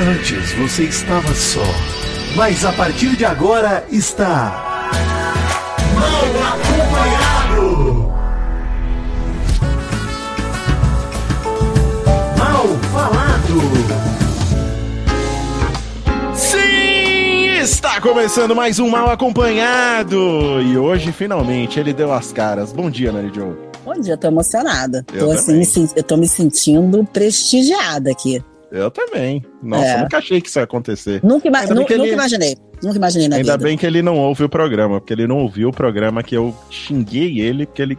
Antes você estava só, mas a partir de agora está. Mal acompanhado! Mal falado! Sim! Está começando mais um Mal Acompanhado! E hoje, finalmente, ele deu as caras. Bom dia, Mary Jo. Bom dia, tô emocionada. Eu tô, assim, me eu tô me sentindo prestigiada aqui. Eu também. Nossa, É. nunca achei que isso ia acontecer. Nunca, ima- Ainda bem nu- que ele- nunca imaginei. Nunca imaginei na Ainda vida. bem que ele não ouve o programa, porque ele não ouviu o programa que eu xinguei ele, porque ele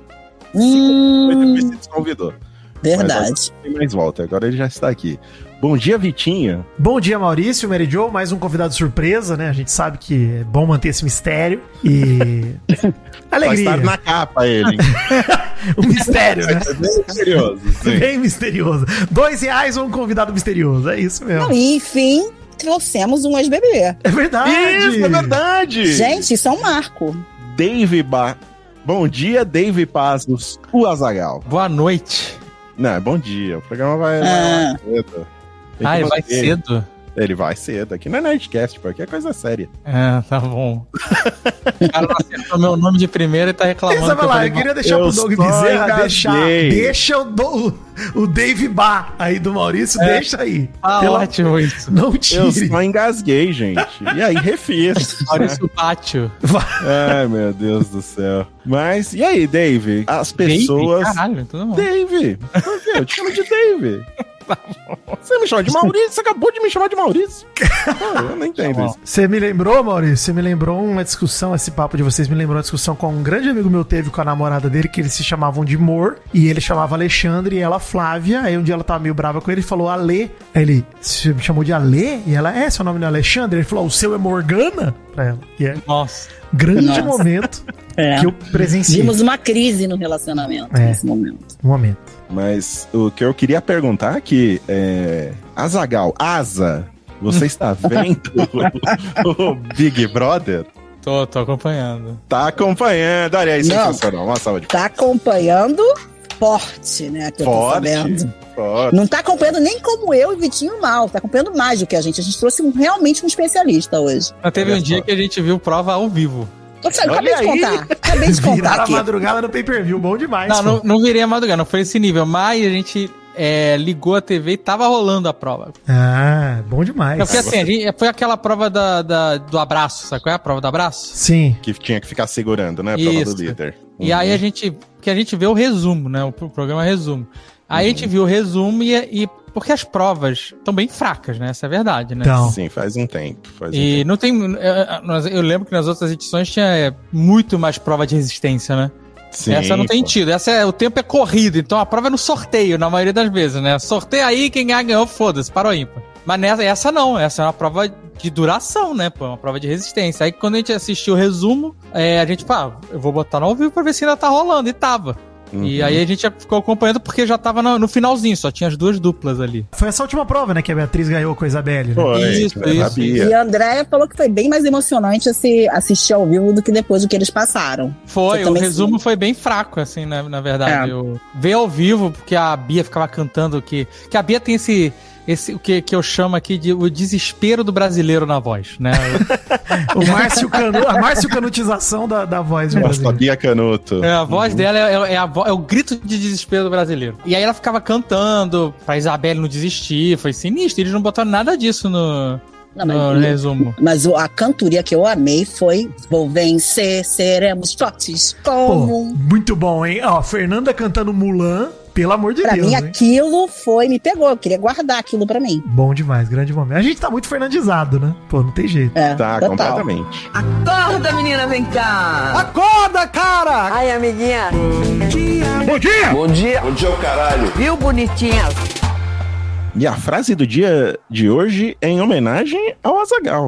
Hum, se desconvidou. verdade. Tem mais volta, agora ele já está aqui. Bom dia, Vitinho. Bom dia, Maurício, Mary Jo, mais um convidado surpresa, né? A gente sabe que é bom manter esse mistério e. Vai Alegria. estar na capa ele. O mistério, né? É bem misterioso. sim. Bem misterioso. Dois reais ou um convidado misterioso. É isso mesmo. Não, enfim, trouxemos um ex-BBB. É verdade. Isso, é verdade! Gente, isso é um marco. Dave ba... Bom dia, Dave Passos, o Azagal. Boa noite. Não, é bom dia. O programa vai, Ah. vai Ah, ele vai cedo? Ele vai cedo. Aqui não é Nerdcast, pô. Aqui é coisa séria. É, tá bom. O cara não acertou meu nome de primeira e tá reclamando. Que vai lá, falei eu queria deixar Eu pro Doug Bezerra engasguei. deixar. Deixa o, do, o Dave Bar aí do Maurício, É. deixa aí. Ah, Pelo- ótimo isso. Não Eu tire. só engasguei, gente. E aí, refiz. Maurício Pátio. Ai, meu Deus do céu. Mas, e aí, Dave? As Dave? pessoas. Caralho, tudo bom. Dave! Eu te chamo de Dave. Você me chama de Maurício? Você acabou de me chamar de Maurício? Ah, eu não entendo isso. Você me lembrou, Maurício? Você me lembrou uma discussão, esse papo de vocês me lembrou uma discussão com um grande amigo meu teve com a namorada dele, que eles se chamavam de Mor, e ele chamava Alexandre e ela Flávia. Aí um dia ela tava meio brava com ele e falou Alê. Aí ele "Você me chamou de Alê? E ela, é, seu nome não é Alexandre? Ele falou, o seu é Morgana? Pra ela. E é Nossa. grande Nossa. momento É. que eu presenciei. Vimos uma crise no relacionamento É. nesse momento. Um momento. Mas o que eu queria perguntar aqui é. Azagal, Asa, você está vendo o, o Big Brother? Tô, tô acompanhando. Tá acompanhando. Olha aí, Não. sensacional. Uma salva de Tá acompanhando forte, né? Que eu tô Forte. sabendo. palmas. Não tá acompanhando nem como eu e Vitinho mal. Tá acompanhando mais do que a gente. A gente trouxe um- realmente um especialista hoje. Mas teve Olha um dia só. que a gente viu prova ao vivo. Eu falei, acabei de aí. contar. Acabei de contar Viraram a aqui. madrugada no pay-per-view, bom demais. Não, não, não virei a madrugada, não foi esse nível. Mas a gente é, ligou a TV e tava rolando a prova. Ah, bom demais. Não, porque assim, a gente- foi aquela prova da, da- do abraço, sabe qual é a prova do abraço? Sim. Que tinha que ficar segurando, né? A prova Isso. do líder. E aí a gente. Que a gente vê o resumo, né? O pro- programa resumo. Aí a gente viu o resumo e, e. Porque as provas estão bem fracas, né? Essa é a verdade, né? Então. Sim, faz um tempo. Faz um E tempo. não tem. é, nós- Eu lembro que nas outras edições tinha é, muito mais prova de resistência, né? Sim, Essa não tem pô. tido. Essa é, o tempo é corrido, então a prova é no sorteio, na maioria das vezes, né? Sorteio aí, quem ganhar ganhou, foda-se, parou ímpar. Mas nessa, essa não, essa é uma prova de duração, né? Pô, uma prova de resistência. Aí quando a gente assistiu o resumo, é, a gente, pá, eu vou botar no ao vivo pra ver se ainda tá rolando. E tava. E Uhum. aí a gente ficou acompanhando porque já tava no, no finalzinho, só tinha as duas duplas ali. Foi essa última prova, né? Que a Beatriz ganhou com a Isabelle. Né? Foi, Isso, isso, sabia. E a Andréia falou que foi bem mais emocionante esse assistir ao vivo do que depois do que eles passaram. Foi, Você o resumo foi bem fraco, assim, na, na verdade. É. Eu ver ao vivo, porque a Bia ficava cantando que. Que a Bia tem esse. Esse, o que, que eu chamo aqui de o desespero do brasileiro na voz, né? O Márcio Canu, a Márcio Canutização da, da voz do Nossa, Brasil. Bia Canuto. É, a voz dela é, é a vo- é o grito de desespero do brasileiro. E aí ela ficava cantando pra Isabelle não desistir, foi sinistro. Eles não botaram nada disso no, Não, no mas, resumo. mas a cantoria que eu amei foi Vou vencer, seremos fortes Pô, como um. muito bom, hein? Ó, Fernanda cantando Mulan, pelo amor de Pra Deus, mim, hein? aquilo foi, me pegou. Eu queria guardar aquilo pra mim. Bom demais, grande momento. A gente tá muito fernandizado, né? Pô, não tem jeito. É, Tá, total. completamente. Acorda, menina, vem cá. Acorda, cara! Ai, amiguinha. Bom dia! Bom dia. Bom dia, o caralho. Viu, bonitinha? E a frase do dia de hoje é em homenagem ao Azagal.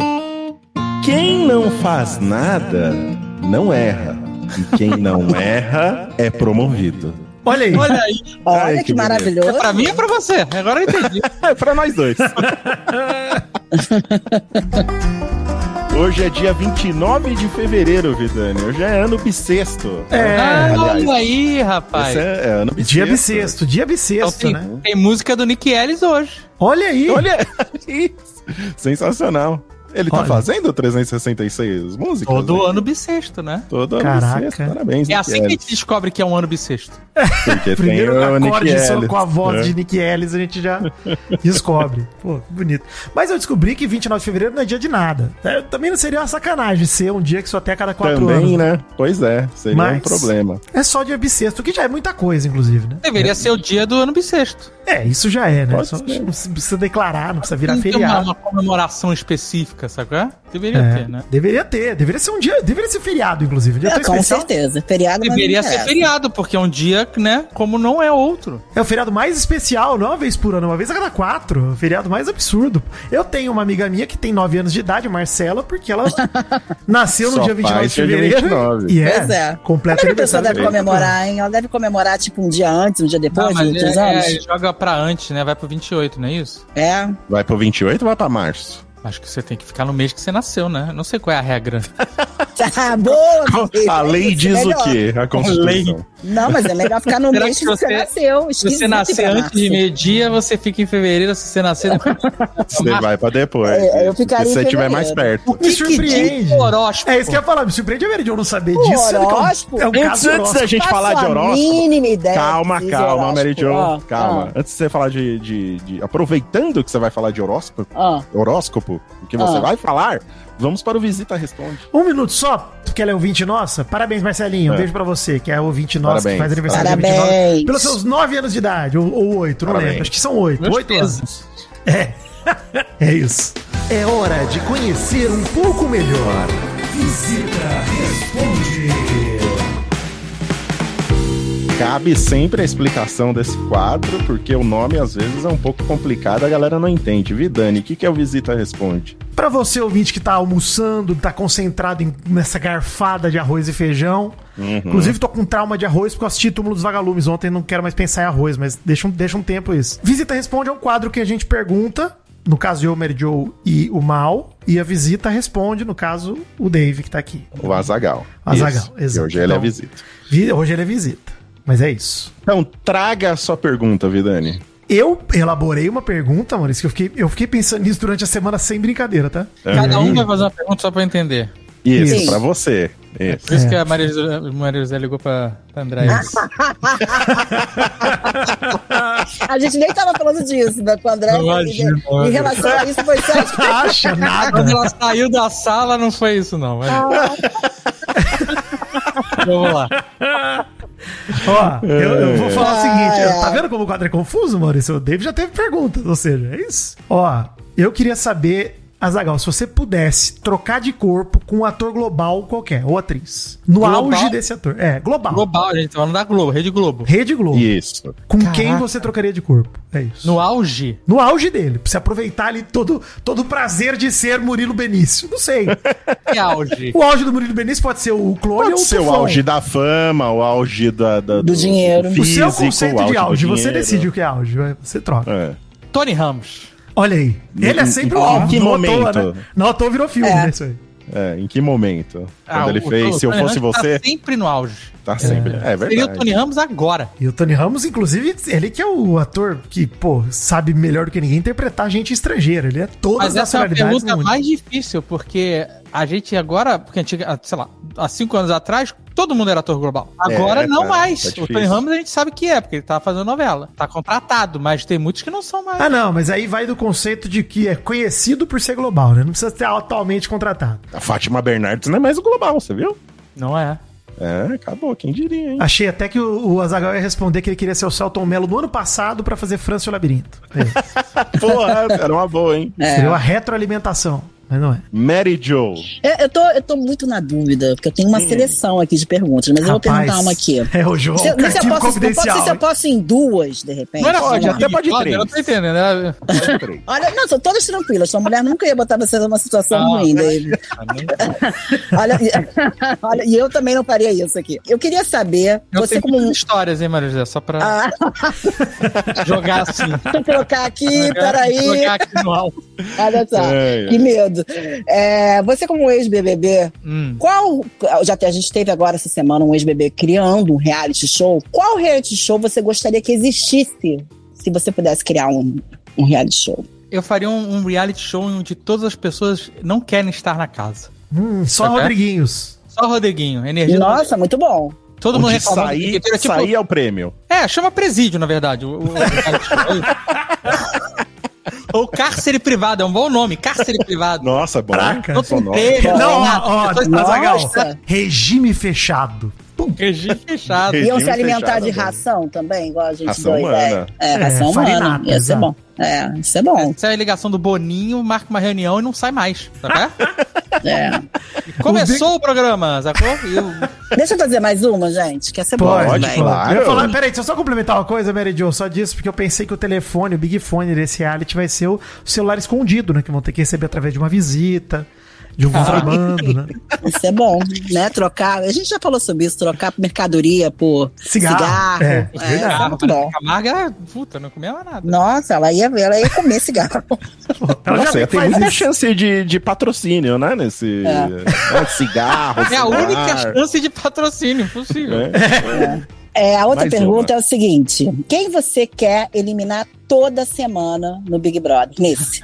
Quem não faz nada, não erra. E quem não erra, é promovido. Olha aí. Olha aí, Olha Ai, que, que maravilhoso. é pra mim ou pra você? Agora eu entendi. É pra nós dois. Hoje é dia 29 de fevereiro, Vidani. Hoje é ano bissexto. É, Ah, aliás, olha aí, rapaz. esse é, é ano bissexto. Dia bissexto, dia Então bissexto, tem, né? tem música do Nick Ellis hoje. Olha aí. Olha isso. Sensacional. Ele tá Olha. fazendo 366 músicas? Todo né? ano bissexto, né? Todo ano Caraca. bissexto. Parabéns, É assim que a gente descobre que é um ano bissexto. Ellis, Porque Primeiro tem o Nick acorde só Ellis, com a voz né? de Nick Ellis a gente já descobre. Pô, bonito. Mas eu descobri que 29 de fevereiro não é dia de nada. É, também não seria uma sacanagem ser um dia que só até a cada quatro Também, anos. né? Pois é, seria um Mas- problema. É só dia bissexto, que já é muita coisa, inclusive, né? Deveria ser o dia do ano bissexto. É, isso já é, né? Pode Só, ser. não precisa declarar, não precisa virar Tem que ter uma, feriado. uma comemoração específica, sabe qual é? Deveria É, ter, né? Deveria ter, deveria ser um dia, deveria ser feriado, inclusive. Um dia É, com especial. certeza. Feriado Deveria ser feriado, porque é um dia, né, como não é outro. É o feriado mais especial, não uma vez por ano, uma vez a cada quatro. O feriado mais absurdo. Eu tenho uma amiga minha que tem 9 anos de idade, Marcela, porque ela nasceu no Só dia 29 de fevereiro. 29. E é, Pois é. é que a pessoa deve comemorar, hein? Ela deve comemorar, tipo, um dia antes, um dia depois, Não, de mas outros é, anos? é, joga pra antes, né? Vai pro 28, não é isso? É. Vai pro 28 ou vai pra março? Acho que você tem que ficar no mês que você nasceu, né? Não sei qual é a regra. Tá, boa. A lei diz melhor. o quê? A Constituição. Não, mas é melhor ficar no Será mês que que você, você- nasceu. Se você nascer antes de meio-dia, você fica em fevereiro. Se você nascer depois. Você vai pra depois. É, eu Se ficaria você em estiver mais perto. Me surpreende. horóscopo. É isso que eu ia falar, me surpreende a Meridion não saber O disso. que é um- horóscopo? É um Antes, caso antes da horóscopo. gente falar de a horóscopo. mínima ideia Calma, calma, horóscopo. Jo. Ah, calma. Antes de você falar de, Aproveitando que você vai falar de horóscopo, Ah, horóscopo, o que você Ah. vai falar, vamos para o Visita Responde. Um minuto só, porque ela é ouvinte nossa. Parabéns, Marcelinho. Um É. beijo pra você, que é ouvinte nossa, Parabéns. que faz aniversário dia Parabéns. 29. Pelos seus 9 anos de idade, ou, 8, não Parabéns. lembro. Acho que são 8. Meus 8 pesos. anos. É. é isso. É hora de conhecer um pouco melhor. Visita Responde. Cabe sempre a explicação desse quadro, porque o nome às vezes é um pouco complicado, a galera não entende. Vidani, o que, que é o Visita Responde? Pra você, ouvinte que tá almoçando, tá concentrado em- nessa garfada de arroz e feijão. Inclusive, tô com trauma de arroz porque eu assisti Túmulo dos Vagalumes ontem não quero mais pensar em arroz, mas deixa um, deixa um tempo isso. Visita Responde é um quadro que a gente pergunta, no caso eu, Mary Joe e o Mal, e a visita responde, no caso, o Dave que tá aqui. O Azagal. Azaghal, exato. E hoje ele é visita. Vi- Hoje ele é visita. Mas é isso. Então, traga a sua pergunta, Vidani. Eu elaborei uma pergunta, Maurício, que eu fiquei, eu fiquei pensando nisso durante a semana sem brincadeira, tá? Cada E um vai fazer uma pergunta só pra entender. Isso, Sim. pra você. Isso. Por isso É. que a Maria José, Maria José ligou pra, pra André. a gente nem tava falando disso, mas com o André, Imagina, em, olha. em relação a isso, foi só... Acha nada. Quando ela saiu da sala, não foi isso, não. Mas... Vamos lá. Ó, eu, eu vou falar o seguinte: tá vendo como o quadro é confuso, Maurício? O David já teve perguntas, ou seja, é isso. Ó, eu queria saber, Azagal, se você pudesse trocar de corpo com um ator global qualquer, ou atriz. No Global? auge desse ator. É, global. Global, a gente tá falando da Globo, Rede Globo. Rede Globo. Isso. Com quem Caraca. você trocaria de corpo? É isso. No auge? No auge dele, pra você aproveitar ali todo, todo o prazer de ser Murilo Benício. Não sei. Que auge? O auge do Murilo Benício pode ser o clone ou Pode o ser o auge da fama, o auge da, da- Do dinheiro. O seu físico, conceito o de auge, do você decide o que é auge, você troca. É. Tony Ramos. Olha aí. Ele é sempre Em- o em que não à momento? toa, né? Não à toa virou filme, É. né? Isso aí. É, em que momento? Quando Ah, ele o- fez o Se Eu Fosse Ramos Você, Tá sempre no auge. tá sempre. É, Seria o verdade. Tony Ramos agora. E o Tony Ramos, inclusive, ele que é o ator que, pô, sabe melhor do que ninguém interpretar gente estrangeira. Ele é todas Mas as essa é a pergunta no mais difícil, porque a gente agora, porque antiga, sei lá, há cinco anos atrás, todo mundo era ator global. Agora É, não tá, mais. tá o. Tony Ramos a gente sabe que é, porque ele tá fazendo novela. Tá contratado, mas tem muitos que não são mais. Ah, não, mas aí vai do conceito de que é conhecido por ser global, né? Não precisa ser atualmente contratado. A Fátima Bernardes não é mais o global, você viu? Não é. É, acabou, quem diria, hein? Achei até que o, o Azaghal ia responder que ele queria ser o Celton Mello no ano passado pra fazer França e o Labirinto. É. Porra, era uma boa, hein? Seria uma retroalimentação, mas não é. Mary Joe. Eu, eu, tô, eu tô muito na dúvida, porque eu tenho uma seleção aqui de perguntas, mas eu vou Rapaz, perguntar uma aqui. É o João, Se, eu- se eu posso, eu posso, confidencial. se eu posso em duas, de repente. Não Pode, até pode Olha, três. Eu não tô entendendo. Era... Olha, não, são todas tranquilas. Sua mulher nunca ia botar você numa situação Ah, ruim, mas- David. Olha, e- olha, e eu também não faria isso aqui. Eu queria saber, Eu você tenho como um. histórias, hein, Maria José? Só pra Ah, jogar assim. deixa eu colocar aqui, peraí. Jogar aqui no alto. Olha só, É, é. que medo. É, você, como ex-BBB, Hum. qual. Já que a gente teve agora essa semana um ex-BBB criando um reality show, qual reality show você gostaria que existisse se você pudesse criar um, um reality show? Eu faria um, um reality show onde todas as pessoas não querem estar na casa. Hum, só? Rodriguinhos. Só Rodriguinho, energia. Nossa, muito bom. todo mundo reclamando. sair, tipo, sair é o prêmio. É, chama presídio, na verdade. O, o- o reality show. Ou cárcere privado, é um bom nome, cárcere privado. Nossa, bom. Caraca. Não telha, Não, ó, ó, Azaghal, regime fechado. Pum. Regime fechado. Regime Iam se alimentar fechado, de bom. ração também, igual a gente Ração dois. humana. É, é, É, ração humana. farinata, Ia ser bom. É, isso é bom. Essa é a ligação do Boninho, marca uma reunião e não sai mais, tá É. Começou o programa, sacou? E o- Deixa eu fazer mais uma, gente. Quer ser Pode, bom, Pode, claro. Eu ia falar, peraí, deixa eu só complementar uma coisa, Mary Jo, só disso, porque eu pensei que o telefone, o Big Fone desse reality vai ser o celular escondido, né? Que vão ter que receber através de uma visita, de um contrabando, né? Isso é bom, né? Trocar. A gente já falou sobre isso, trocar mercadoria por Cigarro. cigarro. É, É, verdade. é muito bom. Camarga, puta, não comia mais nada. Nossa, ela ia, ela ia comer cigarro. Ela Nossa, já ia ter faz muita chance de, de patrocínio, né? Nesse É. né, cigarro. É a única chance de patrocínio possível. É. É, a outra Mais pergunta é o seguinte: quem você quer eliminar toda semana no Big Brother? Nesse.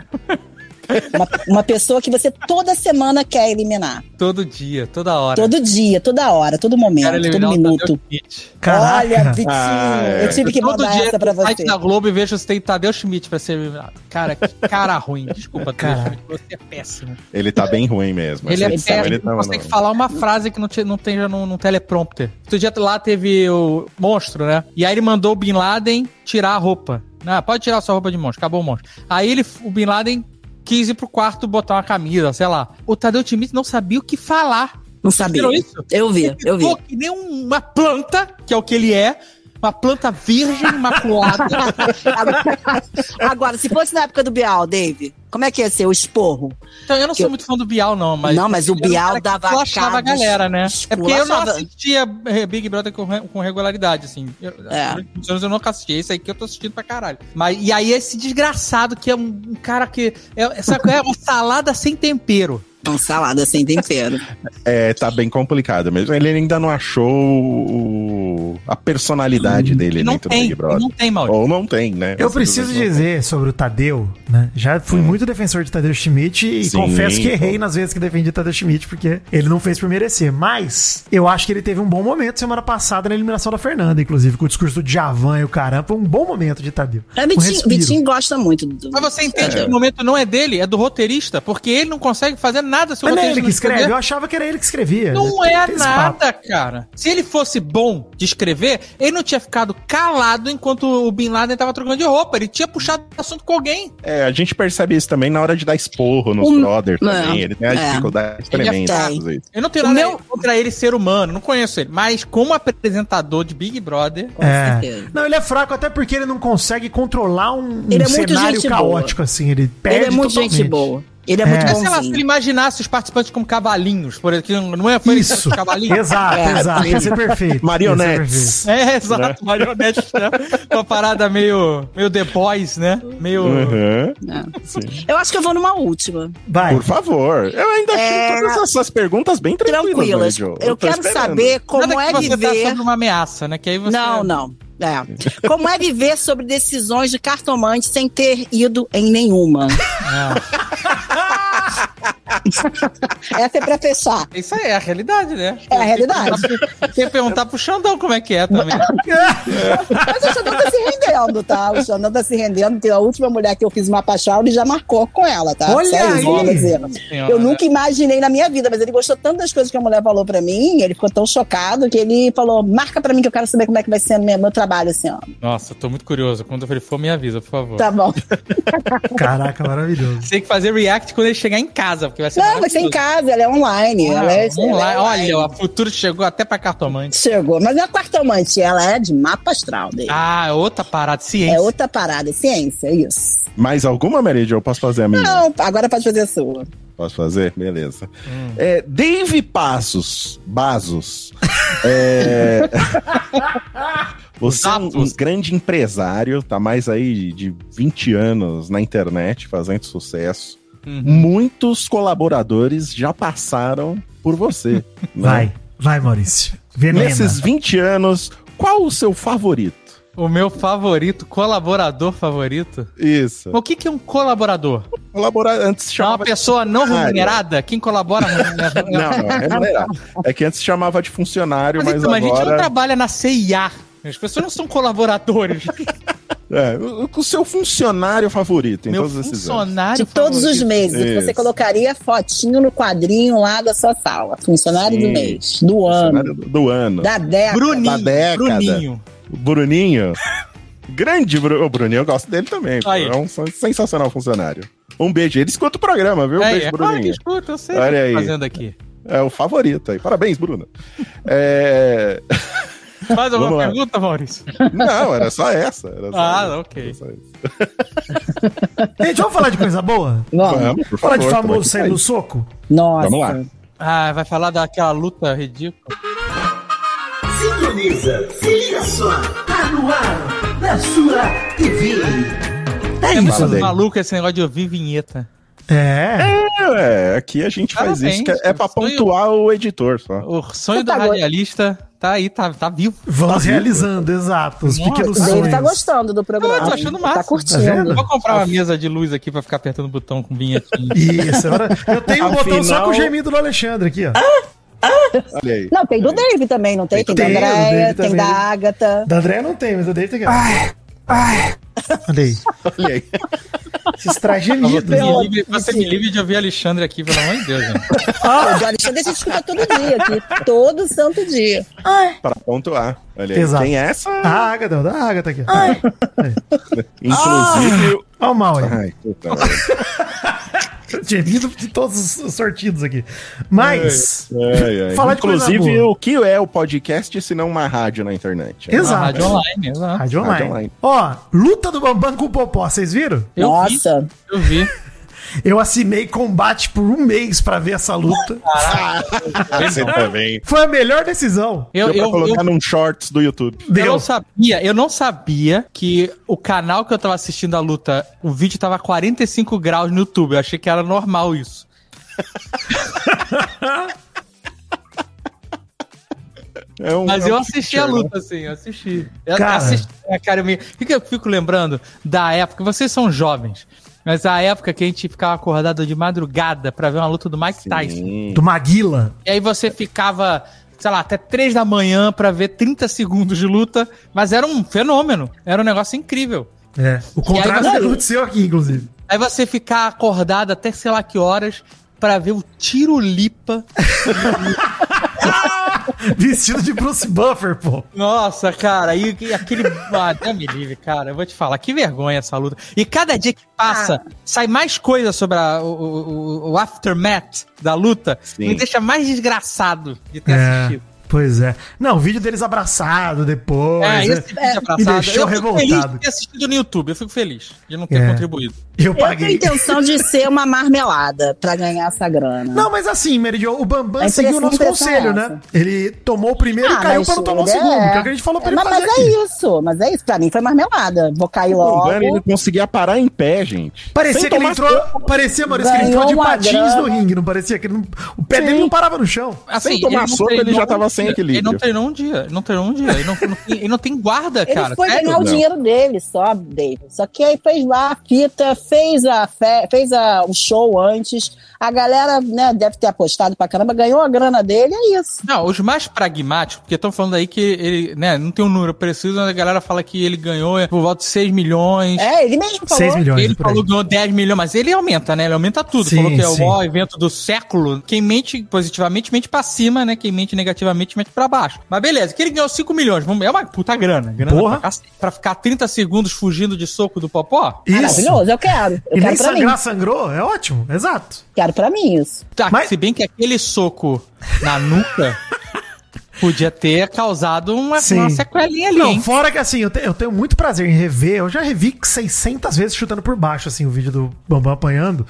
Uma, uma pessoa que você toda semana quer eliminar. Todo dia, toda hora. Todo dia, toda hora, todo momento, todo o minuto. Caraca. Olha, Vitinho, Ah, é. eu tive que Todo mandar dia essa pra site você. da Globo e vejo se tem Tadeu Schmidt pra ser eliminado. Cara, que cara ruim. Desculpa, Tadeu Cara. Schmidt, você é péssimo. Ele tá bem ruim mesmo. Ele é edição péssimo, ele não consegue falar uma frase que não, te, não tenha no, no teleprompter. Outro dia lá teve o monstro, né? E aí ele mandou o Bin Laden tirar a roupa. Ah, pode tirar sua roupa de monstro, acabou o monstro. Aí ele, o Bin Laden quis ir pro quarto botar uma camisa, sei lá. O Tadeu Schmidt não sabia o que falar. Não sabia. Isso? Eu vi, eu vi. Que nem uma planta, que é o que ele é. Uma planta virgem, imaculada. Agora, agora, se fosse na época do Bial, Dave, como é que ia ser o esporro? Então, eu não sou Eu- muito fã do Bial, não, mas. Não, mas o um Bial que dava a galera, né? É porque eu não assistia eh, Big Brother com, com regularidade, assim. Eu, É. anos eu nunca assisti. Esse aí que eu tô assistindo pra caralho. Mas, e aí, esse desgraçado que é um, um cara que. É, sabe é uma salada sem tempero. Uma salada sem tempero. É, tá bem complicado mesmo. Ele ainda não achou o- a personalidade dele não dentro do tem, Big Brother. não tem, Maurício. Ou não tem, né? Eu preciso dizer sobre o Tadeu, né? Já fui muito defensor de Tadeu Schmidt e Sim, confesso que pô. errei nas vezes que defendi Tadeu Schmidt, porque ele não fez por merecer. Mas eu acho que ele teve um bom momento semana passada na eliminação da Fernanda, inclusive, com o discurso do Djavan e o caramba. Foi um bom momento de Tadeu. É, Um. Vitinho gosta muito do. Mas você entende É. que o momento não é dele, é do roteirista, porque ele não consegue fazer nada se o Mas não é ele que escreve, eu achava que era ele que escrevia. Não Tem é esse papo. nada, cara. Se ele fosse bom de escrever, ele não tinha ficado calado enquanto o Bin Laden tava trocando de roupa. Ele tinha puxado assunto com alguém. É, a gente percebe isso também na hora de dar esporro nos O- brothers também. É, Ele tem uma é. dificuldade Ele é tremenda fraco. de fazer isso. Eu não tenho O nada meu- contra ele ser humano, não conheço ele. Mas como apresentador de Big Brother, Com É. certeza. Não, ele é fraco até porque ele não consegue controlar um, um Ele é cenário caótico, assim. Ele perde Ele é muito totalmente. gente boa. Ele é, É. muito Mas, sei lá, se ele imaginasse os participantes como cavalinhos, por exemplo, não é que Isso. cavalinhos? Exato, É. exato. Ia ser perfeito. Marionetes. É, exato, marionete, né? Uma parada meio, meio The Boys, né? Meio. Uhum. É. Sim. Eu acho que eu vou numa última. Vai. Por favor. Eu ainda achei É. todas essas perguntas bem tranquilas, Tranquilas. Eu tô quero esperando. saber como Nada é que você tá viver. sobre uma ameaça, né? Que aí você. Não, não. É. Como é viver sobre decisões de cartomante sem ter ido em nenhuma? Essa é pra fechar. Isso aí é a realidade, né? É a realidade. Tem que perguntar pro Xandão como é que é também. Mas o Xandão tá se rendendo, tá? O Xandão tá se rendendo. Tem a última mulher que eu fiz uma paixão, ele já marcou com ela, tá? Olha isso, aí! Eu nunca imaginei na minha vida, mas ele gostou tanto das coisas que a mulher falou pra mim, ele ficou tão chocado que ele falou: marca pra mim que eu quero saber como é que vai ser meu, meu trabalho esse ano. Nossa, tô muito curioso. Quando ele for, me avisa, por favor. Tá bom. Caraca, maravilhoso. Tem que fazer react quando ele chegar em casa, porque vai ser Não, vai ser em casa, ela é online. Ah, ela é, lá. ela é online. Olha, o futuro chegou até pra cartomante. Chegou. Mas não é cartomante, ela é de mapa astral dele. Ah, outra parada, ciência. É outra parada, é ciência, isso. Mais alguma, Jo? Eu posso fazer a minha? Não, agora pode fazer a sua. Posso fazer? Beleza. Hum. É, Dave Passos, Bazos. é... Você é um, um grande empresário, tá mais aí de 20 anos na internet, fazendo sucesso. Uhum. Muitos colaboradores já passaram por você. né? Vai, vai, Maurício. Venena. Nesses 20 anos, qual o seu favorito? O meu favorito, colaborador favorito. Isso. O que, que é um colaborador? Colaborar antes É uma chamava de pessoa não remunerada? Quem colabora? Não, não, é remunerado. É que antes chamava de funcionário, Mas, mas, então, a gente não agora. trabalha na CIA. As pessoas não são colaboradores. É, o, o seu funcionário favorito em Meu todos esses anos. funcionário De todos os favorito. meses. Isso. Você colocaria fotinho no quadrinho lá da sua sala. Funcionário Sim. do mês, do ano, do, do ano. da década. Bruninho. Da década. Bruninho. O Bruninho. Grande Bru... O Bruninho, eu gosto dele também. Aí. É um sensacional funcionário. Um beijo. Ele escuta o programa, viu? Um É, beijo, é claro que Bruninho. escuta, eu sei o Olha que aí. tô fazendo aqui. É o favorito aí. Parabéns, Bruna. É... Mais alguma Vamos lá. pergunta, Maurício? Não, era só essa. Era só Ah, isso. ok. Só. Gente, vamos falar de coisa boa? Vamos. Vamos, por Falar favor. de tamo famoso saindo no isso. soco? Nossa. Vamos lá. Ah, vai falar daquela luta ridícula. Sintoniza, se liga só, tá no ar, na sua TV. É É isso, maluco esse negócio de ouvir vinheta. É. É, aqui a gente faz isso, que é, é pra Sonho- pontuar o editor só. O sonho Você do tá radialista tá aí, tá, tá vivo. Vamos realizando, exato. Os Nossa, pequenos O Dave sonhos. tá gostando do programa. Eu tô achando massa. Tá Tá curtindo. vendo? Vou comprar uma mesa de luz aqui pra ficar apertando o botão com vinhetinha. Isso, agora eu tenho um botão só com o gemido do Alexandre aqui, ó. Olha aí. Não, tem do Dave também, não tem? Tem, Tem, da Andréia, tem também. da Agatha. Da André não tem, mas o Dave tem aqui. Ó. Olha aí. Olha aí. Esses traz Você me, livre, você me livre de ouvir Alexandre aqui, pelo amor de Deus, gente. O Alexandre a gente escuta todo dia aqui. Todo santo dia. Pra pontuar. Olha aí. Exato. Tem essa. A Agatha, da Agatha aqui. ó. Inclusive. Olha o mal aí. Ai, puta. Gemido de todos os sortidos aqui. Mas. Ai, ai. Falar de Inclusive, o que é o podcast se não uma rádio na internet? Exato. Na rádio online, exato. Rádio online. Rádio online. Ó, luta do Bambam com o Popó, vocês viram? Eu vi, Nossa. eu vi. Eu assinei combate por um mês pra ver essa luta. Você também. Foi a melhor decisão. Eu, Deu pra eu, colocar eu, num shorts do YouTube. eu Deu. não sabia, eu não sabia que o canal que eu tava assistindo a luta, o vídeo tava 45 graus no YouTube. Eu achei que era normal isso. É um- Mas é um eu assisti feature, a né? luta, assim, eu assisti. Eu Cara. assisti, é, cara, eu me... O que que eu fico lembrando da época? Vocês são jovens, mas a época que a gente ficava acordado de madrugada pra ver uma luta do Mike Tyson. Sim. Do Maguila. E aí você ficava, sei lá, até 3 da manhã pra ver 30 segundos de luta, mas era um fenômeno, era um negócio incrível. É. O contrário você- aconteceu aqui, inclusive. Aí você ficar acordado até sei lá que horas pra ver o tiro lipa. Vestido de Bruce Buffer, pô. Nossa, cara, e, e aquele. Ah, Deus me livre, cara. Eu vou te falar, que vergonha essa luta. E cada dia que passa, sai mais coisa sobre a- o, o- o aftermath da luta, Sim. me deixa mais desgraçado de ter É, assistido. Pois é. Não, o vídeo deles abraçado depois. É, né? esse vídeo me abraçado. deixou eu fico feliz revoltado. de ter assistido no YouTube. Eu fico feliz de não ter É. contribuído. Eu Eu tenho paguei. intenção de ser uma marmelada pra ganhar essa grana. Não, mas assim, Meridio, o Bambam A seguiu o nosso conselho, é né? Ele tomou o primeiro e Ah, caiu mas para não tomar o ele segundo, é- que é o que a gente falou pra É, ele mas, fazer mas é isso, mas é isso. Pra mim foi marmelada. Vou cair O logo. Dani, ele conseguia parar em pé, gente. Parecia Sem que ele entrou. Parecia, Maurício, que ele entrou de patins grana. no ringue, não parecia que ele não- o pé Sim. dele não parava no chão. Sem tomar soco, ele já tava sem equilíbrio. Ele não treinou um dia. Ele não treinou um dia. Ele não, não tem, ele não tem guarda, Ele cara. foi sério? ganhar o dinheiro dele só, David. Só que aí fez lá a fita, fez, a fe... fez a... o show antes. A galera né, deve ter apostado pra caramba, ganhou a grana dele, é isso. Não, os mais pragmáticos, porque estão falando aí que ele, né, não tem um número preciso, mas a galera fala que ele ganhou por volta de 6 milhões. É, ele mesmo falou. 6 milhões. Ele falou que ganhou 10 milhões, mas ele aumenta, né? Ele aumenta tudo. Sim, falou que é sim. o maior evento do século. Quem mente positivamente, mente pra cima, né? Quem mente negativamente, mente pra baixo. Mas beleza, que ele ganhou 5 milhões. Vamos- É uma puta grana. Grana Porra. pra, pra ficar 30 segundos fugindo de soco do popó? Isso. Maravilhoso, eu quero. Eu E nem quero mim. sangrar sangrou, é ótimo, exato. Quero pra mim isso. Tá, Mas- Se bem que aquele soco na nuca podia ter causado uma, Sim. uma sequelinha ali, Não, hein? fora que assim, eu, te- eu tenho muito prazer em rever. Eu já revi 600 vezes chutando por baixo, assim, o vídeo do Bambam apanhando.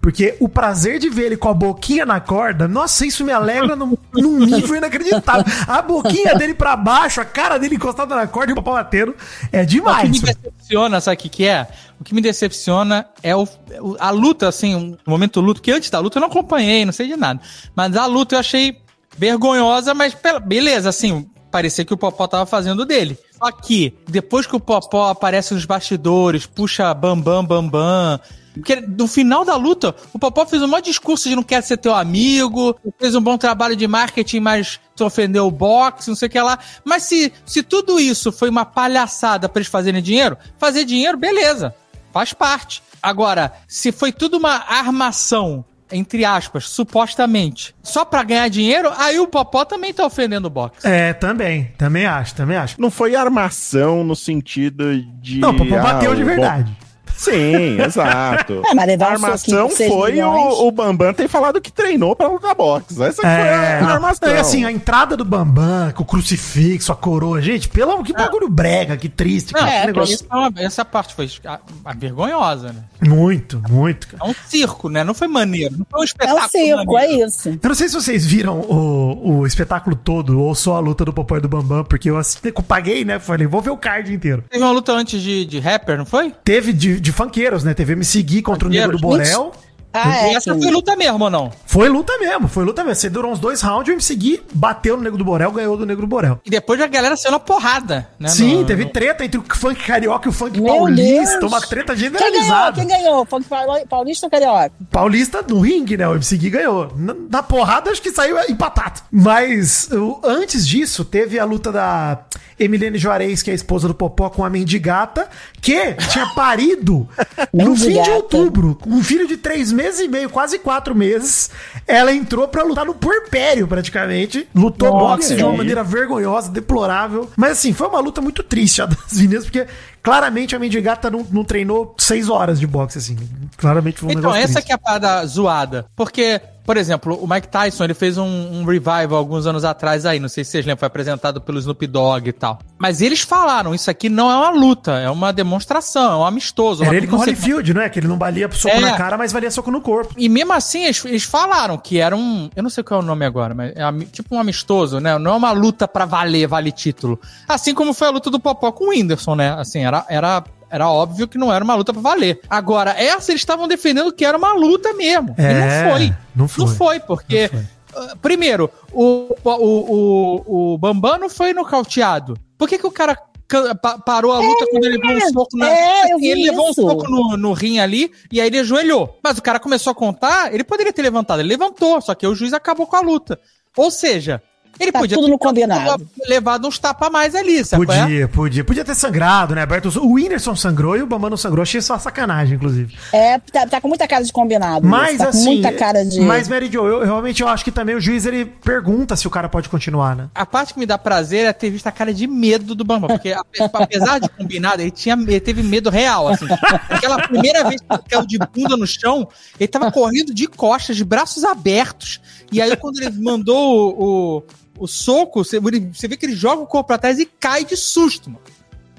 Porque o prazer de ver ele com a boquinha na corda, nossa, isso me alegra num, num nível inacreditável. A boquinha dele pra baixo, a cara dele encostada na corda e o papau batendo, é O que demais. me decepciona, sabe o que, que é? O que me decepciona é o, o- a luta, assim, o momento luto, que antes da luta eu não acompanhei, não sei de nada. Mas a luta eu achei vergonhosa, mas beleza, assim, Parecia que o Popó tava fazendo dele. Só que, depois que o Popó aparece nos bastidores, puxa bambam, bambam. Porque no final da luta, o Popó fez um de discurso de não quer ser teu amigo, fez um bom trabalho de marketing, mas tu ofendeu o boxe, não sei o que lá. Mas se, se tudo isso foi uma palhaçada pra eles fazerem dinheiro, fazer dinheiro, beleza. Faz parte. Agora, se foi tudo uma armação, entre aspas, supostamente, só pra ganhar dinheiro, aí o Popó também tá ofendendo o boxe. É, também. Também acho, também acho. Não foi armação no sentido de. Não, o Popó ah, bateu de verdade. Sim, exato. É, mas levar a um armação seis foi o, o Bambam ter falado que treinou pra lutar boxe. Essa que foi É, a não, armação. e assim, a entrada do Bambam, com o crucifixo, a coroa, gente, pelo que bagulho brega, que triste, Não, cara, é, que negócio. isso é essa parte foi a, a vergonhosa, né? Muito, muito, cara. É um circo, né? Não foi maneiro. Não foi um É espetáculo. um circo, maneiro. é isso. Eu não sei se vocês viram o, o espetáculo todo ou só a luta do Popó e do Bambam, porque eu, assisti, eu paguei, né? Falei, vou ver o card inteiro. Teve uma luta antes de, de rapper, não foi? Teve de, de funqueiros, né? Teve MC Gui contra o Negro do? Borel. Ah, e é. essa foi luta mesmo, ou não? Foi luta mesmo, foi luta mesmo. Você durou uns dois rounds, o MC Gui bateu no Nego do Borel, ganhou do Negro do Borel. E depois a galera saiu na porrada, né? Sim, No- teve no- treta entre o funk carioca e o funk Meu paulista, Deus. uma treta Quem ganhou? generalizada. Quem ganhou? Funk Pauli- Paulista ou Carioca? Paulista no ringue, né? O MC Gui ganhou. Na, na porrada, acho que saiu empatado. Mas o- antes disso, teve a luta da Emilene Juarez, que é a esposa do Popó, com a mendigata, que tinha parido no fim de outubro. Um filho de três meses e meio, quase quatro meses. Ela entrou pra lutar no porpério, praticamente. Lutou Nossa, boxe de uma maneira vergonhosa, deplorável. Mas assim, foi uma luta muito triste a das meninas, porque claramente a mendigata não, não treinou seis horas de boxe, assim. Claramente foi um Então, essa que é a parada zoada. Porque, por exemplo, o Mike Tyson, ele fez um, um revival alguns anos atrás aí, não sei se vocês lembram, foi apresentado pelo Snoop Dogg e tal. Mas eles falaram, isso aqui não é uma luta, é uma demonstração, é um amistoso. Era uma- ele com sei- Holyfield, não é? Que ele não valia soco É. na cara, mas valia soco no corpo. E mesmo assim, eles, eles falaram que era um. Eu não sei qual é o nome agora, mas é tipo um amistoso, né? Não é uma luta pra valer, vale título. Assim como foi a luta do Popó com o Whindersson, né? Assim, era. era era óbvio que não era uma luta pra valer. Agora, essa eles estavam defendendo que era uma luta mesmo. É, e não foi. não foi. Não foi, porque. Não ah, primeiro, o, o, o, o Bambam não foi nocauteado. Por que, que o cara ca- pa- parou a luta quando ele levou um soco na. é, ele levou isso. um soco no, no rim ali e aí ele ajoelhou. Mas o cara começou a contar, ele poderia ter levantado, ele levantou, só que o juiz acabou com a luta. Ou seja, ele Tá podia tudo no combinado. levado uns tapas a mais ali, sabe? qual é? Podia, podia. Podia ter sangrado, né? Aberto. O Whindersson sangrou e o Bambam não sangrou. Achei só sacanagem, inclusive. É, tá, tá com muita cara de combinado. Mas tá assim. com muita cara de. Mas, Mary Jo, eu, eu realmente eu acho que também o juiz ele pergunta se o cara pode continuar, né? A parte que me dá prazer é ter visto a cara de medo do Bambam, porque ape- apesar de combinado, ele, tinha, ele teve medo real, assim. Aquela primeira vez que ele caiu de bunda no chão, ele tava correndo de costas, de braços abertos, e aí quando ele mandou o, o, o soco, você, você vê que ele joga o corpo pra trás e cai de susto, mano.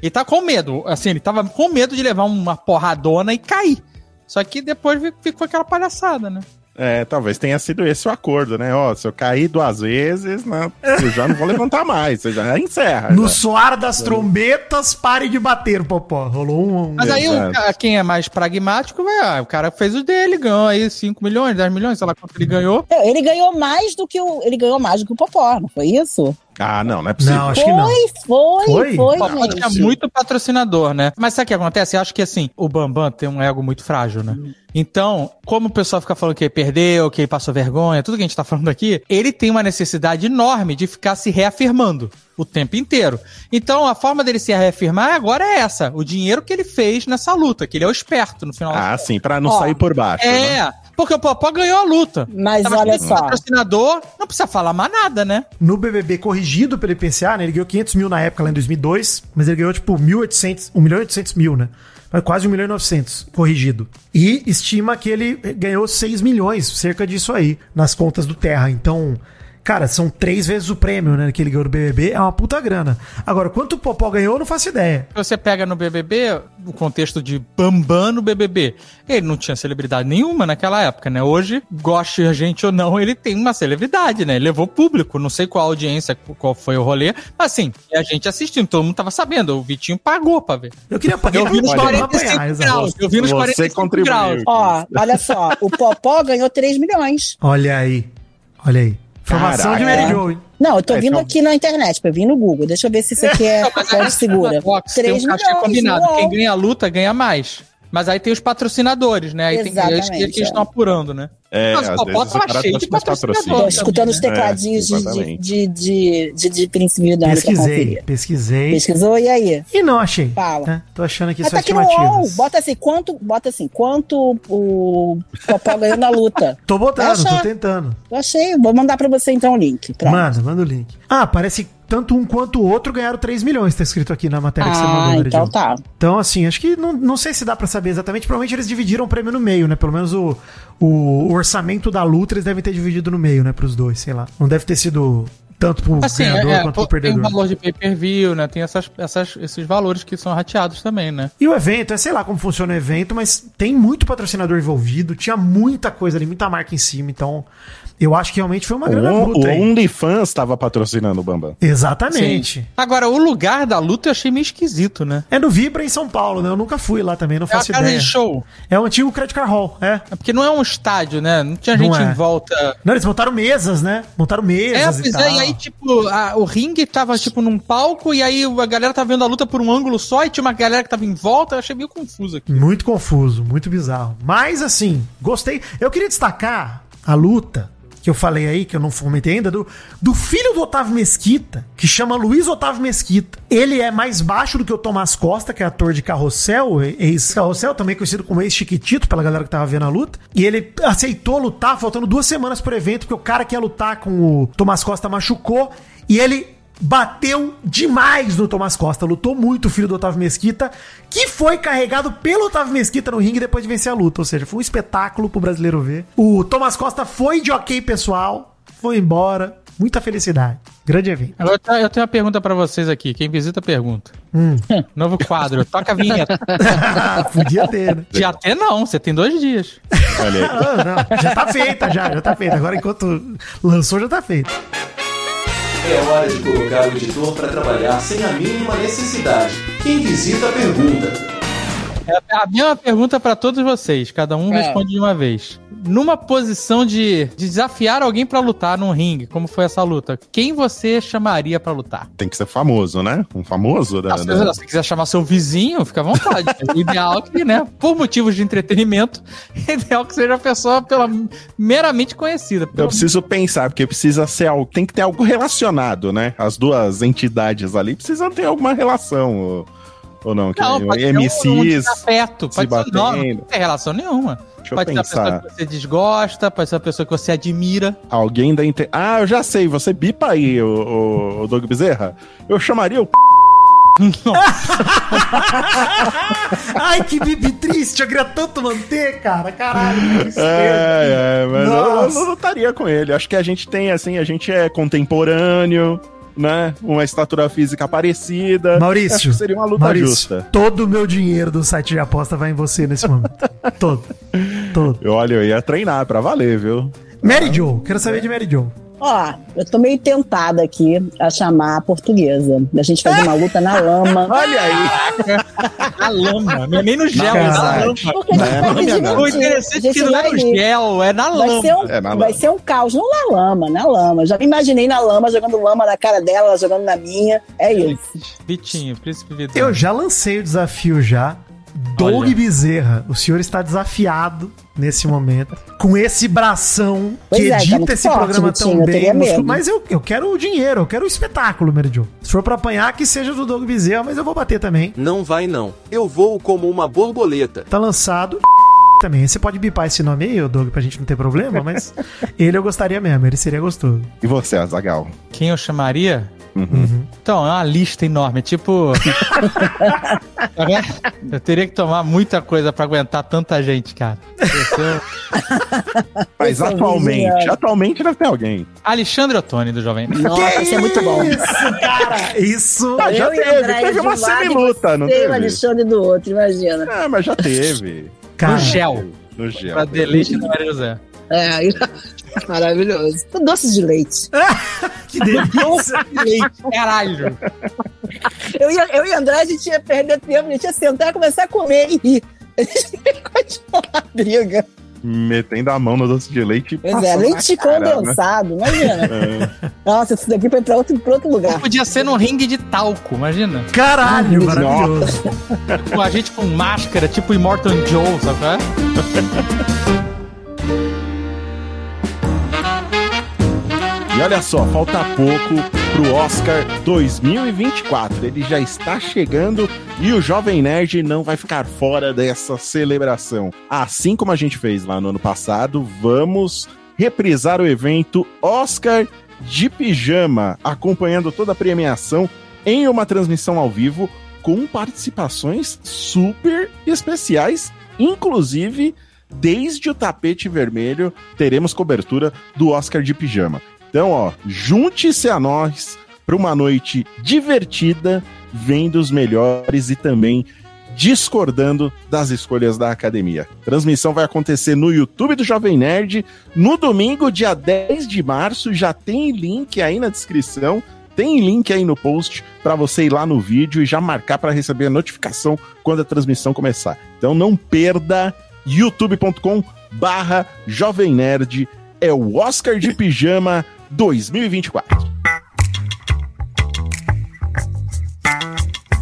Ele tá com medo, assim, ele tava com medo de levar uma porradona e cair. Só que depois ficou aquela palhaçada, né? É, talvez tenha sido esse o acordo, né? Ó, se eu cair duas vezes, né, eu já não vou levantar mais, você já encerra. No já. soar das trombetas, pare de bater, Popó. Rolou um. Mas aí o, quem é mais pragmático, vai, ah, o cara fez o dele, ganhou aí 5 milhões, 10 milhões, sei lá quanto ele ganhou. Não, Ele ganhou mais do que o. Ele ganhou mais do que o Popó, não foi isso? Ah, não, não é possível. Não, acho que não. Foi, foi, Foi? foi, Popó gente. tinha muito patrocinador, né? Mas sabe o que acontece? Eu acho que assim, o Bambam tem um ego muito frágil, né? Então, como o pessoal fica falando que ele perdeu, que ele passou vergonha, tudo que a gente tá falando aqui, ele tem uma necessidade enorme de ficar se reafirmando o tempo inteiro. Então, a forma dele se reafirmar agora é essa: o dinheiro que ele fez nessa luta, que ele é o esperto no final. Ah, sim, pra não Ó, sair por baixo. né? Porque o Popó ganhou a luta. Mas Tava olha só. patrocinador, não precisa falar mais nada, né? No BBB corrigido pelo IPCA, né? Ele ganhou 500 mil na época, lá em 2002, mas ele ganhou tipo 1.800, 1 milhão e 800 mil, né? Quase 1 milhão e 900 corrigido. E estima que ele ganhou 6 milhões, cerca disso aí, nas contas do Terra. Então, cara, são três vezes o prêmio, né? Que ele ganhou do BBB, é uma puta grana. Agora, quanto o Popó ganhou, eu não faço ideia. Você pega no BBB, o contexto de Bambam no BBB. Ele não tinha celebridade nenhuma naquela época, né? Hoje, goste a gente ou não, ele tem uma celebridade, né? Ele levou público, não sei qual audiência, qual foi o rolê, mas assim, e a gente assistindo, todo mundo tava sabendo, o Vitinho pagou pra ver. Eu queria pagar Eu vi nos pra não 45 apanhar, exato. graus, eu vi nos Você 45 contribuiu. graus. Ó, olha só, o Popó ganhou 3 milhões. Olha aí. Olha aí. Informação de. Mary Jo, hein? Não, eu tô É, vindo então- aqui na internet, eu vim no Google. Deixa eu ver se isso aqui é Não, mas aí fonte segura. box, tem um 3 cachê milhões. combinado. uau. Quem ganha a luta ganha mais. Mas aí tem os patrocinadores, né? Aí tem que, eles que Exatamente, eles estão é. apurando, né? É, Mas às vezes o cara cheio de patrocinador. Escutando os É, tecladinhos de, de, de, de, de, de Príncipe Pesquisei, pesquisei. Pesquisou e aí? E não achei. Fala. né? Tô achando aqui só tá estimativas. Bota assim, quanto, bota assim, quanto o Popó ganhou na luta. Tô botando, tô tentando. Eu achei, vou mandar pra você então o link. Pronto. Manda, manda o link. Ah, parece que tanto um quanto o outro ganharam 3 milhões, tá escrito aqui na matéria que você mandou, ah, então tá. Então, assim, acho que não, não sei se dá pra saber exatamente. Provavelmente eles dividiram o prêmio no meio, né? Pelo menos o, o, orçamento da luta eles devem ter dividido no meio, né? Pros dois, sei lá. Não deve ter sido tanto pro Assim, ganhador é, quanto pro tem o perdedor. valor de pay-per-view, né? Tem essas, essas, esses valores que são rateados também, né? E o evento, é sei lá como funciona o evento, mas tem muito patrocinador envolvido, tinha muita coisa ali, muita marca em cima, então eu acho que realmente foi uma grande O, luta. o aí. OnlyFans estava patrocinando o Bambam. Exatamente. Agora, o lugar da luta eu achei meio esquisito, né? É no Vibra em São Paulo, né? Eu nunca fui lá também, não É faço casa ideia. de show. É o antigo Credit Card Hall, é. É porque não é um estádio, né? Não tinha Não gente é. em volta. Não, eles montaram mesas, né? Montaram É, mesas e pois tal. é, e aí, tipo, a- o ringue tava, tipo, num palco, e aí a galera tava vendo a luta por um ângulo só, e tinha uma galera que tava em volta, eu achei meio confuso aqui. Muito confuso, muito bizarro. Mas assim, gostei. Eu queria destacar a luta que eu falei aí, que eu não comentei ainda, do, do filho do Otávio Mesquita, que chama Luiz Otávio Mesquita. Ele é mais baixo do que o Tomás Costa, que é ator de Carrossel, ex-Carrossel, também conhecido como ex-Chiquitito, pela galera que tava vendo a luta. E ele aceitou lutar, faltando duas semanas pro evento, porque o cara que ia lutar com o Tomás Costa machucou, e ele bateu demais no Tomás Costa, lutou muito o filho do Otávio Mesquita, que foi carregado pelo Otávio Mesquita no ringue depois de vencer a luta, ou seja, foi um espetáculo pro brasileiro ver. O Tomás Costa foi de ok pessoal, foi embora, muita felicidade. Grande evento. Agora eu tenho- uma pergunta pra vocês aqui, quem visita pergunta. Hum. Novo quadro, toca a vinheta. Podia ter, né? Já até não, você tem dois dias. Olha aí. Ah, não, já tá feita, já, já tá feita. Agora, enquanto lançou, já tá feita. É hora de colocar o editor para trabalhar sem a mínima necessidade. Quem visita pergunta. É a mesma pergunta pra todos vocês, cada um É. responde de uma vez. Numa posição de, de desafiar alguém pra lutar num ringue, como foi essa luta, quem você chamaria pra lutar? Tem que ser famoso, né? Um famoso da. Ah, se, da- você- se quiser chamar seu vizinho, fica à vontade. o ideal é que, né, por motivos de entretenimento, é ideal que seja a pessoa pela, meramente conhecida. Eu Pelo, preciso pensar, porque precisa ser algo. Tem que ter algo relacionado, né? As duas entidades ali precisam ter alguma relação. Ou, ou não? Que não, nem pode ser um, um MCs. desafeto, se pode ser, não, batendo. não tem relação nenhuma. Deixa eu pode ser uma pessoa pensar. que você desgosta, pode ser uma pessoa que você admira. Alguém da. Inte... Ah, eu já sei. Você bipa aí, o, o, o Doug Bezerra. Eu chamaria o. Ai, que bibi triste, eu queria tanto manter, cara. Caralho, que. É, é, mas eu, eu Nossa. não lutaria com ele. Acho que a gente tem, assim, a gente é contemporâneo, né? Uma estatura física parecida. Acho Maurício, que seria uma luta Maurício, justa. todo o meu dinheiro do site de aposta vai em você nesse momento. todo. Todo. Eu, olha, eu ia treinar pra valer, viu? Mary Jo, quero saber de Mary Jo. Ó, eu tô meio tentada aqui a chamar a portuguesa. A gente fazer uma luta na lama. Olha aí. Na lama, não é nem no gel, é na lama. Porque a gente Não, vai não, se não. O interessante A é que não é vai no gel, é na Vai lama. ser, um, É, na vai lama. ser um caos, não na lama, na lama. Já me imaginei na lama, jogando lama na cara dela, ela jogando na minha. É isso. Vitinho, Príncipe Vitor. Eu já lancei o desafio já. Doug Olha. Bezerra, o senhor está desafiado nesse momento. Com esse bração Pois que é, tá edita muito esse forte, programa Vitinho, tão eu bem. medo. Mas eu, eu quero o dinheiro, eu quero o espetáculo, Jo. Se for pra apanhar, que seja do Doug Bezerra, mas eu vou bater também. Não vai não. Eu vou como uma borboleta. Tá lançado também. Você pode bipar esse nome aí, ô Doug, pra gente não ter problema, mas ele eu gostaria mesmo, ele seria gostoso. E você, Azagal? Quem eu chamaria? Uhum. Então, é uma lista enorme. é Tipo. Tá eu teria que tomar muita coisa pra aguentar tanta gente, cara. É Mas Essa atualmente, vizinha. atualmente deve ter alguém. Alexandre Ottoni do Jovem Nerd. Nossa, isso é muito bom. Isso, cara, isso. Ah, já Eu teve, André teve uma um semi-luta, não teve? Alexandre do outro, imagina. Ah, mas já teve. Cara, No gel. No gel. Pra deleite do Maria José. É, maravilhoso. Doce de leite. que delícia. Leite, caralho. Eu e, eu e André, a gente ia perder tempo, a gente ia sentar e começar a comer e rir. A gente ia continuar a briga. Metendo a mão no doce de leite. Pois é, leite cara, né? condensado, imagina. É. Nossa, isso daqui foi pra outro, pra outro lugar. Podia ser num ringue de talco, imagina. Caralho, Nossa. maravilhoso. Com a gente com máscara, tipo Immortal Joe, sabe? E olha só, falta pouco pro Oscar 2024. Ele já está chegando e o Jovem Nerd não vai ficar fora dessa celebração. Assim como a gente fez lá no ano passado, vamos reprisar o evento Oscar de Pijama, acompanhando toda a premiação em uma transmissão ao vivo com participações super especiais, inclusive desde o tapete vermelho teremos cobertura do Oscar de Pijama. Então, ó, junte-se a nós para uma noite divertida, vendo os melhores e também discordando das escolhas da academia. Transmissão vai acontecer no YouTube do Jovem Nerd no domingo, dia 10 de março. Já tem link aí na descrição. Tem link aí no post para você ir lá no vídeo e já marcar para receber a notificação quando a transmissão começar. Então não perda youtube.com barra Jovem Nerd é o Oscar de Pijama 2024.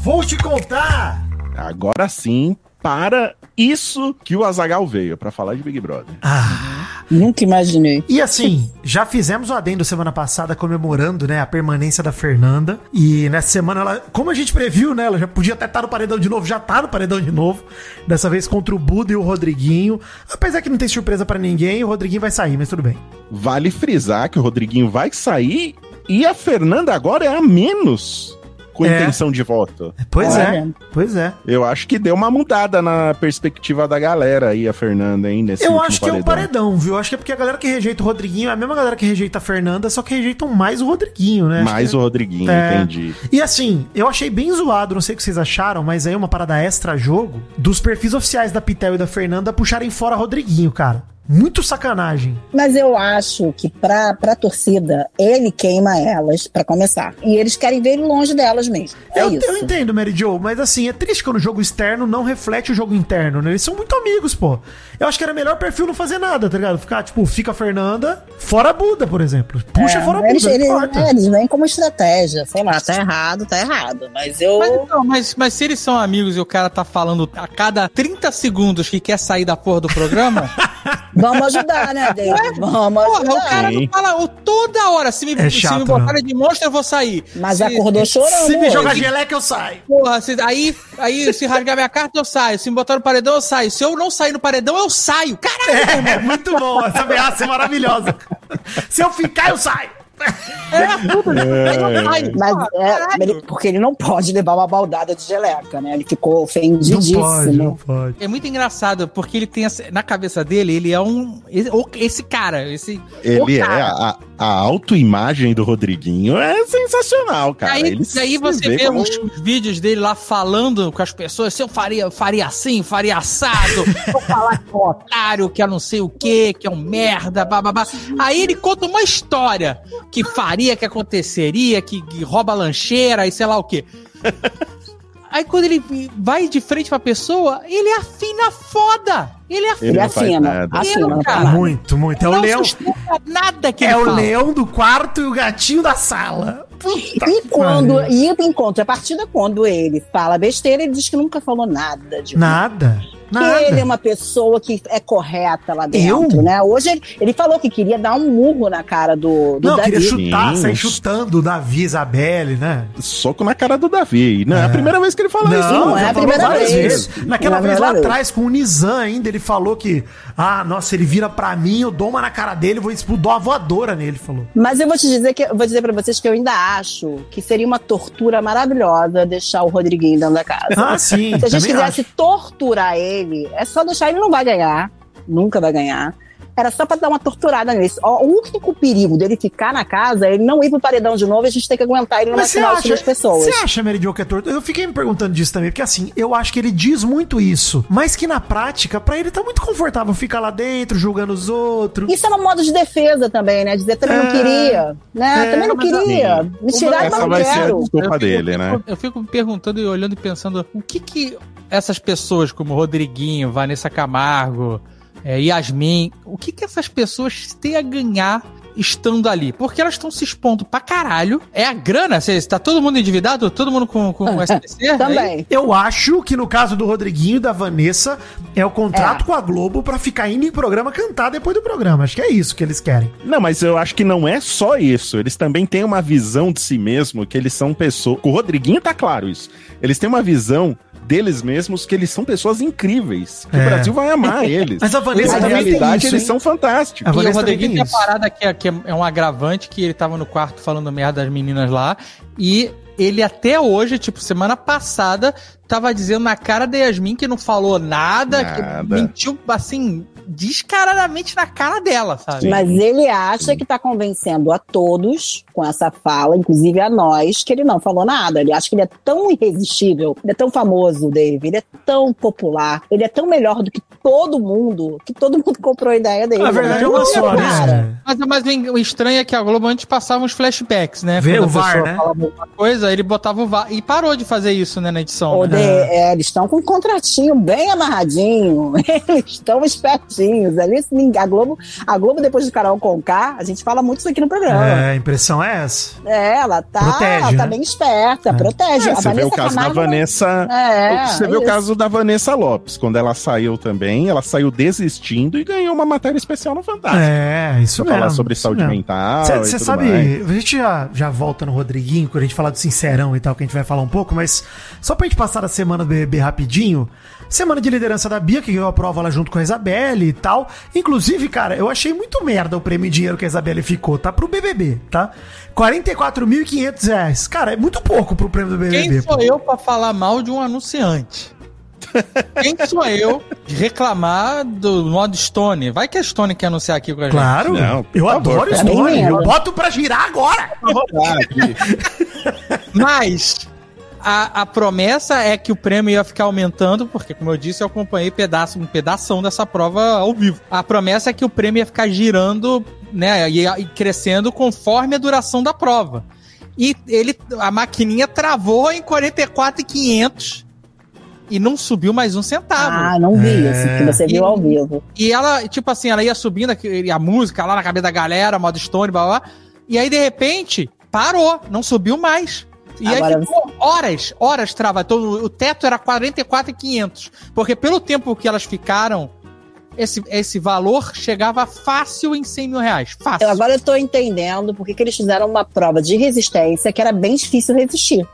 Vou te contar! Agora sim, para isso que o Azagal veio, para falar de Big Brother. Ah, Nunca imaginei. E assim, já fizemos o adendo semana passada comemorando, né, a permanência da Fernanda. E nessa semana ela, como a gente previu, né, ela já podia até estar no paredão de novo, já tá no paredão de novo. Dessa vez contra o Buda e o Rodriguinho. Apesar que não tem surpresa pra ninguém, o Rodriguinho vai sair, mas tudo bem. Vale frisar que o Rodriguinho vai sair e a Fernanda agora é a menos com É. intenção de voto. Pois é, Olha. pois é. Eu acho que deu uma mudada na perspectiva da galera aí, a Fernanda, hein, nesse Eu acho que é um paredão, viu? Acho que é porque a galera que rejeita o Rodriguinho é a mesma galera que rejeita a Fernanda, só que rejeitam mais o Rodriguinho, né? Mais que- o Rodriguinho, É. entendi. E assim, eu achei bem zoado, não sei o que vocês acharam, mas aí uma parada extra jogo dos perfis oficiais da Pitel e da Fernanda puxarem fora Rodriguinho, cara. Muito sacanagem. Mas eu acho que pra, pra torcida, ele queima elas pra começar. E eles querem ver ele longe delas mesmo. É eu, isso. eu entendo, Mary Jo, mas assim, é triste quando o jogo externo não reflete o jogo interno, né? Eles são muito amigos, pô. Eu acho que era melhor perfil não fazer nada, tá ligado? Ficar, tipo, fica a Fernanda, fora a Buda, por exemplo. Puxa É, fora a eles, Buda, eles, importa. é, eles vêm como estratégia. Sei lá, tá errado, tá errado. Mas eu. Mas, então, mas, mas se eles são amigos e o cara tá falando a cada 30 segundos que quer sair da porra do programa, Vamos ajudar, né, Deus? Vamos porra, o cara não fala toda hora. Se me, É se chato, me botarem de monstro, eu vou sair. Mas se, acordou chorando. Se me hoje. jogar geleca, eu saio. Porra, se, aí, aí se rasgar minha carta, eu saio. Se me botar no paredão, eu saio. Se eu não sair no paredão, eu saio. Caralho, É, muito bom. Essa ameaça é maravilhosa. Se eu ficar, eu saio. É tudo. Eu saio. Mas é, ele- porque ele não pode levar uma baldada de geleca, né? Ele ficou Não ofendidíssimo. pode, não pode. É muito engraçado, porque ele tem essa- na cabeça dele, ele é um esse, esse cara, esse Ele é, cara. a, a autoimagem do Rodriguinho é sensacional, cara. aí, Ele aí se você vê vê como- os, os vídeos dele lá falando com as pessoas, se eu faria, faria assim, faria assado, vou falar que é um otário, que é não sei o que, que é um merda, bababá. Aí ele conta uma história que faria, que aconteceria, que, que rouba lancheira e sei lá o que. Aí quando ele vai de frente pra pessoa, ele afina foda. Ele afina. Ele. Assina, não Cara. Muito, muito. É o não leão. nada que É ele o fala. leão do quarto e o gatinho da sala. Puta E quando, pariu. e em contrapartida, quando ele fala besteira, ele diz que nunca falou nada de. Nada. Que Nada. ele é uma pessoa que é correta lá dentro, Eu? né? Hoje ele, ele falou que queria dar um murro na cara do, do Não, Davi. queria chutar, Sim. sair chutando o Davi, Isabelle, né? soco na cara do Davi. Não é, a É. primeira vez que ele fala isso. não já é a primeira vez. vezes. Naquela Não é a vez lá primeira vez. atrás, com o Nizam ainda, ele falou que, ah, nossa, ele vira pra mim, eu dou uma na cara dele, vou explodir uma voadora nele, falou. Mas eu vou te dizer que eu vou dizer pra vocês que eu ainda acho que seria uma tortura maravilhosa deixar o Rodriguinho dentro da casa. Ah, sim. Se a gente quisesse acho. torturar ele, é só deixar ele não vai ganhar. Nunca vai ganhar. Era só pra dar uma torturada nele. Ó, O único perigo dele ficar na casa é ele não ir pro paredão de novo e a gente ter que aguentar ele numa Mas final acha, das pessoas. você acha, Mary Jo, que é torto? Eu fiquei me perguntando disso também, porque assim, eu acho que ele diz muito isso, mas que na prática, pra ele tá muito confortável ficar lá dentro, julgando os outros. Isso é um modo de defesa também, né? Dizer também É. não queria, né? É, também não mas queria. assim, Me tiraram, mas Essa não vai ser a quero. desculpa fico- dele, eu né? fico- Eu fico me perguntando e olhando e pensando o que que essas pessoas como Rodriguinho, Vanessa Camargo, é, Yasmin, o que, que essas pessoas têm a ganhar estando ali? Porque elas estão se expondo pra caralho. É a grana, você tá todo mundo endividado, todo mundo com, com SPC? É Também. Eu acho que no caso do Rodriguinho e da Vanessa, é o contrato com a Globo pra ficar indo em programa cantar depois do programa. Acho que é isso que eles querem. Não, mas eu acho que não é só isso. Eles também têm uma visão de si mesmo que eles são pessoas. O Rodriguinho tá claro isso. Eles têm uma visão deles mesmos que eles são pessoas incríveis. Que É. o Brasil vai amar eles. Mas a Vanessa na também tem realidade, isso, eles são fantásticos. A E o Vanessa Rodriguinho tem a parada que é, que é um agravante, que ele tava no quarto falando merda das meninas lá, e ele até hoje, tipo, semana passada, tava dizendo na cara da Yasmin que não falou nada, Nada. que mentiu, assim, descaradamente na cara dela, sabe? Sim. Mas ele acha que tá convencendo a todos com essa fala, inclusive a nós, que ele não falou nada. Ele acha que ele é tão irresistível, ele é tão famoso, Dave, ele é tão popular, ele é tão melhor do que todo mundo, que todo mundo comprou a ideia dele. Na verdade é Não uma é, só, cara. né? Mas, mas o estranho é que a Globo antes passava uns flashbacks, né? Vê Quando o a VAR, né? falava alguma coisa, ele botava o VAR. E parou de fazer isso, né, na edição. O né? de- é, eles estão com um contratinho bem amarradinho, eles estão espertinhos. Ali, a Globo, a Globo depois do Carol Conká, a gente fala muito isso aqui no programa. É, a impressão é essa. É, ela tá, Protege, ela tá né? bem esperta, protege. É, A você vê o Vanessa caso Camargo da não- Vanessa. É, você vê é o caso da Vanessa Lopes. Quando ela saiu também, ela saiu desistindo e ganhou uma matéria especial no Fantástico. É, isso pra falar mesmo, sobre isso saúde mesmo. mental. Você sabe, mais. a gente já, já volta no Rodriguinho, quando a gente falar do Sincerão e tal, que a gente vai falar um pouco, mas só pra gente passar a semana do BBB rapidinho, semana de liderança da Bia, que ganhou a prova lá junto com a Isabelle e tal. Inclusive, cara, eu achei muito merda o prêmio em dinheiro que a Isabelle ficou, tá? Pro BBB, tá? 44.500 reais. Cara, é muito pouco pro prêmio do BBB. Quem sou pô. eu pra falar mal de um anunciante? Quem sou eu de reclamar do modo Stone? Vai que a Stone quer anunciar aqui com a gente. Claro, Não, eu favor, adoro história. Bem-vindo. Eu boto pra girar agora. Mas a, a promessa é que o prêmio ia ficar aumentando, porque, como eu disse, eu acompanhei pedaço, um pedação dessa prova ao vivo. A promessa é que o prêmio ia ficar girando, né, e, e crescendo conforme a duração da prova. E ele, a maquininha travou em 44,500 e não subiu mais um centavo. Ah, não vi É. isso, que você viu E- ao vivo. E ela, tipo assim, ela ia subindo a música lá na cabeça da galera, modo Stone, blá blá. blá. E aí, de repente, parou, não subiu mais. E Agora aí ficou horas, horas travado. Então, o teto era 44,500. Porque pelo tempo que elas ficaram, esse, esse valor chegava fácil em 100 mil reais. Fácil. Eu, agora eu tô entendendo porque que eles fizeram uma prova de resistência que era bem difícil resistir.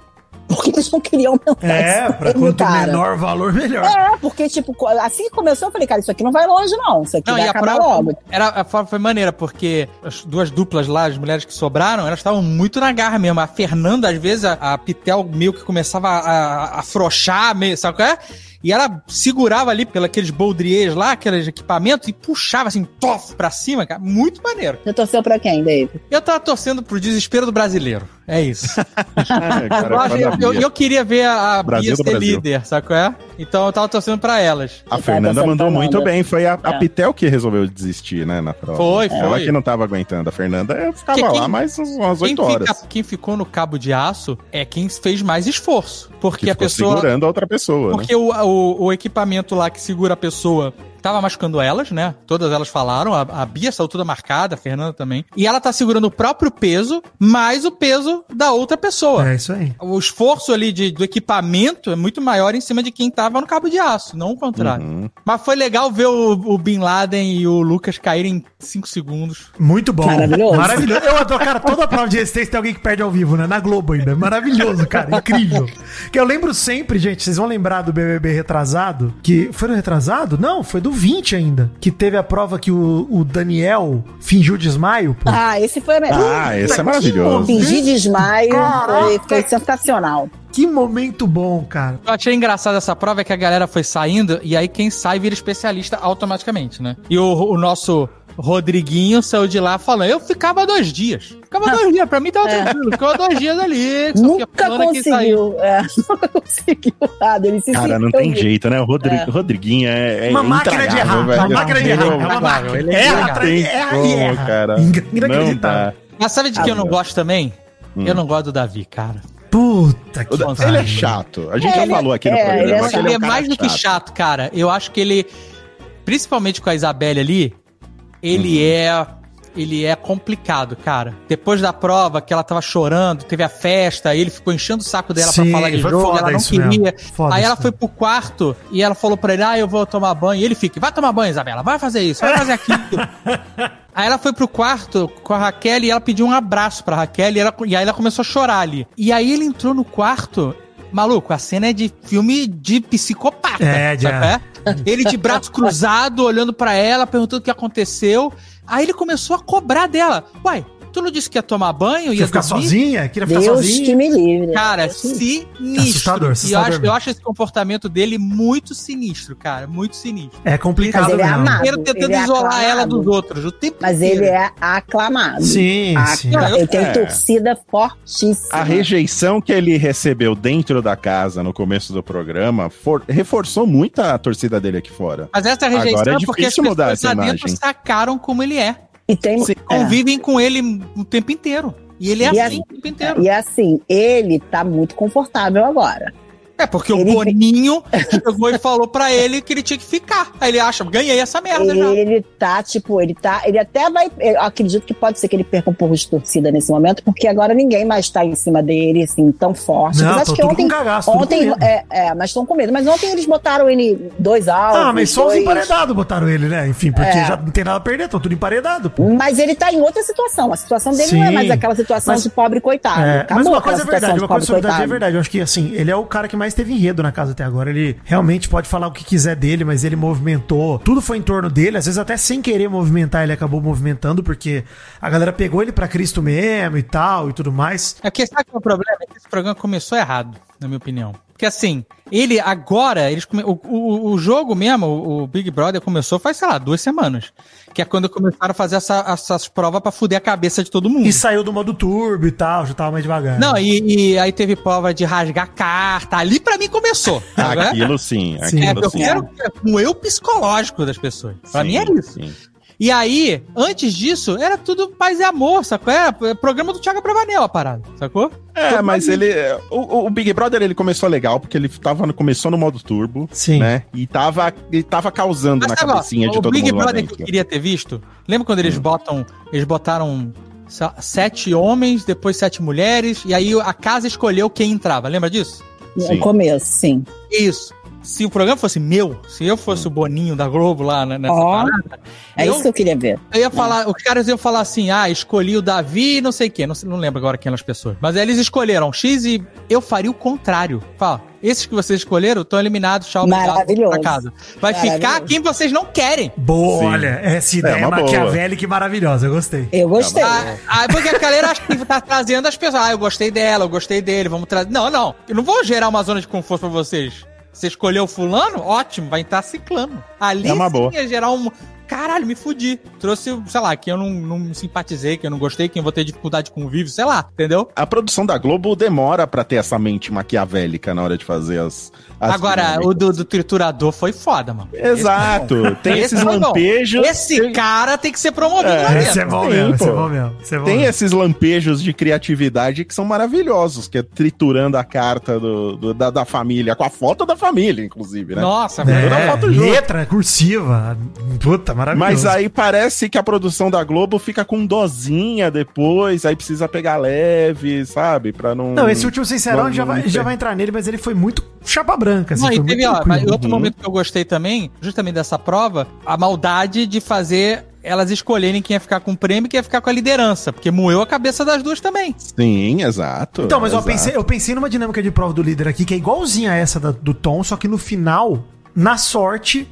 Porque eles não queriam aumentar É, pra prêmio, quanto cara. menor valor, melhor. É, porque, tipo, assim que começou, eu falei, cara, isso aqui não vai longe, não. Isso aqui Não, vai e a acabar prova logo. era, a prova foi maneira, porque as duas duplas lá, as mulheres que sobraram, elas estavam muito na garra mesmo. A Fernanda, às vezes, a, a Pitel meio que começava a, a, afrouxar, meio, sabe qual é? E ela segurava ali pelos aqueles boldriers lá, aqueles equipamentos, e puxava assim, tof, pra cima, cara. Muito maneiro. Você torceu pra quem, Dave? Eu tava torcendo pro desespero do brasileiro. É isso. É, cara, eu, eu- eu queria ver a, a Brasil Bia ser Brasil. líder, sabe qual é? Então eu tava torcendo pra elas. A Tá Fernanda mandou muito bem. Foi a, a É. Pitel que resolveu desistir, né, na prova. Foi, Ela foi. que não tava aguentando. A Fernanda ficava Que quem- lá mais umas Quem, oito horas. fica- quem ficou no cabo de aço é quem fez mais esforço. Porque que a ficou pessoa. segurando a outra pessoa, né? Porque o, o, o equipamento lá que segura a pessoa tava machucando elas, né? Todas elas falaram. A, a Bia saiu toda marcada, a Fernanda também. E ela tá segurando o próprio peso, mais o peso da outra pessoa. É isso aí. O esforço ali de, do equipamento é muito maior em cima de quem tava no cabo de aço, não o contrário. Uhum. Mas foi legal ver o, o Bin Laden e o Lucas caírem em 5 segundos. Muito bom. Maravilhoso. Maravilhoso. Eu adoro, cara, toda prova de resistência tem alguém que perde ao vivo, né? Na Globo ainda. Maravilhoso, cara. Incrível. Que eu lembro sempre, gente, vocês vão lembrar do BBB retrasado, que foi no retrasado? Não, foi do 20 ainda, que teve a prova que o, o Daniel fingiu desmaio, pô. Ah, esse foi a melhor. Ah, esse é maravilhoso. Fingir desmaio foi, foi sensacional. Que momento bom, cara. Eu achei engraçado essa prova é que a galera foi saindo e aí quem sai vira especialista automaticamente, né? E o, o nosso Rodriguinho saiu de lá falando, eu ficava dois dias. Ficava dois dias, pra mim tava É. tranquilo. Ficava dois dias ali. só Nunca que que conseguiu. É, nunca conseguiu nada. Ele se Cara, não tem jeito, né? O Rodri- É. Rodriguinho é, é Uma máquina de errar. velho. Uma máquina de errar. É uma máquina. ele é Erra, atrás- erra e Como, erra. cara? Inacreditável. dá. Mas sabe de Ah, quem eu não gosto também? Hum. Eu não gosto do Davi, cara. Puta que pariu. Ele é chato. A gente É, já ele- falou aqui no é, programa. ele é que. Ele é um mais do que chato, cara. Eu acho que ele. principalmente com a Isabelle ali, ele Uhum. é. Ele é complicado, cara. Depois da prova, que ela tava chorando, teve a festa, ele ficou enchendo o saco dela Sim, pra falar de jogo, ela não queria. Aí ela foi pro quarto e ela falou pra ele: Ah, eu vou tomar banho. E ele fica: Vai tomar banho, Isabela, vai fazer isso, vai fazer aquilo. Aí ela foi pro quarto com a Raquel e ela pediu um abraço pra Raquel e, ela, e aí ela começou a chorar ali. E aí ele entrou no quarto. Maluco, a cena é de filme de psicopata. É, de- é? Ele de braço cruzado, olhando pra ela, perguntando o que aconteceu. Aí ele começou a cobrar dela. Uai, tu não disse que ia tomar banho? Ia Quer ficar dormir? sozinha? Queria ficar Deus sozinha? que me livre. Cara, Assim, sinistro. Assustador, E eu assustador acho, eu acho esse comportamento dele muito sinistro, cara. Muito sinistro. É complicado Mas ele é amado. Primeiro tentando ele é isolar aclamado. ela dos outros o tempo Mas inteiro. ele é aclamado. Sim, Acla- sim. Ele tem É. torcida fortíssima. A rejeição que ele recebeu dentro da casa no começo do programa for- reforçou muito a torcida dele aqui fora. Mas essa rejeição Agora é é porque as pessoas lá dentro imagem. sacaram como ele é. E tem. Sim. é. Convivem com ele o tempo inteiro. E ele é E assim assim- o tempo inteiro. E assim, ele tá muito confortável agora. É porque o ele- Boninho chegou e falou pra ele que ele tinha que ficar. Aí ele acha, ganhei essa merda já. Ele tá, tipo, ele tá. Ele até vai. Eu acredito que pode ser que ele perca um pouco de torcida nesse momento, porque agora ninguém mais tá em cima dele, assim, tão forte. Não, Mas tô acho que tudo ontem. com cagaço, tudo ontem com medo. é, é, mas estão com medo. Mas ontem eles botaram ele dois altos. Ah, mas só os dois... emparedados botaram ele, né? Enfim, porque É. já não tem nada a perder, estão tudo emparedado. pô. Mas ele tá em outra situação. A situação dele não é Sim, mais aquela situação mas- de pobre coitado. É, Acabou mas uma coisa é verdade, de uma coisa sobre o é verdade. Eu acho que assim, ele é o cara que mais teve enredo na casa até agora. Ele realmente pode falar o que quiser dele, mas ele movimentou. Tudo foi em torno dele, às vezes até sem querer movimentar, ele acabou movimentando, porque a galera pegou ele pra Cristo mesmo e tal e tudo mais. É que sabe é o problema? É que esse programa começou errado, na minha opinião. Porque assim, ele agora, eles come... o, o, o jogo mesmo, o, o Big Brother começou faz, sei lá, duas semanas. Que é quando começaram a fazer essa- essas provas pra fuder a cabeça de todo mundo. E saiu do modo turbo e tal, já tava mais devagar. Não, e, e aí teve prova de rasgar carta. Ali pra mim começou. Aquilo sim, Sim. É, aquilo eu sim. quero um eu psicológico das pessoas. Pra Sim, mim é isso. sim. E aí, antes disso, era tudo paz e amor, sacou? Era programa do Thiago Bravanel a parada, sacou? É, mas ele. O, o Big Brother ele começou legal, porque ele tava, começou no modo turbo, Sim. né? E tava, e tava causando Mas na sabe, ó, cabecinha de o todo Big mundo lá Brother que eu queria ter visto, lembra quando Hum. eles botam, eles botaram sete homens, depois sete mulheres, e aí a casa escolheu quem entrava, lembra disso? Sim. No começo, sim. Isso. Se o programa fosse meu, se eu fosse o Boninho da Globo lá né, nessa Ó, parada, É eu, isso que eu queria ver. eu ia falar, os caras iam falar assim, ah, escolhi o Davi e não sei quem, não, não lembro agora quem eram as pessoas. Mas aí eles escolheram X e eu faria o contrário. Fala, esses que vocês escolheram estão eliminados, tchau, Maravilhoso. pra casa. Vai ficar quem vocês não querem. Boa, Sim. olha, essa ideia É uma boa. maquiavélica e maravilhosa, eu gostei. Eu gostei. Ah, ah, porque a galera acha que tá trazendo as pessoas. Ah, eu gostei dela, eu gostei dele, vamos trazer. Não, não. Eu não vou gerar uma zona de conforto pra vocês. Você escolheu fulano? Ótimo, vai estar ciclano. Ali É uma boa. sim ia gerar um. Caralho, me fudi. Trouxe, sei lá, que eu não, não simpatizei, que eu não gostei, que eu vou ter dificuldade de convívio, sei lá, entendeu? A produção da Globo demora pra ter essa mente maquiavélica na hora de fazer as. as Agora, dinâmicas. o do, do triturador foi foda, mano. Exato. Tem Esse esses foi bom. lampejos. Esse tem, cara tem que ser promovido É, lá dentro. Esse é bom Sim, mesmo, esse é pô. bom mesmo. esse é bom tem mesmo. esses lampejos de criatividade que são maravilhosos, que é triturando a carta do, do- da, da família, com a foto da família, inclusive, né? Nossa, É, foto junto. letra cursiva. Puta, maravilhoso. Mas aí parece que a produção da Globo fica com dozinha depois, aí precisa pegar leve, sabe? Pra não. Não, esse último Sincerão não- já, vai, já vai entrar nele, mas ele foi muito chapa branca. Assim, Não, foi e muito teve, ó, outro Uhum. momento que eu gostei também, justamente dessa prova, a maldade de fazer elas escolherem quem ia ficar com o prêmio e quem ia ficar com a liderança, porque moeu a cabeça das duas também. Sim, exato. Então, mas eu exato. pensei, eu pensei numa dinâmica de prova do líder aqui que é igualzinha a essa da- do Tom, só que no final, na sorte,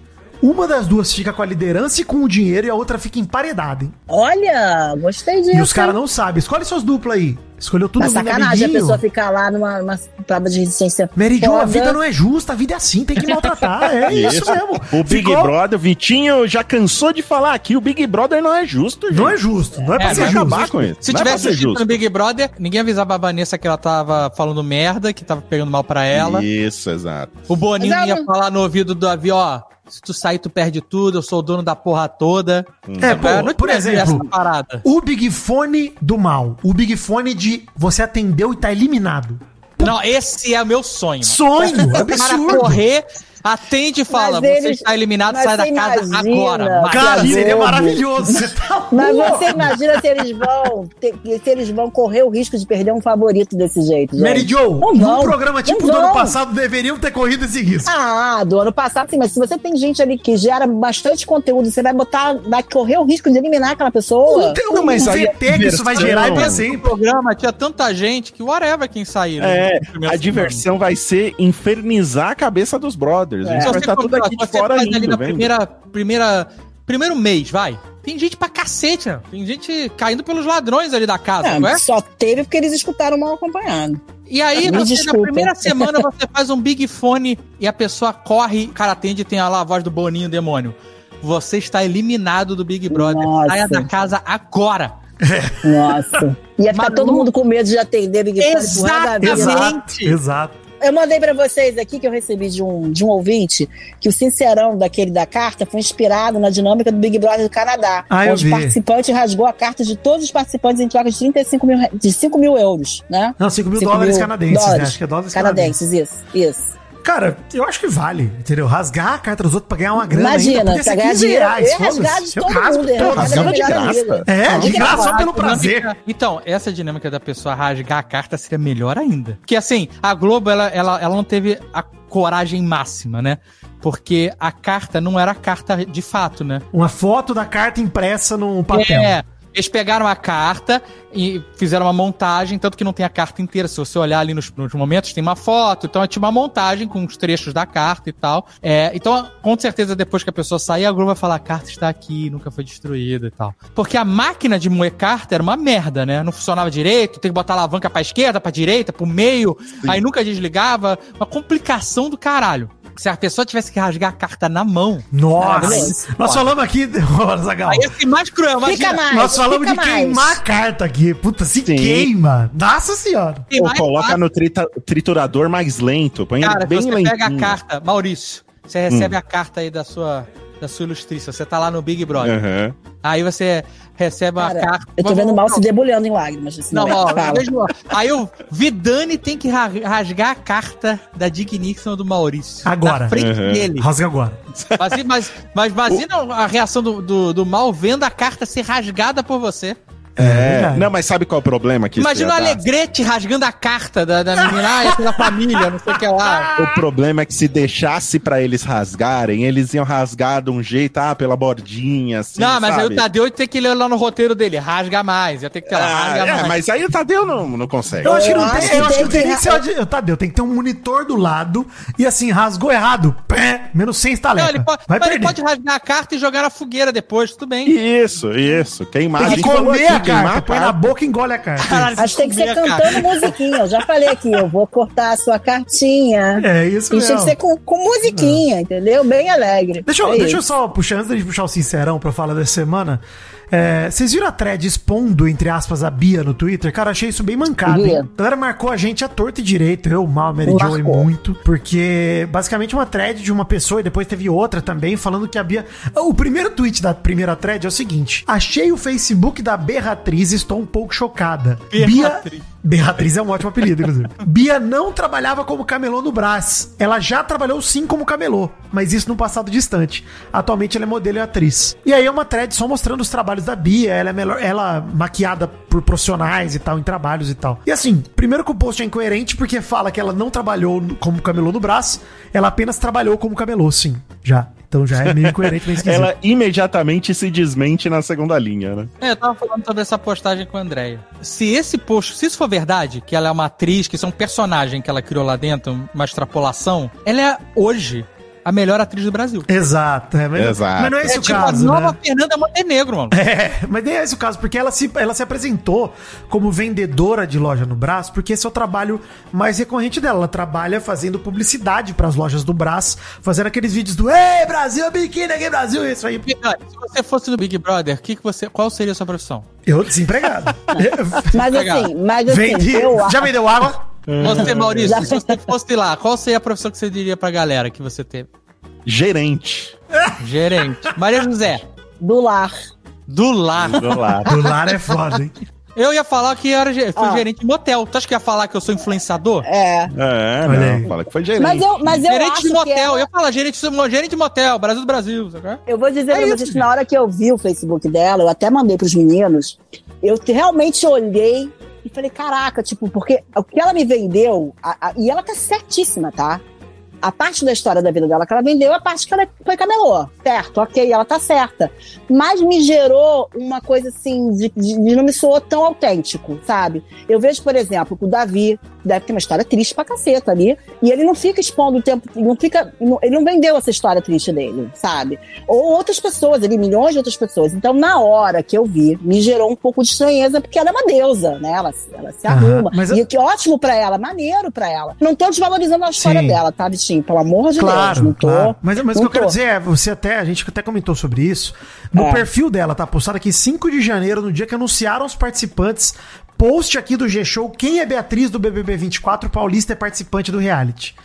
uma das duas fica com a liderança e com o dinheiro e a outra fica emparedada, hein? Olha, gostei disso. E os caras não sabem. Escolhe suas duplas aí. Escolheu tudo Tá mundo sacanagem a pessoa ficar lá numa, numa prova de resistência. Mary Jo, a vida não é justa, a vida é assim, tem que maltratar. É isso, Isso. mesmo. O Big Ficou- Brother, Vitinho já cansou de falar aqui, o Big Brother não é justo, gente. Não é justo, não é pra É, ser Vai justo. acabar com isso. Se não é tivesse assistido justo. no Big Brother, ninguém avisava a Vanessa que ela tava falando merda, que tava pegando mal pra ela. Isso, exato. O Boninho Mas ia falar no ouvido do Davi, ó, se tu sair, tu perde tudo, eu sou o dono da porra toda. É, pô, não por exemplo, essa parada. o Big Fone do mal. O Big Fone de você atendeu e tá eliminado. Não, esse é o meu sonho. Sonho, absurdo. correr Atende e fala, Mas você eles- está eliminado, mas sai da casa agora. Mas- Cara, seria maravilhoso. Você tá Mas você imagina se eles vão ter- se eles vão correr o risco de perder um favorito desse jeito, gente. Mary Jo, Não num vão. programa tipo Não do ano passado, deveriam ter corrido esse risco. Ah, do ano passado sim, mas se você tem gente ali que gera bastante conteúdo, você vai botar, vai correr o risco de eliminar aquela pessoa. Tem um Não, mas aí VT que isso vai gerar é pra diversão- No sempre. programa tinha tanta gente que whatever quem sair. né, É, a diversão vai ser infernizar a cabeça dos brothers. A gente Se vai você estar tudo aqui de fora faz ali na vendo? primeira, primeira, primeiro mês, vai. Tem gente pra cacete, né? Tem gente caindo pelos ladrões ali da casa, não é? É, só teve porque eles escutaram mal acompanhado. E aí, Me você, na primeira semana, você faz um big fone e a pessoa corre, o cara atende e tem lá a voz do Boninho demônio. Você está eliminado do Big Brother. Nossa. Saia da casa agora. Nossa. Ia ficar Mas todo mundo com medo de atender Big Brother. Exatamente. Exato, exato. Eu mandei pra vocês aqui que eu recebi de um, de um ouvinte que o sincerão daquele da carta foi inspirado na dinâmica do Big Brother do Canadá. Ah, onde o participante rasgou a carta de todos os participantes em troca de 35 mil, de 5 mil euros, né? Não, 5 mil 5 dólares mil canadenses, né? dólares Acho que é dólares canadenses. Canadenses, isso, isso. Cara, eu acho que vale, entendeu? Rasgar a carta dos outros pra ganhar uma grana Imagina, ainda, podia pra ser ganhar 15 dinheiro. reais, Eu ia rasgar de Eu todo rasgo mundo, rasgava de graça. vida. É, de graça só pelo prazer. dinâmica- Então, essa dinâmica da pessoa rasgar a carta seria melhor ainda. Porque assim, a Globo, ela, ela, ela não teve a coragem máxima, né? Porque a carta não era a carta de fato, né? Uma foto da carta impressa no papel. É. Eles pegaram a carta e fizeram uma montagem, tanto que não tem a carta inteira. Se você olhar ali nos, nos momentos, tem uma foto. Então é tipo uma montagem com os trechos da carta e tal. É, então, com certeza, depois que a pessoa sair, a Globo vai falar: a carta está aqui, nunca foi destruída e tal. Porque a máquina de moer carta era uma merda, né? Não funcionava direito, tem que botar alavanca pra esquerda, pra direita, pro meio, aí nunca desligava. Uma complicação do caralho. Se a pessoa tivesse que rasgar a carta na mão. Nossa. Nós falamos aqui, Zagal, Aí ia ser mais cruel, Fica imagina. mais, nós falamos de fica mais. queimar a carta aqui. Puta, se Sim. queima. Nossa senhora. Ou mais coloca fácil. no trita- triturador mais lento. Põe Cara, ele bem você lentinho. pega a carta, Maurício, você recebe a carta aí da sua, da sua ilustrícia, você tá lá no Big Brother. Aham. Aí você recebe uma Cara, carta. eu tô Vamos- vendo mal se debulhando em lágrimas. Assim, Não, ó, lá. Aí o Vidani tem que ra- rasgar a carta da Dick Nixon do Maurício. Agora. Na frente Uhum. dele. Rasga agora. Mas, mas, mas imagina a reação do, do, do mal vendo a carta ser rasgada por você. É, verdade. não, mas sabe qual é o problema isso Imagina o dar? Alegrete rasgando a carta da, da menina, ah, é pela família, não sei o que lá. O problema é que se deixasse pra eles rasgarem, eles iam rasgar de um jeito, ah, pela bordinha, assim, não, mas aí sabe? o Tadeu ia ter que ler lá no roteiro dele, rasga mais, ia ter que ter lá, Ah, rasga é, mais. mas aí o Tadeu não, não consegue. Eu acho que não tem, eu acho que tem não tem que- ser. odi- Tadeu, tem que ter um monitor do lado e assim, rasgou errado. Pé, menos 100 Não, estaleca. ele pode, Vai mas ele pode rasgar a carta e jogar na fogueira depois, tudo bem. Isso, isso. Queimar. Tem que comer aqui, a carta, põe na boca e engole a carta. Caralho, Acho que tem que ser a cantando musiquinha. Eu já falei aqui, eu vou cortar a sua cartinha. É isso Isso tem que ser com, com musiquinha, entendeu? Bem alegre. Deixa, eu, É deixa eu só puxar, antes de puxar o sincerão pra falar dessa semana. É, vocês viram a thread expondo, entre aspas, a Bia no Twitter? Cara, achei isso bem mancado. Hein? A galera marcou a gente a torta e direito. Eu, mal, a Mary e muito. Porque, basicamente, uma thread de uma pessoa e depois teve outra também falando que a Bia. O primeiro tweet da primeira thread é o seguinte: Achei o Facebook da Berratriz e estou um pouco chocada. Berratriz. Bia. Berratriz é um ótimo apelido, inclusive. Bia não trabalhava como camelô no Brás. Ela já trabalhou sim como camelô, mas isso no passado distante. Atualmente ela é modelo e atriz. E aí é uma thread só mostrando os trabalhos da Bia, ela é melhor, ela maquiada por profissionais e tal, em trabalhos e tal. E assim, primeiro que o post é incoerente porque fala que ela não trabalhou como camelô no Brás, ela apenas trabalhou como camelô, sim, já. Então já é meio incoerente, meio esquisito. Ela imediatamente se desmente na segunda linha, né? É, eu tava falando sobre essa postagem com a Andréia. Se esse post, se isso for verdade, que ela é uma atriz, que isso é um personagem que ela criou lá dentro, uma extrapolação, ela é hoje a melhor atriz do Brasil. Exato, é, mas, Exato. mas não é esse é o tipo caso, a nova né? Fernanda Montenegro, mano. É, mas nem é esse o caso, porque ela se, ela se apresentou como vendedora de loja no Brás, porque esse é o trabalho mais recorrente dela. Ela trabalha fazendo publicidade para as lojas do Brás, fazendo aqueles vídeos do Ei, Brasil, biquíni aqui, Brasil, isso aí. Se você fosse no Big Brother, que que você, qual seria a sua profissão? Eu, desempregado. Mas assim, mas assim, Vendi. eu Já vendeu água? Você, Maurício, se você fosse lá, qual seria a profissão que você diria pra galera que você teve? Gerente. Gerente. Maria José, do lar. do lar. Do lado. Do lar é foda, hein? Eu ia falar que era, ge- fui Ah. gerente de motel. Tu acha que ia falar que eu sou influenciador? É. É, Olha não, fala que foi gerente. Mas eu, mas eu gerente acho de que motel. ela- Eu ia falar gerente, de- gerente de motel, Brasil do Brasil, sabe? Eu vou dizer É pra isso, vocês que na hora que eu vi o Facebook dela, eu até mandei pros meninos, eu te- realmente olhei e falei, caraca, tipo, porque o que ela me vendeu, a- a- e ela tá certíssima, tá? A parte da história da vida dela que ela vendeu, é a parte que ela foi camelô. Certo, ok, ela tá certa. Mas me gerou uma coisa assim, de, de- de não me soou tão autêntico, sabe? Eu vejo, por exemplo, o Davi deve ter uma história triste pra caceta ali, e ele não fica expondo o tempo, não fica, não- ele não vendeu essa história triste dele, sabe? Ou outras pessoas, ali, milhões de outras pessoas. Então, na hora que eu vi, me gerou um pouco de estranheza, porque ela é uma deusa, né? Ela, ela se Aham, arruma. mas E eu- que ótimo pra ela, maneiro pra ela. Não tô desvalorizando a história Sim. dela, tá, Vitinho? Pelo amor de Deus, Claro, não tô. claro. Mas, mas o que eu quero dizer é, você até, a gente até comentou sobre isso. No É. perfil dela, tá postado aqui 5 de janeiro, no dia que anunciaram os participantes. Post aqui do G-Show, quem é Beatriz do BBB 24, paulista é participante do reality.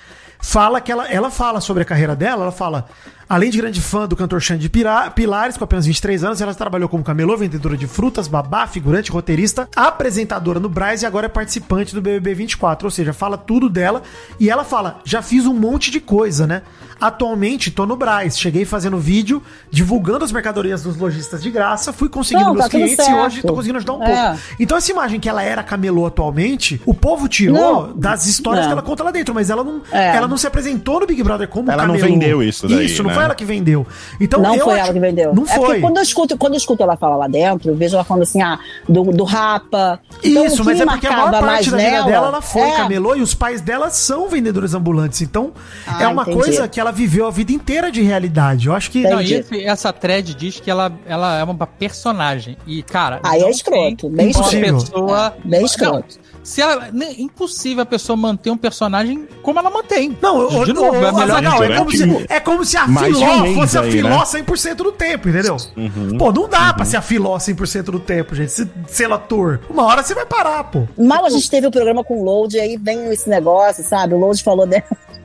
Fala que ela, ela fala sobre a carreira dela, ela fala, além de grande fã do cantor Xande Pilares, com apenas 23 anos, ela trabalhou como camelô, vendedora de frutas, babá, figurante, roteirista, apresentadora no Braz e agora é participante do BBB 24, ou seja, fala tudo dela e ela fala, já fiz um monte de coisa, né? Atualmente tô no Braz, cheguei fazendo vídeo, divulgando as mercadorias dos lojistas de graça, fui conseguindo Não, meus tá clientes e certo. hoje tô conseguindo ajudar um É. pouco. Então essa imagem que ela era camelô atualmente, o povo tirou Não. das histórias Não. que ela conta lá dentro, mas ela não, É. ela não se apresentou no Big Brother como Ela não camelô. vendeu isso daí, Isso, não né? Foi ela que vendeu. Então, não eu foi acho- ela que vendeu. Não é porque foi. quando eu escuto, quando eu escuto ela falar lá dentro, eu vejo ela falando assim, ah, do, do rapa. Então, Isso, mas é porque a maior parte da vida nela- dela ela foi é, camelô e os pais dela são vendedores ambulantes. Então, Ah, é uma entendi. coisa que ela viveu a vida inteira de realidade. Eu acho que. Não, e esse- essa thread diz que ela, ela é uma personagem. E, cara. Aí é não escroto, bem uma escroto. pessoa. Bem Não, escroto. Se ela, né, impossível a pessoa manter um personagem como ela mantém. Não, eu, de eu- novo, eu- é melhor Azaghal, é, durante como se, é como se a Filó um fosse a aí, Filó né? 100% do tempo, entendeu? Uhum. Pô, não dá pra ser a Filó 100% do tempo, gente. Se, ser ator. Uma hora você vai parar, pô. Mal a gente teve o programa com o Load, aí vem esse negócio, sabe? O Load falou dela.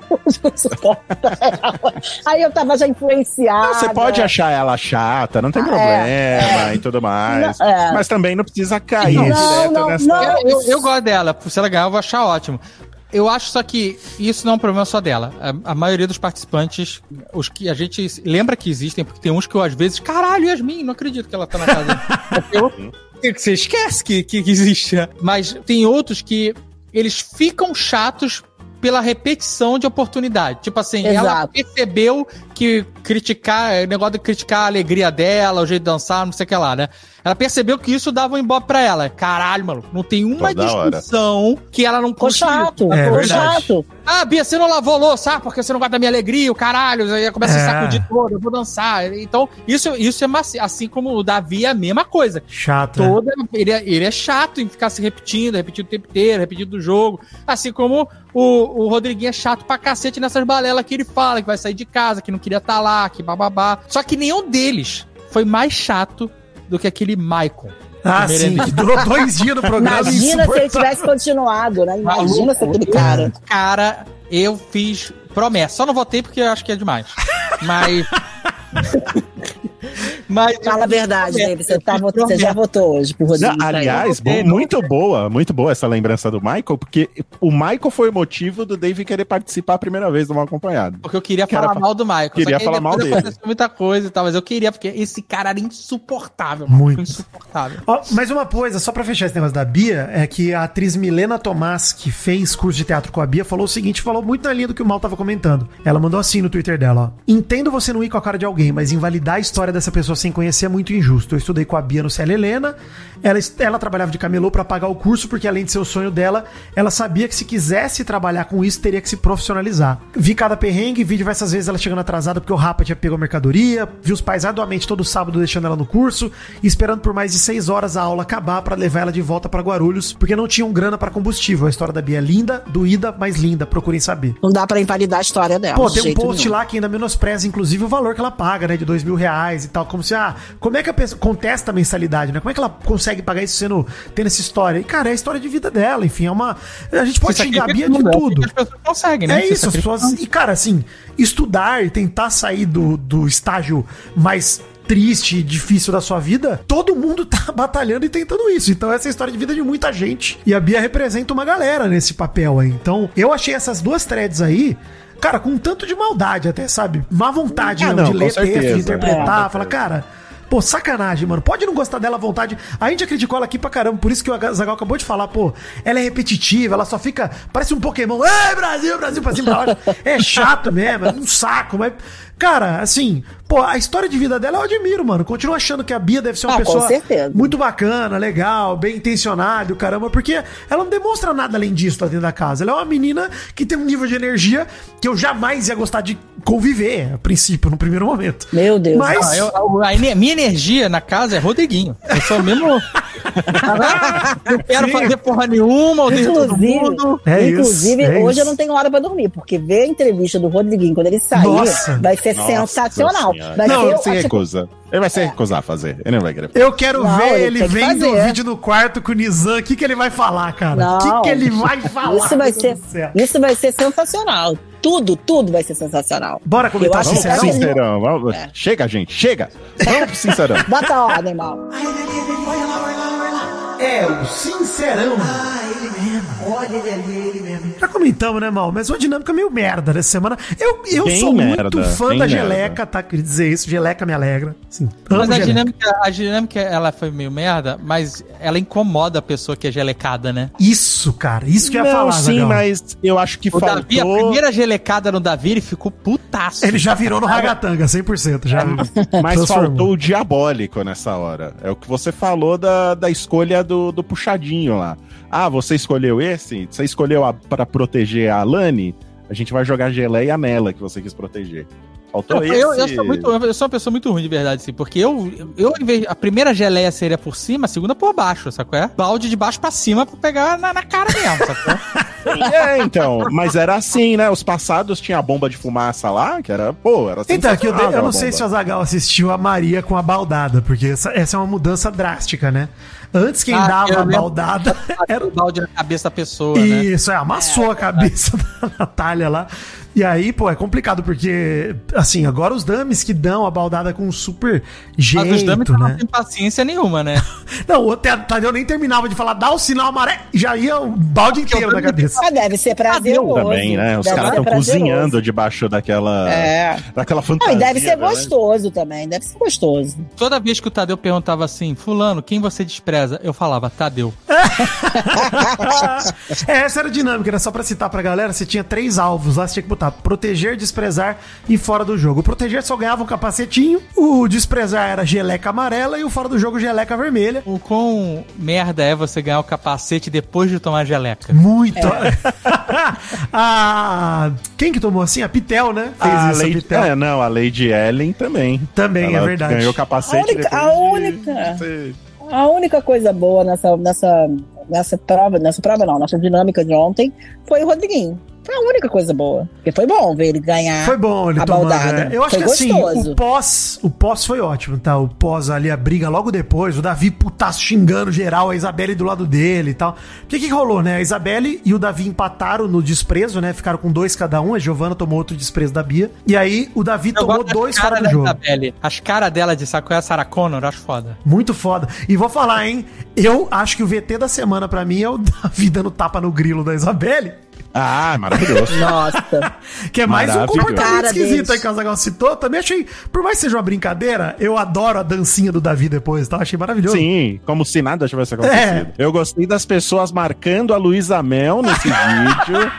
Aí eu tava já influenciada. Não, você pode achar ela chata, não tem Ah, problema é, e tudo mais. Não, é. Mas também não precisa cair Não, direto não, nessa. não. Eu, eu, eu gosto dela. Se ela ganhar, eu vou achar ótimo. Eu acho só que isso não é um problema só dela. A, a maioria dos participantes, os que a gente lembra que existem, porque tem uns que eu às vezes, caralho, Yasmin, não acredito que ela tá na casa. eu, você esquece que, que existe. né? Mas tem outros que eles ficam chatos pela repetição de oportunidade. Tipo assim, ela Exato. percebeu que criticar, é, negócio de criticar a alegria dela, o jeito de dançar, não sei o que lá, né? Ela percebeu que isso dava um embope pra ela. Caralho, mano, não tem uma Toda hora. discussão que ela não conseguiu. chato, É verdade. chato. Ah, Bia, você não lavou louça, ah, porque você não gosta da minha alegria, o caralho, aí começa É. a sacudir todo, eu vou dançar. Então, isso, isso é maci- assim como o Davi é a mesma coisa. Chato. né? Toda, ele, é, ele é chato em ficar se repetindo, repetindo o tempo inteiro, repetindo do jogo. Assim como o, o Rodriguinho é chato pra cacete nessas balelas que ele fala, que vai sair de casa, que não queria estar lá, que bababá. Só que nenhum deles foi mais chato do que aquele Maicon. Ah, sim, é- que durou dois dias no programa. Imagina se ele insuportável. tivesse continuado, né? Imagina se aquele cara. Cara, eu fiz promessa. Só não votei porque eu acho que é demais. Mas. Mas. Fala a verdade, É, David. Você, tá, você já votou hoje pro Rodrigo. aliás, Não votei, bo- não muito boa, muito boa essa lembrança do Michael, porque o Michael foi o motivo do Dave querer participar a primeira vez do Mal Acompanhado. Porque eu queria Que era falar pra- mal do Michael. queria falar mal dele. muita coisa e tal, mas eu queria, porque esse cara era insuportável. Muito. Insuportável. Ó, mas uma coisa, só pra fechar esse negócio da Bia, é que a atriz Milena Tomás, que fez curso de teatro com a Bia, falou o seguinte, falou muito na linha do que o Mal tava comentando. Ela mandou assim no Twitter dela, ó. Entendo você não ir com a cara de alguém, mas invalidar a história dessa pessoa sem conhecer é muito injusto. Eu estudei com a Bia no CL Helena, ela, ela trabalhava de camelô pra pagar o curso, porque além de ser o sonho dela, ela sabia que se quisesse trabalhar com isso, teria que se profissionalizar. Vi cada perrengue, vi diversas vezes ela chegando atrasada porque o Rapa tinha pego a mercadoria, vi os pais arduamente todo sábado deixando ela no curso, esperando por mais de seis horas a aula acabar pra levar ela de volta pra Guarulhos, porque não tinham grana pra combustível. A história da Bia é linda, doída, mas linda, procurem saber. Não dá pra invalidar a história dela. Pô, tem um post nenhum. lá que ainda menospreza, inclusive, o valor que ela paga, né? De dois mil reais e tal. Como se, ah, como é que a pessoa contesta a mensalidade, né? Como é que ela consegue pagar isso sendo, tendo essa história? E, cara, é a história de vida dela, enfim, é uma. A gente pode xingar a Bia de tudo, tudo. As pessoas conseguem, né? É isso, as pessoas. E, cara, assim, estudar e tentar sair do, do estágio mais triste e difícil da sua vida, todo mundo tá batalhando e tentando isso. Então essa é a história de vida de muita gente. E a Bia representa uma galera nesse papel aí. Então eu achei essas duas threads aí. Cara, com um tanto de maldade até, sabe? Má vontade Ah, mesmo não, de ler texto, certeza. de interpretar. É. Fala, cara, Pô, sacanagem, mano. Pode não gostar dela à vontade. A gente já criticou ela aqui pra caramba, por isso que o Zagal acabou de falar, pô, ela é repetitiva, ela só fica. Parece um Pokémon. Ei, Brasil, Brasil, pra cima pra baixo. É chato mesmo, é um saco, mas. Cara, assim, pô, a história de vida dela eu admiro, mano. Continuo achando que a Bia deve ser uma Ah, pessoa muito bacana, legal, bem intencionada, e o caramba, porque ela não demonstra nada além disso lá dentro da casa. Ela é uma menina que tem um nível de energia que eu jamais ia gostar de conviver, a princípio, no primeiro momento. Meu Deus. Mas. Ah, eu- a, ene- minha energia na casa é Rodriguinho. Eu sou mesmo. não quero Sim. fazer porra nenhuma, odeio todo mundo. É isso, inclusive é hoje isso. eu não tenho hora pra dormir, porque ver a entrevista do Rodriguinho quando ele sair Nossa. vai ser Nossa sensacional. Senhora. Vai Não, ser, ele se recusa. Ele vai se recusar a fazer. Ele não vai querer. Eu quero Não, ver ele que vendo o vídeo no quarto com o Nizam. O que, que ele vai falar, cara? O que, que ele vai falar? Isso vai ser, isso vai ser sensacional. Tudo, tudo vai ser sensacional. Bora comentar Eu acho Vamos que pro sincerão? sincerão. Vamos. É. Chega, gente. Chega. Vamos pro sincerão. Bota a ordem, mal. É o sincerão. Ah, ele. Olha ele ali, ele mesmo. Já comentamos, né, Mal? Mas uma dinâmica meio merda nessa semana. Eu, eu Bem sou merda, muito fã da merda. Geleca, tá? Queria dizer isso. Geleca me alegra. Sim, Mas a Geleca. dinâmica, a dinâmica, ela foi meio merda, mas ela incomoda a pessoa que é gelecada, né? Isso, cara. Isso que eu ia falar, sim, mas eu acho que O Davi, a faltou... primeira gelecada no Davi, ele ficou putaço. Ele já virou no ragatanga, 100%. Já Mas transformou. faltou o diabólico nessa hora. É o que você falou da, da escolha do, do puxadinho lá. Ah, você escolheu esse? Você escolheu a, para proteger a Lani? A gente vai jogar geleia nela que você quis proteger. Faltou Eu, esse. eu, eu sou muito, eu sou uma pessoa muito ruim de verdade, assim, porque eu, eu em vez, a primeira geleia seria por cima, a segunda por baixo, sacou? É? Balde de baixo pra cima pra pegar na, na cara mesmo, sacou? É, então. Mas era assim, né? Os passados tinha a bomba de fumaça lá, que era, pô, era Então, é que eu, eu não sei se o Azagal assistiu a Maria com a baldada, porque essa, essa é uma mudança drástica, né? Antes quem Ah, dava a baldada era o balde na cabeça da pessoa, né? Isso, é, amassou a cabeça da Natália lá. E aí, pô, é complicado, porque, assim, agora os dames que dão a baldada com super jeito, Mas os dames não né? têm paciência nenhuma, né? Não, o Tadeu nem terminava de falar, dá o sinal amarelo, já ia o balde inteiro na cabeça. Ah, deve ser prazeroso. Também, né? Os caras estão cozinhando debaixo daquela. É. Daquela Não, fantasia. e deve ser né? gostoso também, deve ser gostoso. Toda vez que o Tadeu perguntava assim, fulano, quem você despreza? Eu falava, Tadeu. é, essa era a dinâmica, era só pra citar pra galera, você tinha três alvos lá, você tinha que botar proteger, desprezar e fora do jogo. O proteger só ganhava um capacetinho, o desprezar era geleca amarela e o fora do jogo geleca vermelha. O quão merda é você ganhar o capacete depois de tomar geleca? Muito. a... Quem que tomou assim? A Pitel, né? Fez A isso, a Lady, Pitel. é, não, a Lady Ellen também. Também, é verdade. Ganhou o capacete A única- a única. de- A única coisa boa nessa, nessa, nessa prova, nessa prova não, nessa dinâmica de ontem, foi o Rodriguinho. Foi a única coisa boa. Porque foi bom ver ele ganhar. Foi bom ele a tomando, baldada. né? Eu acho Foi que assim, gostoso. o pós, o pós foi ótimo, tá? O pós ali, a briga logo depois, o Davi putaço xingando geral, a Isabelle do lado dele e tal. O que que rolou, né? A Isabelle e o Davi empataram no desprezo, né? Ficaram com dois cada um, a Giovana tomou outro desprezo da Bia. E aí o Davi Eu tomou dois caras fora do da jogo. Isabelle. As caras dela de saco é a Sarah Connor, eu acho foda. Muito foda. E vou falar, hein? Eu acho que o VT da semana pra mim é o Davi dando tapa no grilo da Isabelle. Ah, maravilhoso. Nossa. Que é mais um comportamento esquisito aí que o Azaghal citou. Também achei, por mais que seja uma brincadeira, eu adoro a dancinha do Davi depois, tá? Achei maravilhoso. Sim, como se nada tivesse acontecido. Eu gostei das pessoas marcando a Luísa Mel nesse vídeo,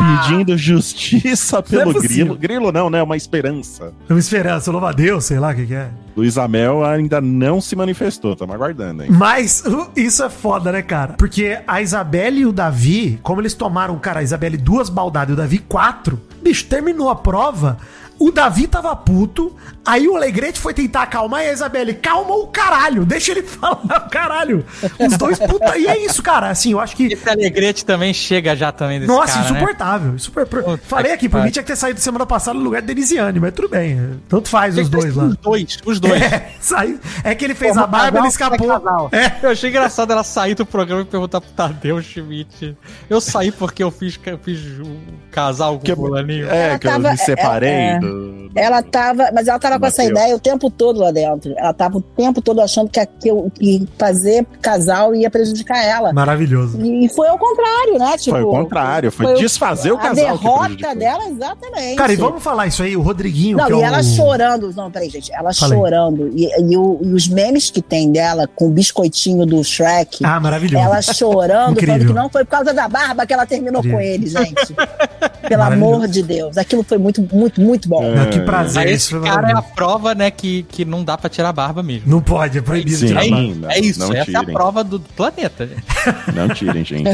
pedindo justiça é pelo possível. grilo. Grilo não, né? Uma esperança. Uma esperança, louva a Deus, sei lá o que, que é. Luísa Mel ainda não se manifestou, estamos aguardando, hein? Mas uh, isso é foda, né, cara? Porque a Isabelle e o Davi, como eles tomaram, cara, a Isabelle duas baldadas e o Davi quatro, bicho, terminou a prova. O Davi tava puto, aí o Alegrete foi tentar acalmar e a Isabelle, calma o caralho, deixa ele falar, caralho. Os dois puta. E é isso, cara, assim, eu acho que. Esse Alegrete também chega já também desse Nossa, cara, né? insuportável. Super... Puta Falei aqui, por mim tinha que ter saído semana passada no lugar de Denisiane, mas tudo bem. Tanto faz os dois lá. Os dois, os dois. É, sai- é que ele fez Como a barba, casal, ele escapou. é casal. É. Eu achei engraçado ela sair do programa e perguntar pro Tadeu Schmidt. Eu saí porque eu fiz, eu fiz um casal com o fulaninho. É, que eu tava- me separei é, é. do, Ela tava, mas ela tava com essa ideia o tempo todo lá dentro. Ela tava o tempo todo achando que, aquilo, que fazer casal ia prejudicar ela. Maravilhoso. E foi ao contrário, né? Tipo, Foi o contrário, foi, foi o- desfazer o a casal. que derrota dela, exatamente. Cara, e vamos falar isso aí, o Rodriguinho, Não, que é e o... ela chorando. Não, peraí, gente. Ela Falei. chorando. E, e o- e os memes que tem dela com o biscoitinho do Shrek. Ah, maravilhoso. Ela chorando, falando que não foi por causa da barba que ela terminou Incrível. com ele, gente. Pelo amor de Deus. Aquilo foi muito, muito, muito bom. É. Que prazer. Esse foi cara é a prova, né, que, que não dá pra tirar a barba mesmo. Não pode, é proibido Sim. tirar É, a barba. não, é isso, não essa é a tirem. prova do planeta. gente. Não tirem, gente.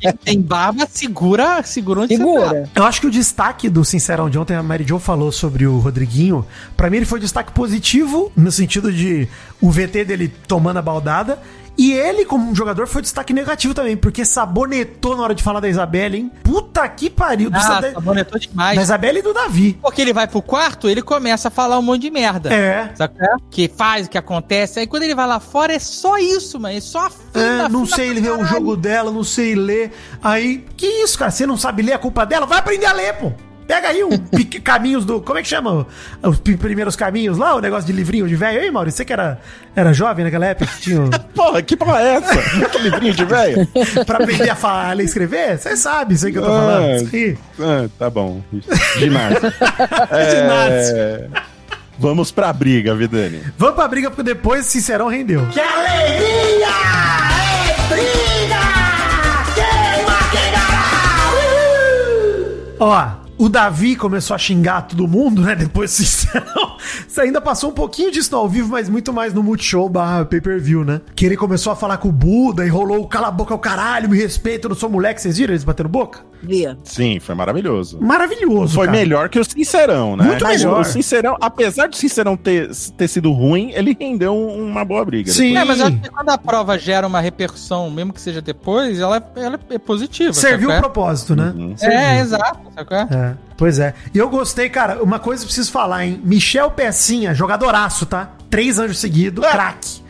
Quem tem barba, segura, segura onde você tá. Segura. Eu acho que o destaque do Sincerão de ontem, a Mary Jo falou sobre o Rodriguinho. Pra mim, ele foi destaque positivo, no sentido de o VT dele tomando a baldada. E ele, como um jogador, foi destaque negativo também, porque sabonetou na hora de falar da Isabelle, hein? Puta que pariu. Do Ah, sabonetou demais. da Isabelle e do Davi. Porque ele vai pro quarto, ele começa a falar um monte de merda. É. Sabe é? Que faz, o que acontece. Aí quando ele vai lá fora, é só isso, mano. É só a É, não fina sei ler o jogo dela, não sei ler. Aí, que isso, cara? Você não sabe ler a culpa dela? Vai aprender a ler, pô. Pega aí um pique- caminhos do. Como é que chama? Os primeiros caminhos lá, o negócio de livrinho de velho. Ei, Maurício, você que era, era jovem naquela época que tinha. Porra, que porra é essa? que livrinho de velho? pra aprender a falar, a ler e escrever? Você sabe isso aí que eu tô falando. Ah. Isso aí. Ah, tá bom. Ginásio. É... Vamos pra briga, Vidani. Vamos pra briga, porque depois Sincerão rendeu. Que alegria! É briga! Queima quem dará! Ó, o Davi começou a xingar todo mundo, né? Depois Sincerão. Você ainda passou um pouquinho disso no ao vivo, mas muito mais no Multishow barra pay-per-view, né? Que ele começou a falar com o Buda e rolou o cala a boca ao caralho, me respeita, eu não sou moleque. Vocês viram eles batendo boca? Via. Sim, foi maravilhoso. Maravilhoso, Foi cara. melhor que o Sincerão, né? Muito melhor. O Sincerão, apesar do Sincerão ter, ter sido ruim, ele rendeu um- uma boa briga. Sim. É, mas eu acho que quando a prova gera uma repercussão, mesmo que seja depois, ela, ela é positiva. Serviu o propósito, né? Uhum. é? É, exato. Sabe qual é? É, pois é. E eu gostei, cara, uma coisa eu preciso falar, hein? Michel Pecinha, jogadoraço, tá? Três anos seguidos, craque.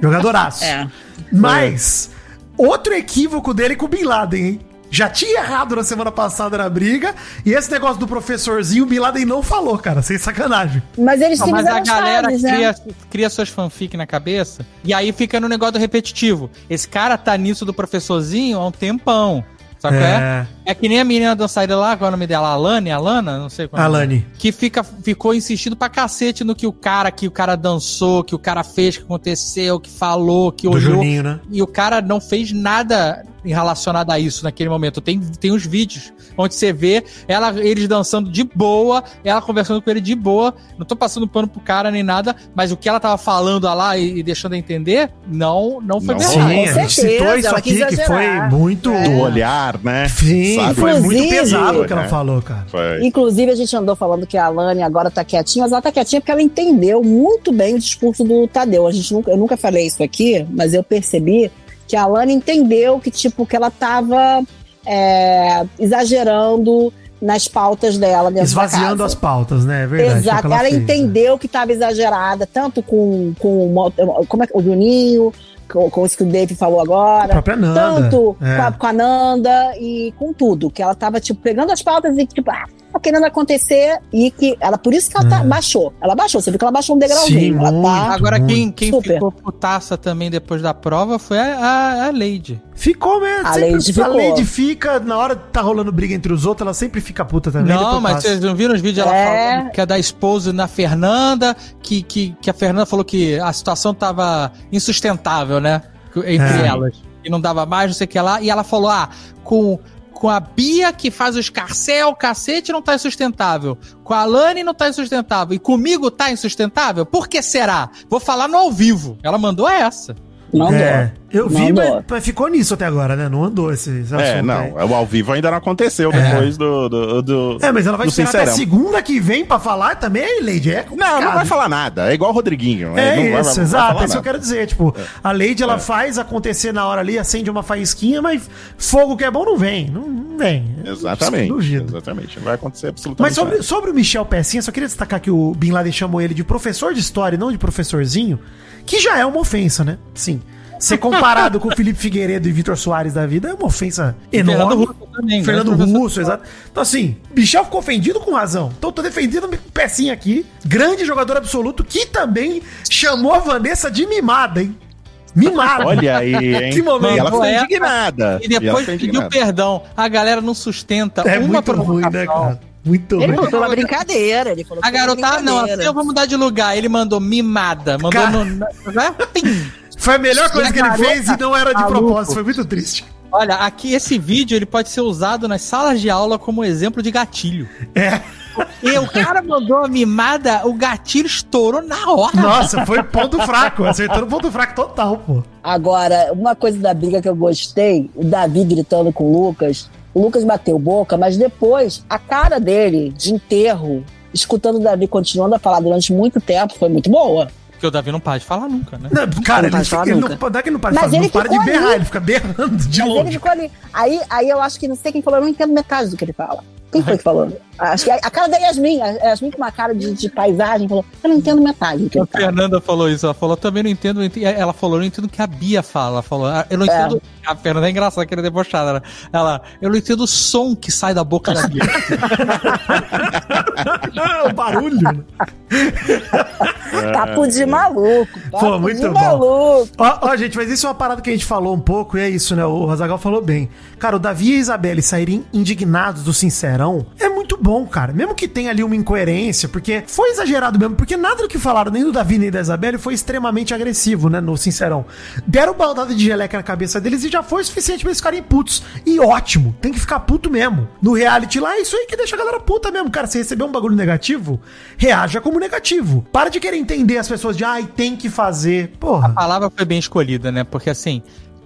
Jogadoraço. É. Mas, outro equívoco dele com o Bin Laden, hein? Já tinha errado na semana passada na briga, e esse negócio do professorzinho, o Bin Laden não falou, cara, sem sacanagem. Mas eles Não, se mas a galera né? cria, cria suas fanfic na cabeça e aí fica no negócio do repetitivo. Esse cara tá nisso do professorzinho há um tempão. Sabe qual é? É que nem a menina dançarina lá, qual é o nome dela? Alane? Alana? Não sei qual é Alane. que fica, ficou insistindo pra cacete no que o cara, que o cara dançou, que o cara fez, que aconteceu, que falou, que Do olhou. Juninho, né? E o cara não fez nada relacionado a isso naquele momento. Tem, tem uns vídeos onde você vê ela, eles dançando de boa, ela conversando com ele de boa. Não tô passando pano pro cara nem nada, mas o que ela tava falando lá e, e deixando a entender, não, não foi Não verdade. Sim, com a gente certeza, citou isso aqui, que foi muito... Do olhar, né? Sim, Sabe? foi muito pesado o que ela né? falou, cara. Foi. Inclusive, a gente andou falando que a Alane agora tá quietinha, mas ela tá quietinha porque ela entendeu muito bem o discurso do Tadeu. A gente nunca, eu nunca falei isso aqui, mas eu percebi que a Alane entendeu que, tipo, que ela tava é, exagerando nas pautas dela Esvaziando as pautas, né? É verdade. Exato, que ela, fez, né? entendeu que estava exagerada, tanto com, com como é, que- o Juninho, com, com isso que o Dave falou A agora, própria Nanda. tanto é. com, a, com a Nanda e com tudo. Que ela tava, tipo, pegando as pautas e, tipo, ah, tá querendo acontecer. E que ela, por isso que ela tá, É. baixou. Ela baixou, você viu que ela baixou um degrauzinho. Sim, ela muito. tá. Agora, quem, quem Super. ficou putaça também depois da prova foi a, a, a Lady. Ficou mesmo. A sempre- Lady a. Lady fica, na hora que tá rolando briga entre os outros, ela sempre fica puta também. Não, mas passa. vocês não viram os vídeos ela É. falando que é da esposa na Fernanda, que, que, que a Fernanda falou que a situação tava insustentável, né? Entre É. elas. E não dava mais, não sei o que lá. E ela falou: ah, com, com a Bia que faz o escarcel, o cacete não tá insustentável. Com a Lani não tá insustentável. E comigo tá insustentável? Por que será? Vou falar no ao vivo. Ela mandou essa. Não É. eu Não vi, mas, mas ficou nisso até agora, né? Não andou esse, esse É, assunto não, aí. o ao vivo ainda não aconteceu É. depois do, do, do- É, mas ela vai esperar até Sincerão. segunda que vem pra falar também, Lady. É Não, não vai falar nada. É igual o Rodriguinho. É vai- isso, vai- vai exato. falar É isso que eu quero dizer. Tipo, a Lady ela faz acontecer na hora ali, acende uma faísquinha, mas fogo que é bom não vem. Não, não vem. Exatamente. Duvido. Exatamente. Não vai acontecer absolutamente Mas sobre, nada. sobre o Michel Pecinha, só queria destacar que o Bin Laden chamou ele de professor de história e não de professorzinho, que já é uma ofensa, né? Sim. Ser comparado com o Felipe Figueiredo e Vitor Soares da vida é uma ofensa Fernando enorme. Russo também, Fernando grande professor. Russo, exato. Então, assim, Michel ficou ofendido com razão. Então, eu tô defendendo o pecinha aqui. Grande jogador absoluto, que também chamou a Vanessa de mimada, hein? Mimada. Olha aí, hein? Que momento. E ela ficou É. indignada. E depois ficou pediu perdão. A galera não sustenta É uma muito ruim, né, cara? Muito Ele ruim. falou pela brincadeira. Ele falou A garota, ah, não, assim eu vou mudar de lugar. Ele mandou mimada. Mandou Cara. no. Foi a melhor coisa que ele fez e não era de maluco. propósito. Foi muito triste. Olha, aqui esse vídeo ele pode ser usado nas salas de aula como exemplo de gatilho. É. E o cara mandou a mimada, o gatilho estourou na hora. Nossa, foi ponto fraco. Acertou no ponto fraco total, pô. Agora, uma coisa da briga que eu gostei, o Davi gritando com o Lucas. O Lucas bateu boca, mas depois a cara dele de enterro, escutando o Davi continuando a falar durante muito tempo, foi muito boa. Porque o Davi não para de falar nunca, né? Não, cara, Não ele, fica, falar ele não, nunca. não é que ele não para de Mas falar, ele não para de berrar, ali. ele fica berrando de Mas ele longe. ficou ali. Aí, aí eu acho que não sei quem falou, eu não entendo metade do que ele fala. Quem foi que falou? Acho que a, a cara da Yasmin, a Yasmin com uma cara de, de paisagem, falou: Eu não entendo metade A. Fernanda falou isso, ela falou, também não entendo, não entendo- ela falou, não entendo o que a Bia fala, ela falou, "Ah, eu não É. entendo, a Fernanda é engraçada, que ela é debochada, né? ela, eu não entendo o som que sai da boca da Bia. o barulho. Papo de maluco. Papo Pô, muito de bom. maluco. Ó, ó, gente, mas isso é uma parada que a gente falou um pouco, e é isso, né? O Razagal falou bem. Cara, o Davi e a Isabelle saírem indignados do É muito bom, cara. Mesmo que tenha ali uma incoerência, porque foi exagerado mesmo, porque nada do que falaram, nem do Davi nem da Isabelle, foi extremamente agressivo, né? No Sincerão. Deram baldada de geleca na cabeça deles e já foi o suficiente pra eles ficarem putos. E ótimo, tem que ficar puto mesmo. No reality lá, é isso aí que deixa a galera puta mesmo. Cara, se receber um bagulho negativo, reaja como negativo. Para de querer entender as pessoas de, ai, tem que fazer. Porra. A palavra foi bem escolhida, né? Porque assim,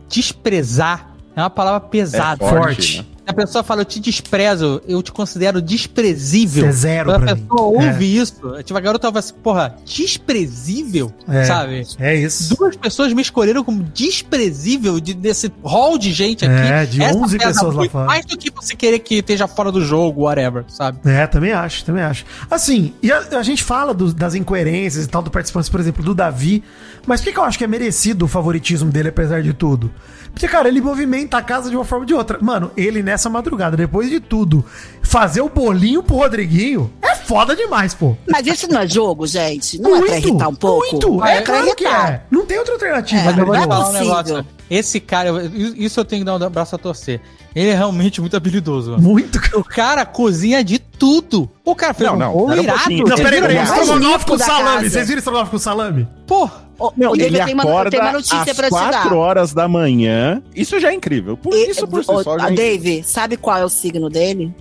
desprezar é uma palavra pesada. É forte. né? A pessoa fala, eu te desprezo, eu te considero desprezível. Isso é zero Quando a mim. pessoa ouve É. isso, tipo, a garota fala assim, porra, desprezível, É, sabe? É isso. Duas pessoas me escolheram como desprezível de- desse hall de gente aqui. É, de 11 pesa pessoas lá fora. Mais do que você querer que esteja fora do jogo, whatever, sabe? É, também acho, também acho. Assim, e a, a gente fala do- das incoerências e tal do participantes, por exemplo, do Davi, mas por que, que eu acho que é merecido o favoritismo dele, apesar de tudo? Porque, cara, ele movimenta a casa de uma forma ou de outra. Mano, ele nessa madrugada, depois de tudo, fazer o bolinho pro Rodriguinho é foda demais, pô. Mas isso não é jogo, gente? Não é pra irritar um pouco? Muito, é é, claro que é. Não tem outra alternativa. É, né, eu vou te não é um possível. negócio. Esse cara, eu- isso eu tenho que dar um braço a torcer. Ele é realmente muito habilidoso, mano. Muito. O cara cozinha de tudo. O cara fez Não, um não, bolo um irado. Não, peraí, peraí. Estrogonofe com salame. casa. Vocês viram estrogonofe com salame? Pô, Não, ô, David, ele acorda uma notícia às pra te 4 dar. horas da manhã. Isso já é incrível. Por E- isso por si ô, só já a é. Dave, sabe qual é o signo dele?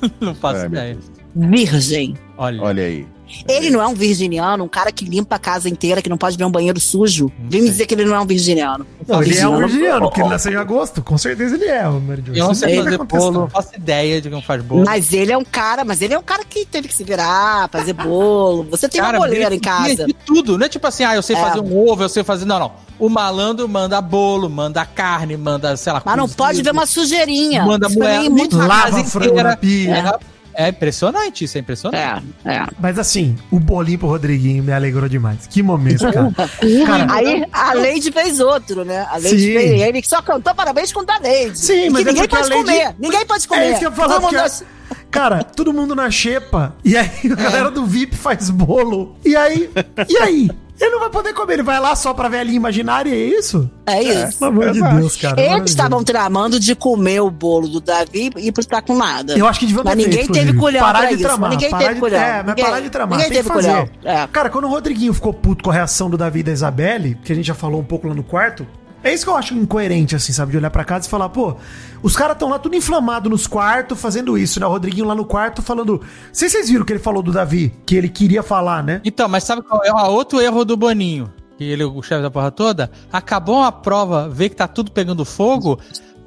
não faço É, meu ideia. Virgem. Olha. Olha aí. Ele não é um virginiano, um cara que limpa a casa inteira, que não pode ver um banheiro sujo. Vem me dizer que ele não é um virginiano. Não, ele é um Virginiano- virginiano, porque ele nasceu em agosto. Com certeza ele é, o Mary Jo. Eu não Isso sei fazer bolo, não faço ideia de como faz bolo. Mas ele é um cara, mas ele é um cara que teve que se virar, fazer bolo. Você tem uma boleira ele em casa. De tudo, não é tipo assim, ah, eu sei É. fazer um ovo, eu sei fazer. Não, não. O malandro manda bolo, manda carne, manda, sei lá, Mas não cozido, pode ver uma sujeirinha. Manda mim é muito a Lava casa frango na pia. É, é impressionante, isso é impressionante. É, é. Mas assim, o bolinho pro Rodriguinho me alegrou demais. Que momento, cara. Cara, Aí a Leide fez outro, né? A Leide Sim. fez. Ele só cantou parabéns com o da Leide. Sim, E mas que é ninguém a pode Leide- comer. Ninguém pode comer. É isso que eu ia falar, Todo cara, todo mundo na xepa, e aí a galera do VIP faz bolo, e aí, e aí? Ele não vai poder comer, ele vai lá só pra velhinha imaginária, é isso? É isso. Pelo amor de. Deus, cara. Eles estavam tramando de comer o bolo do Davi e ir pro tá com nada. Eu acho que deviam ter Mas ninguém feito, teve culhão Parar pra de isso, tramar. mas ninguém parar teve de, culhão. É, mas Ninguém- parar de tramar. ninguém teve culhão. É. Cara, quando o Rodriguinho ficou puto com a reação do Davi e da Isabelle, que a gente já falou um pouco lá no quarto, é isso que eu acho incoerente, assim, sabe? De olhar pra casa e falar, pô, os caras estão lá tudo inflamado nos quartos fazendo isso, né? O Rodriguinho lá no quarto falando. Se vocês viram o que ele falou do Davi, que ele queria falar, né? Então, mas sabe qual é o outro erro do Boninho? Que ele, o chefe da porra toda, acabou a prova, vê que tá tudo pegando fogo,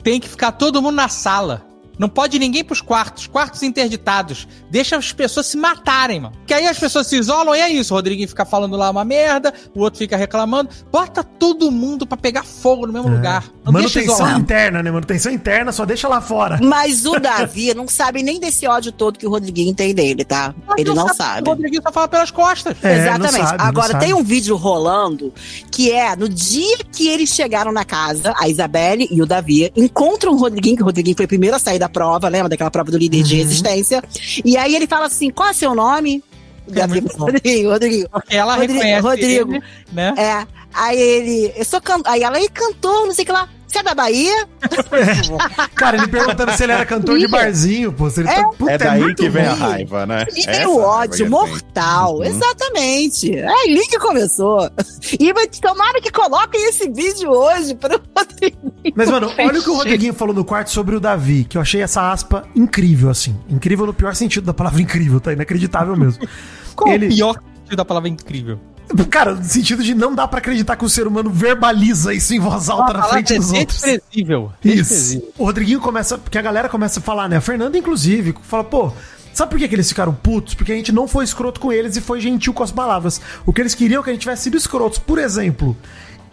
tem que ficar todo mundo na sala. Não pode ninguém pros quartos, quartos interditados. Deixa as pessoas se matarem, mano. Que aí as pessoas se isolam e é isso. O Rodriguinho fica falando lá uma merda, o outro fica reclamando. Bota todo mundo pra pegar fogo no mesmo lugar. Não Manutenção interna, né? Manutenção interna, só deixa lá fora. Mas o Davi não sabe nem desse ódio todo que o Rodriguinho tem dele, tá? Mas Ele não sabe. O Rodriguinho só fala pelas costas. É, Exatamente. não sabe, não Agora, sabe. tem um vídeo rolando que é no dia que eles chegaram na casa, a Isabelle e o Davi encontram o Rodriguinho, que o Rodriguinho foi o primeiro a sair da prova, lembra daquela prova do líder de Uhum. resistência? E aí ele fala assim: qual é seu nome? É. Rodrigo, Rodrigo. Porque ela Rodrigo, reconhece Rodrigo. ele, né? É. Aí ele. Eu sou can... Aí ela, ele cantou, não sei o que lá. Você é da Bahia? Cara, ele perguntando se ele era cantor de barzinho, pô. Se ele tá, puta, É daí muito que vem a ruim. raiva, né? E Essa tem o ódio mortal. Uhum. Exatamente. É ali que começou. E vai- tomara que coloquem esse vídeo hoje pro Rodrigo. Mas, mano, olha o que o Rodriguinho falou no quarto sobre o Davi, que eu achei essa aspa incrível, assim. Incrível no pior sentido da palavra incrível, tá inacreditável mesmo. Qual Ele- o pior sentido da palavra incrível? Cara, no sentido de não dá pra acreditar que o ser humano verbaliza isso em voz alta na Falar frente é dos outros. desprezível. Isso. Desprezível. O Rodriguinho começa, porque a galera começa a falar, né? A Fernanda, inclusive, fala, pô. Sabe por que, que eles ficaram putos? Porque a gente não foi escroto com eles e foi gentil com as palavras. O que eles queriam é que a gente tivesse sido escrotos. Por exemplo,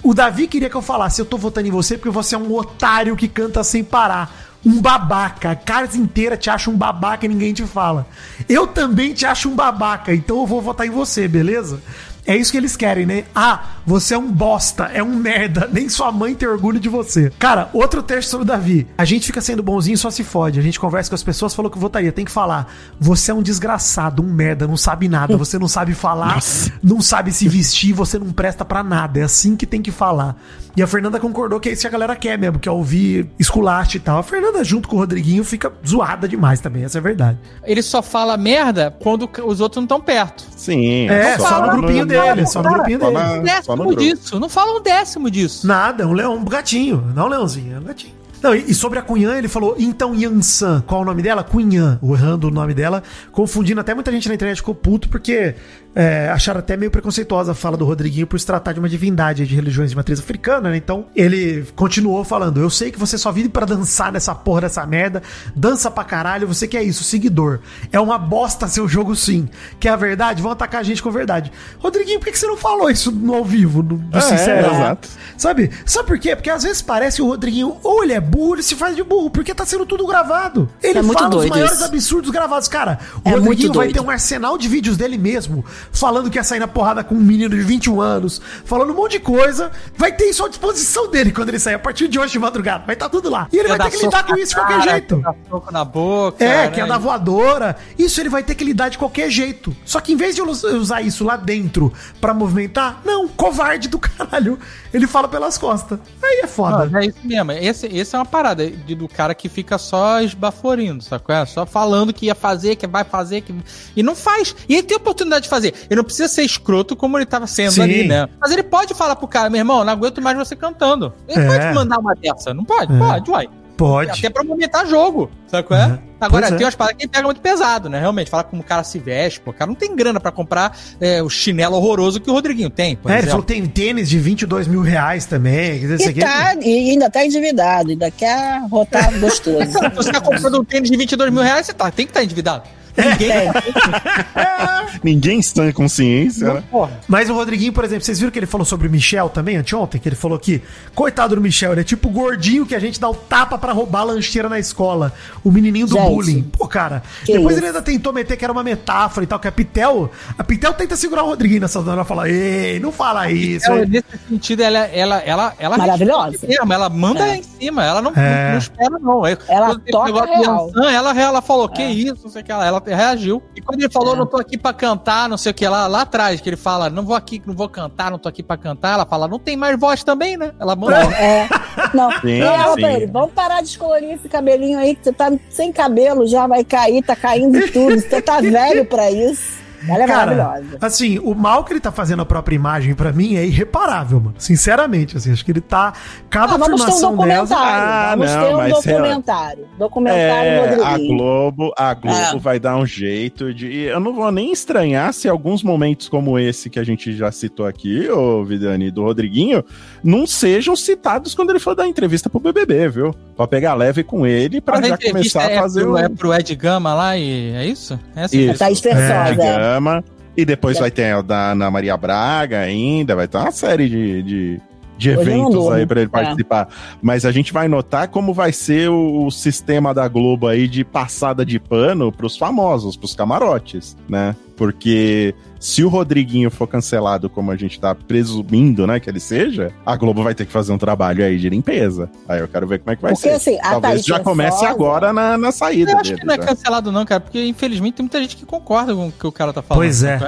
o Davi queria que eu falasse: Eu tô votando em você porque você é um otário que canta sem parar. Um babaca. A casa inteira te acha um babaca e ninguém te fala. Eu também te acho um babaca, então eu vou votar em você, beleza? É isso que eles querem, né? Ah, você é um bosta, é um merda, nem sua mãe tem orgulho de você. Cara, outro texto sobre o Davi. A gente fica sendo bonzinho só se fode. A gente conversa com as pessoas, falou que votaria. Tem que falar. Você é um desgraçado, um merda, não sabe nada, você não sabe falar, não sabe se vestir, você não presta pra nada. É assim que tem que falar. E a Fernanda concordou que é isso que a galera quer mesmo, que é ouvir esculacho e tal. A Fernanda, junto com o Rodriguinho, fica zoada demais também, essa é a verdade. Ele só fala merda quando os outros não estão perto. Sim. É, só no grupinho dele, só no grupinho só dele. Um só no décimo disso. Não fala um décimo disso. Nada, é um leão, um gatinho. Não é um leãozinho, é um gatinho. Não, e e sobre a Cunhã, ele falou, então Yansan, qual o nome dela? Cunhã, errando o nome dela, confundindo até muita gente na internet ficou puto, porque é, acharam até meio preconceituosa a fala do Rodriguinho por se tratar de uma divindade de religiões de matriz africana, né? Então, ele continuou falando, eu sei que você só vive pra dançar nessa porra dessa merda, dança pra caralho, você quer isso, seguidor. É uma bosta seu jogo sim. Quer a verdade? Vão atacar a gente com verdade. Rodriguinho, por que que você não falou isso no ao vivo, no, no É, Sincero? exato. Sabe? Sabe por quê? Porque às vezes parece o Rodriguinho, ou ele é burro, ou ele se faz de burro, porque tá sendo tudo gravado. Ele É muito fala os maiores isso. absurdos gravados. Cara, o É Rodriguinho muito vai ter um arsenal de vídeos dele mesmo, falando que ia sair na porrada com um menino de 21 anos, falando um monte de coisa. Vai ter isso à disposição dele quando ele sair, a partir de hoje de madrugada. Vai estar tudo lá. E ele vai ter que lidar com isso de qualquer cara, jeito. soco na boca. É, né? que é da voadora. Isso ele vai ter que lidar de qualquer jeito. Só que em vez de us- usar isso lá dentro pra movimentar, não, covarde do caralho. Ele fala pelas costas. Aí é foda. Não, é isso mesmo. Esse, esse é uma parada de- do cara que fica só esbaforindo, sacou? É? Só falando que ia fazer, que vai fazer, que... e não faz. E ele tem oportunidade de fazer. Ele não precisa ser escroto como ele tava sendo Sim. ali, né? Mas ele pode falar pro cara, meu irmão, não aguento mais você cantando. Ele É. pode mandar uma dessa, não pode? É. Pode, uai. Pode. Até pra movimentar jogo, sacou? É? Uhum. Agora, Pois é. tem umas paradas que pega muito pesado, né? Realmente, fala como o cara se veste, pô. O cara não tem grana pra comprar é, o chinelo horroroso que o Rodriguinho tem, por É, ele falou que tem tênis de 22 mil reais também. Quer dizer, E, aqui- tá, e ainda tá endividado, ainda quer rotar gostoso. Se você tá comprando um tênis de 22 mil reais, você tá, tem que estar endividado. É. Ninguém Ninguém está em consciência, né? Porra. Mas o Rodriguinho, por exemplo, vocês viram que ele falou sobre o Michel também anteontem? Que ele falou que, coitado do Michel, ele é tipo o gordinho que a gente dá o tapa pra roubar a lancheira na escola. O menininho do Gente. bullying. Pô, cara. Que depois isso? ele ainda tentou meter que era uma metáfora e tal, que a Pitel. A Pitel tenta segurar o Rodriguinho nessa hora. Ela fala, ei, não fala isso. Ela, hein?" nesse sentido, ela, ela, ela, ela Maravilhosa. mesmo, ela manda É. em cima, ela não, É. não espera, não. Ela toca real. Ela, ela falou, que isso, não sei o que lá, ela reagiu. E quando ele falou, É. não tô aqui pra cantar, não sei o que lá, lá atrás, que ele fala, não vou aqui, não vou cantar, não tô aqui pra cantar, ela fala, não tem mais voz também, né? Ela manda. É. Não, Sim, pra ele, vamos parar de descolorir esse cabelinho aí, que você tá sem cabelo, já vai cair, tá caindo tudo. Você tá velho pra isso. Ela é Cara, maravilhosa. assim, o mal que ele tá fazendo a própria imagem pra mim é irreparável, mano. Sinceramente, assim, acho que ele tá. Cada Ah, vamos ter um afirmação dela. documentário. Ah, vamos não, ter um mas documentário. Documentário É, a Rodriguinho. Globo, a Globo É. vai dar um jeito de. Eu não vou nem estranhar se alguns momentos como esse que a gente já citou aqui, ô Vidani, do Rodriguinho, não sejam citados quando ele for dar entrevista pro BBB, viu? Pra pegar leve com ele pra Mas a já começar a é fazer pro, o. é pro Ed Gama lá e é isso? É essa Isso. A Thaís É, programa. E depois É. vai ter a da Ana Maria Braga ainda, vai ter uma série de, de, de eventos aí pra ele É. participar. Mas a gente vai notar como vai ser o, o sistema da Globo aí de passada de pano pros famosos, pros camarotes, né? Porque se o Rodriguinho for cancelado, como a gente tá presumindo, né, que ele seja, a Globo vai ter que fazer um trabalho aí de limpeza. Aí eu quero ver como é que vai Porque ser. assim, a Talvez Thaís já comece agora na, na saída Eu acho dele. que não é já. cancelado, não, cara, porque infelizmente tem muita gente que concorda com o que o cara tá falando. Pois é.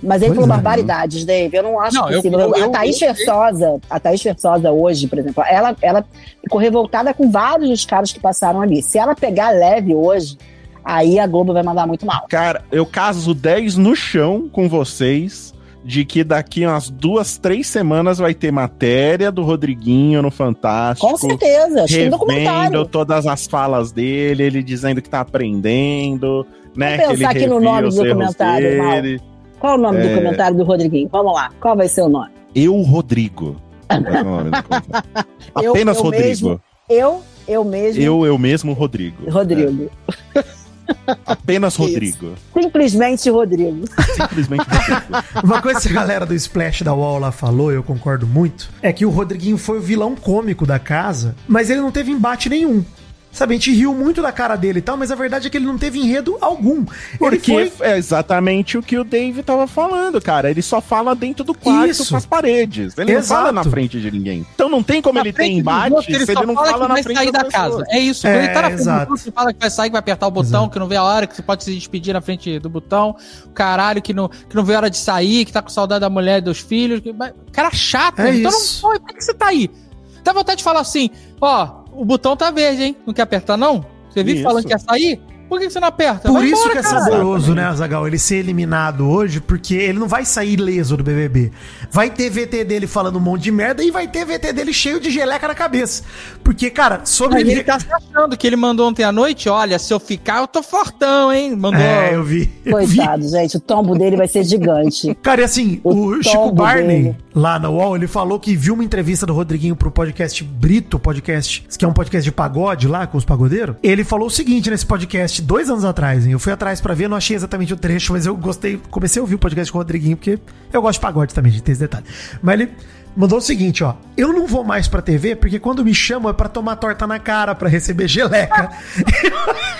Mas ele Pois falou é. barbaridades, Dave. Eu não acho Não, possível. eu- eu- a Thaís eu- Versosa, a Thaís Versosa hoje, por exemplo, ela, ela ficou revoltada com vários dos caras que passaram ali. Se ela pegar leve hoje, aí a Globo vai mandar muito mal. Cara, eu caso 10 no chão com vocês de que daqui umas duas, três semanas vai ter matéria do Rodriguinho no Fantástico. Com certeza. Acho que documentário. todas as falas dele, ele dizendo que tá aprendendo, né? Vamos que pensar ele aqui no nome do documentário, Mal. dele. Qual o nome do É. comentário do Rodriguinho? Vamos lá. Qual vai ser o nome? Eu, Rodrigo. Do documentário. Eu- Apenas eu Rodrigo. mesmo. Eu, eu mesmo. Eu, eu mesmo, Rodrigo. Rodrigo. É, apenas Isso. Rodrigo. Simplesmente Rodrigo. Simplesmente Rodrigo. Uma coisa que a galera do Splash da UOL lá falou, eu concordo muito, é que o Rodriguinho foi o vilão cômico da casa, mas ele não teve embate nenhum. Sabe, a gente riu muito da cara dele e tal, mas a verdade é que ele não teve enredo algum. ele Porque foi. é exatamente o que o Dave tava falando, cara. Ele só fala dentro do quarto Isso. com as paredes. Ele Exato. não fala na frente de ninguém. Então não tem como Na ele ter embate outros, se só ele não fala fala que na vai frente sair da casa. É isso. É, ele tá na frente exato. do fala que vai sair, que vai apertar o botão, que não vê a hora, que você pode se despedir na frente do botão. O caralho, que não, que não vê a hora de sair, que tá com saudade da mulher e dos filhos. Que... Cara chato. É então isso. não. Pô, por que você tá aí? Dá vontade de falar assim: ó, o botão tá verde, hein? Não quer apertar, não? Você Isso. falando que quer sair? Por que você não aperta? Por Vai isso embora, que é cara. saboroso, né, Azagal? Ele ser eliminado hoje, porque ele não vai sair ileso do BBB. Vai ter VT dele falando um monte de merda e vai ter VT dele cheio de geleca na cabeça. Porque, cara, sobre ele. ele tá se achando que ele mandou ontem à noite, olha, se eu ficar, eu tô fortão, hein? Mandou. É, eu vi. eu vi. Coitado, gente. O tombo dele vai ser gigante. Cara, e assim, o, O Chico Barney, dele. lá na UOL, ele falou que viu uma entrevista do Rodriguinho pro podcast Brito Podcast, que é um podcast de pagode lá, com os pagodeiros. Ele falou o seguinte nesse podcast, dois anos atrás, hein? Eu fui atrás pra ver, não achei exatamente o trecho, mas eu gostei, comecei a ouvir o podcast com o Rodriguinho, porque eu gosto de pagode também, gente, tem esse detalhe. Mas ele mandou o seguinte, ó. Eu não vou mais pra TV, porque quando me chamam é pra tomar torta na cara, pra receber geleca.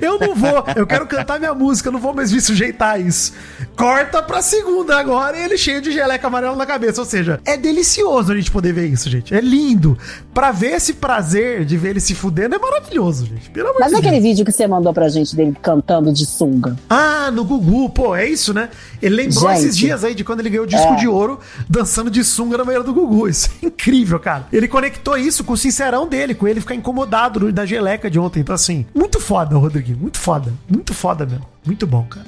Eu não vou, eu quero cantar minha música, não vou mais me sujeitar a isso. Corta pra segunda agora e ele cheio de geleca amarela na cabeça. Ou seja, é delicioso a gente poder ver isso, gente. É lindo. Pra ver esse prazer de ver ele se fudendo é maravilhoso, gente. Pelo amor Mas de aquele Deus. vídeo que você mandou pra gente dele cantando de sunga. Ah, no Gugu, pô, é isso, né? Ele lembrou Gente. esses dias aí de quando ele ganhou o disco É. de ouro dançando de sunga na banheira do Gugu. Isso é incrível, cara. Ele conectou isso com o sincerão dele, com ele ficar incomodado da geleca de ontem. Então, assim, muito foda, Rodriguinho. Muito foda. Muito foda mesmo. Muito bom, cara.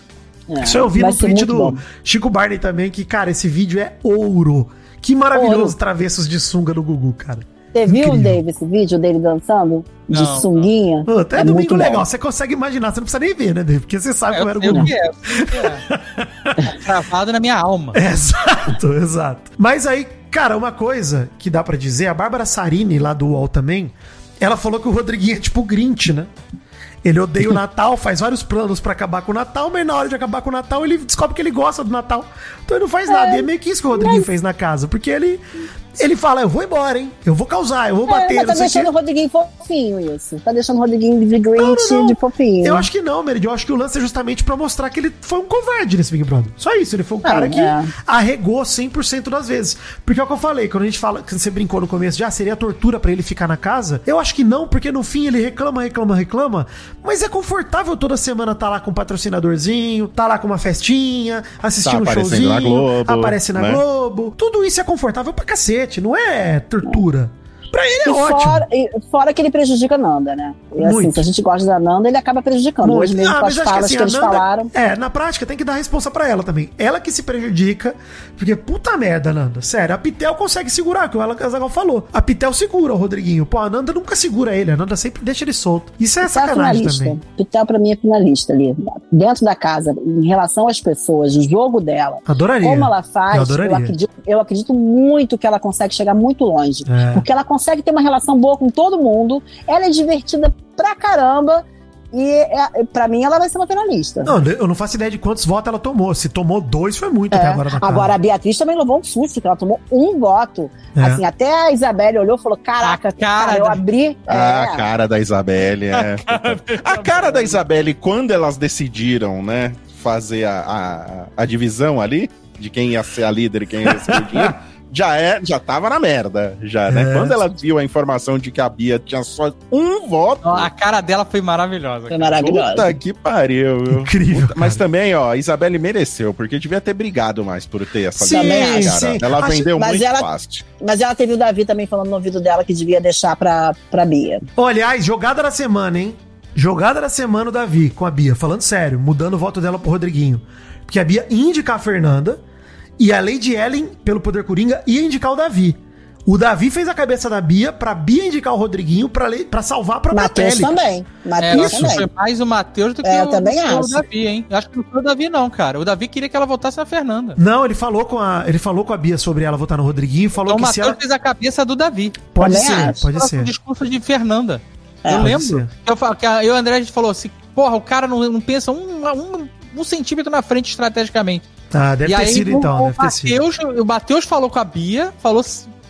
É, Isso eu vi no tweet do bom. Chico Barney também, que, cara, esse vídeo é ouro. Que maravilhoso Ouro. travessos de sunga no Gugu, cara. Você viu. Dave, esse vídeo dele dançando? De Não, sunguinha? Pô, até é domingo muito legal. bom. Você consegue imaginar, você não precisa nem ver, né, Dave? Porque você sabe É, como era o Gugu. que é. é. Tá na minha alma. Exato, exato. Mas aí, cara, uma coisa que dá pra dizer, a Bárbara Sarini, lá do UOL também, ela falou que o Rodriguinho é tipo Grinch, né? Ele odeia o Natal, faz vários planos pra acabar com o Natal, mas na hora de acabar com o Natal ele descobre que ele gosta do Natal. Então ele não faz nada. E é meio que isso que o Rodriguinho fez na casa. Porque ele, ele fala, eu vou embora, hein? Eu vou causar, eu vou É, bater, mas tá o deixando o quê. Rodriguinho fofinho isso. Tá deixando o Rodriguinho de Grinch de fofinho. Eu acho que não, Merid. Eu acho que o lance é justamente pra mostrar que ele foi um covarde nesse Big Brother. Só isso. Ele foi um cara que é. arregou 100% das vezes. Porque é o que eu falei, quando a gente fala, que você brincou no começo, já seria tortura pra ele ficar na casa. Eu acho que não, porque no fim ele reclama, reclama, reclama. Mas é confortável toda semana tá lá com um patrocinadorzinho, tá lá com uma festinha, assistindo Tá um showzinho, na Globo, aparece na né? Globo. Tudo isso é confortável pra cacete, não é tortura. Pra ele é E ótimo. fora, e fora que ele prejudica a Nanda, né? E assim, Muito. se a gente gosta da Nanda, ele acaba prejudicando. Hoje mesmo Ah, com as falas que, a eles Nanda- falaram. É, na prática tem que dar responsa pra ela também. Ela que se prejudica, porque puta merda, Nanda. Sério, a Pitel consegue segurar, que o Azaghal falou. A Pitel segura o Rodriguinho. Pô, a Nanda nunca segura ele, a Nanda sempre deixa ele solto. Isso é Pitel é sacanagem finalista. também. Pitel pra mim é finalista ali. Dentro da casa, em relação às pessoas, o jogo dela. Adoraria. Como ela Eu faz, eu, adoraria. acredito, eu acredito muito que ela consegue chegar muito longe. É. Porque ela consegue ter uma relação boa com todo mundo. Ela é divertida pra caramba. E é, pra mim ela vai ser uma finalista. Não, eu não faço ideia de quantos votos ela tomou. Se tomou dois, foi muito até É. agora na. Agora a Beatriz também levou um susto, que ela tomou um voto. É. Assim, até a Isabelle olhou e falou: Caraca, A cara cara, eu da- abri. Ah, é. a cara da Isabelle, é. A cara da Isabelle, quando elas decidiram, né, fazer a, a, a divisão ali, de quem ia ser a líder e quem ia ser o dinheiro, já, é, já tava na merda, já, né? É. Quando ela viu a informação de que a Bia tinha só um voto, A cara dela foi maravilhosa. Foi cara. maravilhosa. puta que pariu, viu? Incrível. Puta, Mas também, ó, a Isabelle mereceu, porque devia ter brigado mais por ter essa Sim, liderança, sim. cara. Ela Acho- vendeu mas muito ela- fácil. Mas ela teve o Davi também falando no ouvido dela que devia deixar pra, pra Bia. Aliás, jogada da semana, hein? Jogada da semana o Davi com a Bia. Falando sério, mudando o voto dela pro Rodriguinho. Porque a Bia ia indicar a Fernanda e a Lady Ellen, pelo Poder Coringa, ia indicar o Davi. O Davi fez a cabeça da Bia pra Bia indicar o Rodriguinho pra, le- pra salvar a própria Matheus também. É, Matheus acho que também. foi mais o Matheus do que É, eu o, o acho. Davi, hein? Eu acho que não foi o Davi, não, cara. O Davi queria que ela votasse na Fernanda. Não, ele falou com a ele falou com a Bia sobre ela votar no Rodriguinho e falou Então o que se Matheus ela fez a cabeça do Davi. pode Também ser, acho. pode ser. discurso de Fernanda. É, eu pode lembro. Eu, falo- que a- eu e o André a gente falou assim: porra, o cara não, não pensa um, um, um centímetro na frente estrategicamente. Ah, deve e ter aí sido o, então, o deve ter sido. Mateus, o Matheus falou com a Bia, falou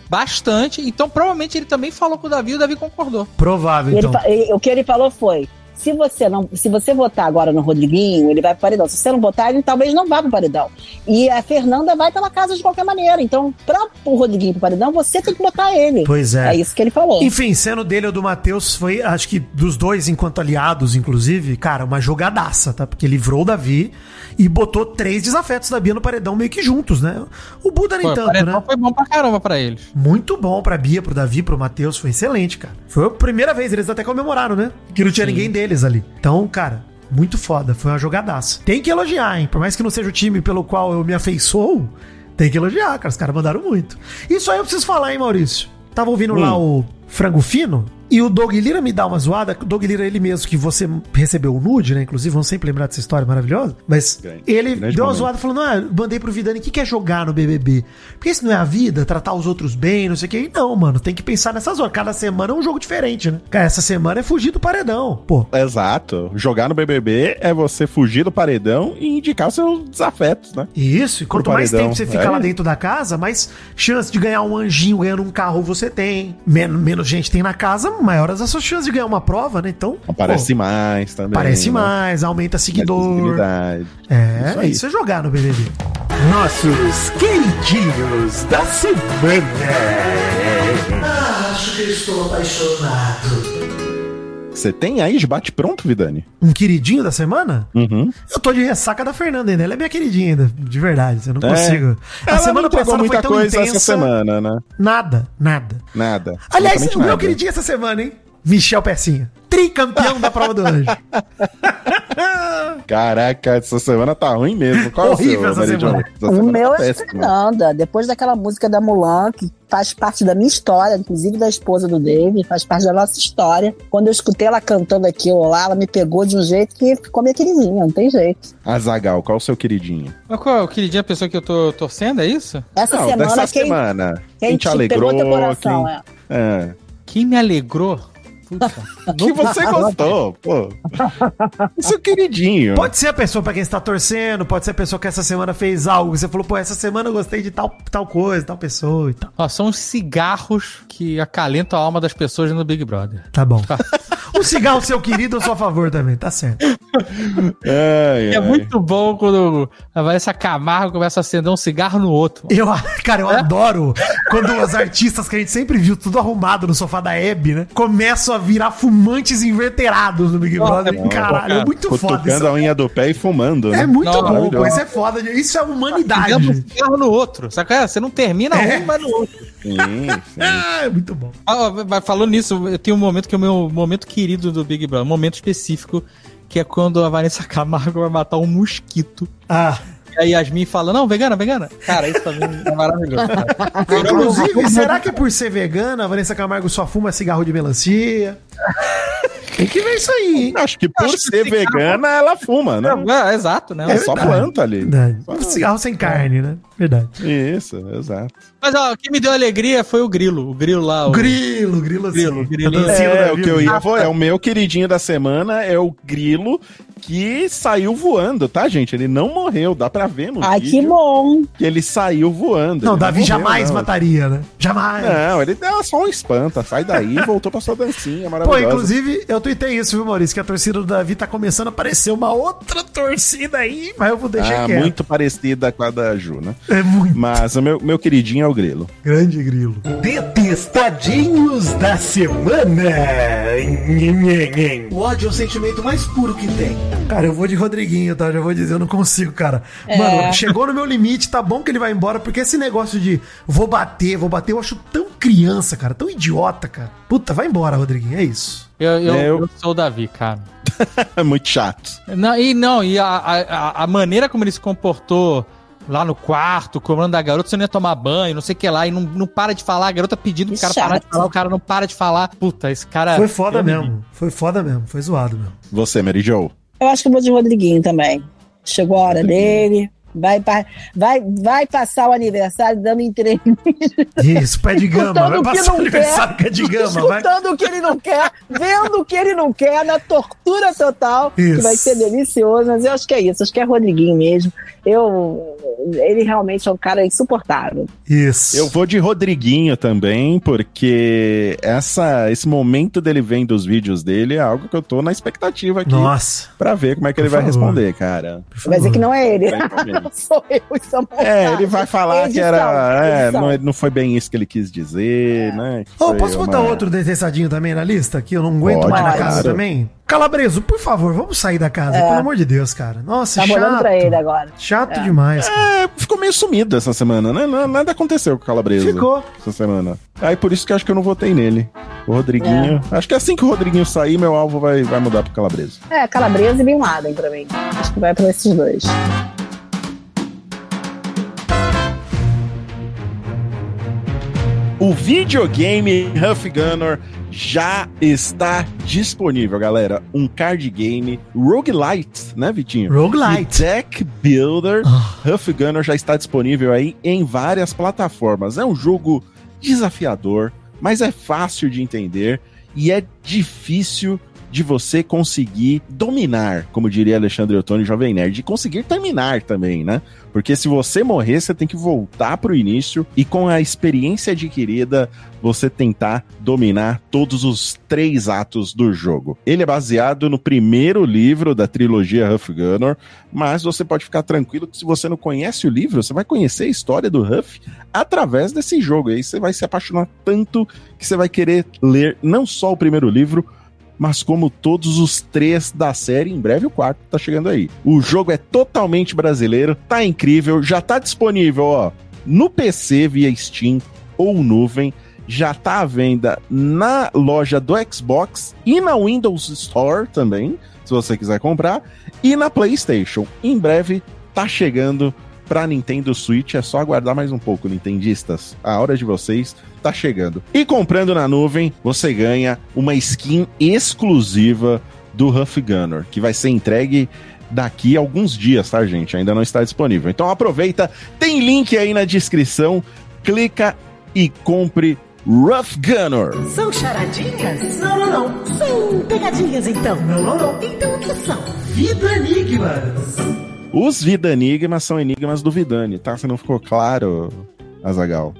bastante, então provavelmente ele também falou com o Davi e o Davi concordou. Provável ele então. fa- e- o que ele falou foi: se você não, se você votar agora no Rodriguinho, ele vai pro paredão. Se você não votar, ele talvez não vá pro paredão. E a Fernanda vai pela casa de qualquer maneira. Então, pra o Rodriguinho pro paredão, você tem que botar ele. Pois É isso que ele falou. Enfim, sendo dele ou do Matheus, foi, acho que dos dois, enquanto aliados, inclusive, cara, uma jogadaça, tá? Porque livrou o Davi e botou três desafetos da Bia no paredão meio que juntos, né? O Buda nem o tanto, né? foi bom pra caramba pra eles. Muito bom pra Bia, pro Davi, pro Matheus, foi excelente, cara. Foi a primeira vez, eles até comemoraram, né? Que não tinha Sim. ninguém deles ali. Então, cara, muito foda, foi uma jogadaça. Tem que elogiar, hein? Por mais que não seja o time pelo qual eu me afeiçoo, tem que elogiar, cara. Os caras mandaram muito. Isso aí eu preciso falar, hein, Maurício? Tava ouvindo lá o Frango Fino e o Doug Lira me dá uma zoada. O Doug Lira, ele mesmo, que você recebeu o nude, né? Inclusive, vamos sempre lembrar dessa história maravilhosa. Mas Grande- ele grande deu uma momento. zoada falando: ah, mandei pro Vidani, o que, que é jogar no BBB? Porque isso não é a vida, tratar os outros bem, não sei o que. E Não, mano, tem que pensar nessas horas. Cada semana é um jogo diferente, né? Cara, essa semana é fugir do paredão. Pô, Exato. Jogar no BBB é você fugir do paredão e indicar os seus desafetos, né? Isso, e quanto Pro mais paredão, tempo você fica é. lá dentro da casa, mais chance de ganhar um anjinho ganhando um carro você tem. Men menos gente tem na casa, maiores as suas chances de ganhar uma prova, né? Então, Aparece pô, mais também. parece né? mais, aumenta seguidor. É, Isso aí. isso é jogar no BBB. Nossos queridinhos da semana. Acho que estou apaixonado. Você tem aí de bate pronto, Vidani? Um queridinho da semana? Uhum. Eu tô de ressaca da Fernanda ainda. Ela é minha queridinha ainda, de verdade. Eu não É. consigo. A Ela semana não passada foi muita tão coisa intensa. essa semana, né? Nada, nada. Nada. Aliás, o meu nada. queridinho essa semana, hein? Michel Pecinha. Tricampeão da prova do anjo. Caraca, essa semana tá ruim mesmo. Qual Horrível é o essa seu, Mary semana. Essa O semana meu tá é. Fernanda. Depois daquela música da Mulan, que faz parte da minha história, inclusive da esposa do David, faz parte da nossa história. Quando eu escutei ela cantando aquilo lá, ela me pegou de um jeito que ficou minha queridinha, não tem jeito. Azagal, qual o seu queridinho? Mas qual é o queridinho, a pessoa que eu tô torcendo, é isso? Essa Não, semana, dessa quem, semana. quem Quem te alegrou, pegou teu coração, quem- é. É. Quem me alegrou? Puta. Que você gostou, pô. Seu queridinho. Pode ser a pessoa pra quem você tá torcendo, pode ser a pessoa que essa semana fez algo. Você falou, pô, essa semana eu gostei de tal, tal coisa, tal pessoa e tal. Ó, são os cigarros que acalentam a alma das pessoas no Big Brother. Tá bom. Um cigarro seu querido eu sou a favor também, tá certo. Ai, É ai. muito bom quando a Vanessa Camargo começa a acender um cigarro no outro. Eu, cara, eu adoro quando os artistas que a gente sempre viu tudo arrumado no sofá da Hebe, né? Começam a virar fumantes inverterados no Big Brother. é bom, Caralho, é muito foda isso. a unha do pé e fumando, né? É muito Não, bom. Isso é foda. Isso é humanidade. Um cigarro no outro. É? Você não termina É. um, mas no outro. Sim, sim. Ah, é muito bom. Ah, falando nisso, eu tenho um momento que é o meu momento querido do Big Brother, um momento específico, que é quando a Vanessa Camargo vai matar um mosquito. Ah, E a Yasmin fala, não, vegana, vegana. Cara, isso pra mim é maravilhoso. cara. inclusive, será que por ser vegana, a Vanessa Camargo só fuma cigarro de melancia? Tem que ver isso aí, hein? Acho que por acho que ser cigarro- vegana, ela fuma, né? É, é, exato, né? É só planta ali. Verdade. Um cigarro sem carne, né? Verdade. Isso, exato. Mas ó, o que me deu alegria foi o grilo. O grilo lá. O... Grilo, grilo assim. Grilo, dancinha do É, Davi, o que eu ia falar, é o meu queridinho da semana, é o grilo que saiu voando, tá, gente? Ele não morreu, dá pra ver no Ai, que vídeo bom. que ele saiu voando. Não, Davi morreu, jamais não. mataria, né? Jamais. Não, ele deu só um espanta, sai daí e voltou pra sua dancinha Pô, maravilhosa. inclusive, eu tuitei isso, viu, Maurício? Que a torcida do Davi tá começando a aparecer uma outra torcida aí, mas eu vou deixar Ah, quieto. muito parecida com a da Ju, né? É muito Mas o meu, meu queridinho é o grilo. grande grilo. Detestadinhos da semana. O ódio é o sentimento mais puro que tem. Cara, eu vou de Rodriguinho, tá? Já vou dizer, eu não consigo, cara. É. Mano, chegou no meu limite, tá bom que ele vai embora, porque esse negócio de vou bater, vou bater, eu acho tão criança, cara, tão idiota, cara. Puta, vai embora, Rodriguinho, é isso. Eu, eu, É, eu- eu sou o Davi, cara. É muito chato. Não, e não, e a, a, a maneira como ele se comportou lá no quarto, comando da garota, você não ia tomar banho, não sei o que lá, e não, não para de falar, a garota pedindo pro Que cara parar de chato. falar, o cara não para de falar. Puta, esse cara. Foi foda me- mesmo, foi foda mesmo, foi zoado mesmo. Você, Mary Jo. Eu acho que eu vou de Rodriguinho também. Chegou a hora dele. Vai, vai, vai passar o aniversário dando entrevista. Isso, pé de gama, vai passar o aniversário quer. pé de gama, vai. Escutando o que ele não quer, vendo o que ele não quer, na tortura total, Isso. que vai ser delicioso. Mas eu acho que é isso, acho que é Rodriguinho mesmo. Eu, ele realmente é um cara insuportável. Isso. Eu vou de Rodriguinho também, porque essa, esse momento dele vendo os vídeos dele é algo que eu tô na expectativa aqui Nossa. pra ver como é que ele Por vai favor. responder, cara. Vai dizer favor. que não é ele. Vai entender. Sou eu, isso é. É, ele vai falar que Edição, era. É, não, não foi bem isso que ele quis dizer, né? Que Ô, foi posso botar uma- outro detestadinho também na lista? Que eu não aguento Pode, mais na claro. casa também? Calabreso, por favor, vamos sair da casa, É. pelo amor de Deus, cara. Nossa, Tá chato. olhando pra ele agora. Chato É. demais, cara. É, ficou meio sumido essa semana, né? Não- Nada aconteceu com o Calabresa. Ficou. Essa semana. Aí por isso que eu acho que eu não votei nele. O Rodriguinho. Acho que assim que o Rodriguinho sair, meu alvo vai, vai mudar pro Calabresa. É, Calabresa e Bin Laden pra mim. Acho que vai pra esses dois. O videogame Huff Gunner já está disponível, galera. Um card game roguelite, né, Vitinho? Roguelite. E Deck Builder Ah. Huff Gunner já está disponível aí em várias plataformas. É um jogo desafiador, mas é fácil de entender e é difícil de você conseguir dominar, como diria Alexandre Ottoni, Jovem Nerd, e conseguir terminar também, né? Porque se você morrer, você tem que voltar pro início e com a experiência adquirida, você tentar dominar todos os três atos do jogo. Ele é baseado no primeiro livro da trilogia Huff Gunner, mas você pode ficar tranquilo que se você não conhece o livro, você vai conhecer a história do Huff através desse jogo. E aí você vai se apaixonar tanto que você vai querer ler não só o primeiro livro, mas como todos os três da série, em breve o quarto tá chegando aí. O jogo é totalmente brasileiro, tá incrível, já tá disponível, ó, no PC via Steam ou nuvem, já tá à venda na loja do Xbox e na Windows Store também, se você quiser comprar, e na PlayStation. Em breve tá chegando pra Nintendo Switch, é só aguardar mais um pouco, nintendistas. A hora de vocês tá chegando. E comprando na nuvem, você ganha uma skin exclusiva do Huff Gunner, que vai ser entregue daqui a alguns dias, tá, gente? Ainda não está disponível. Então aproveita, tem link aí na descrição, clica e compre Rough Gunner. São charadinhas? Não, não, não. São pegadinhas, então. Não, não, não. Então o que são? Vida Enigmas. Os Vida Enigmas são enigmas do Vidani, tá? Se não ficou claro, Azagal.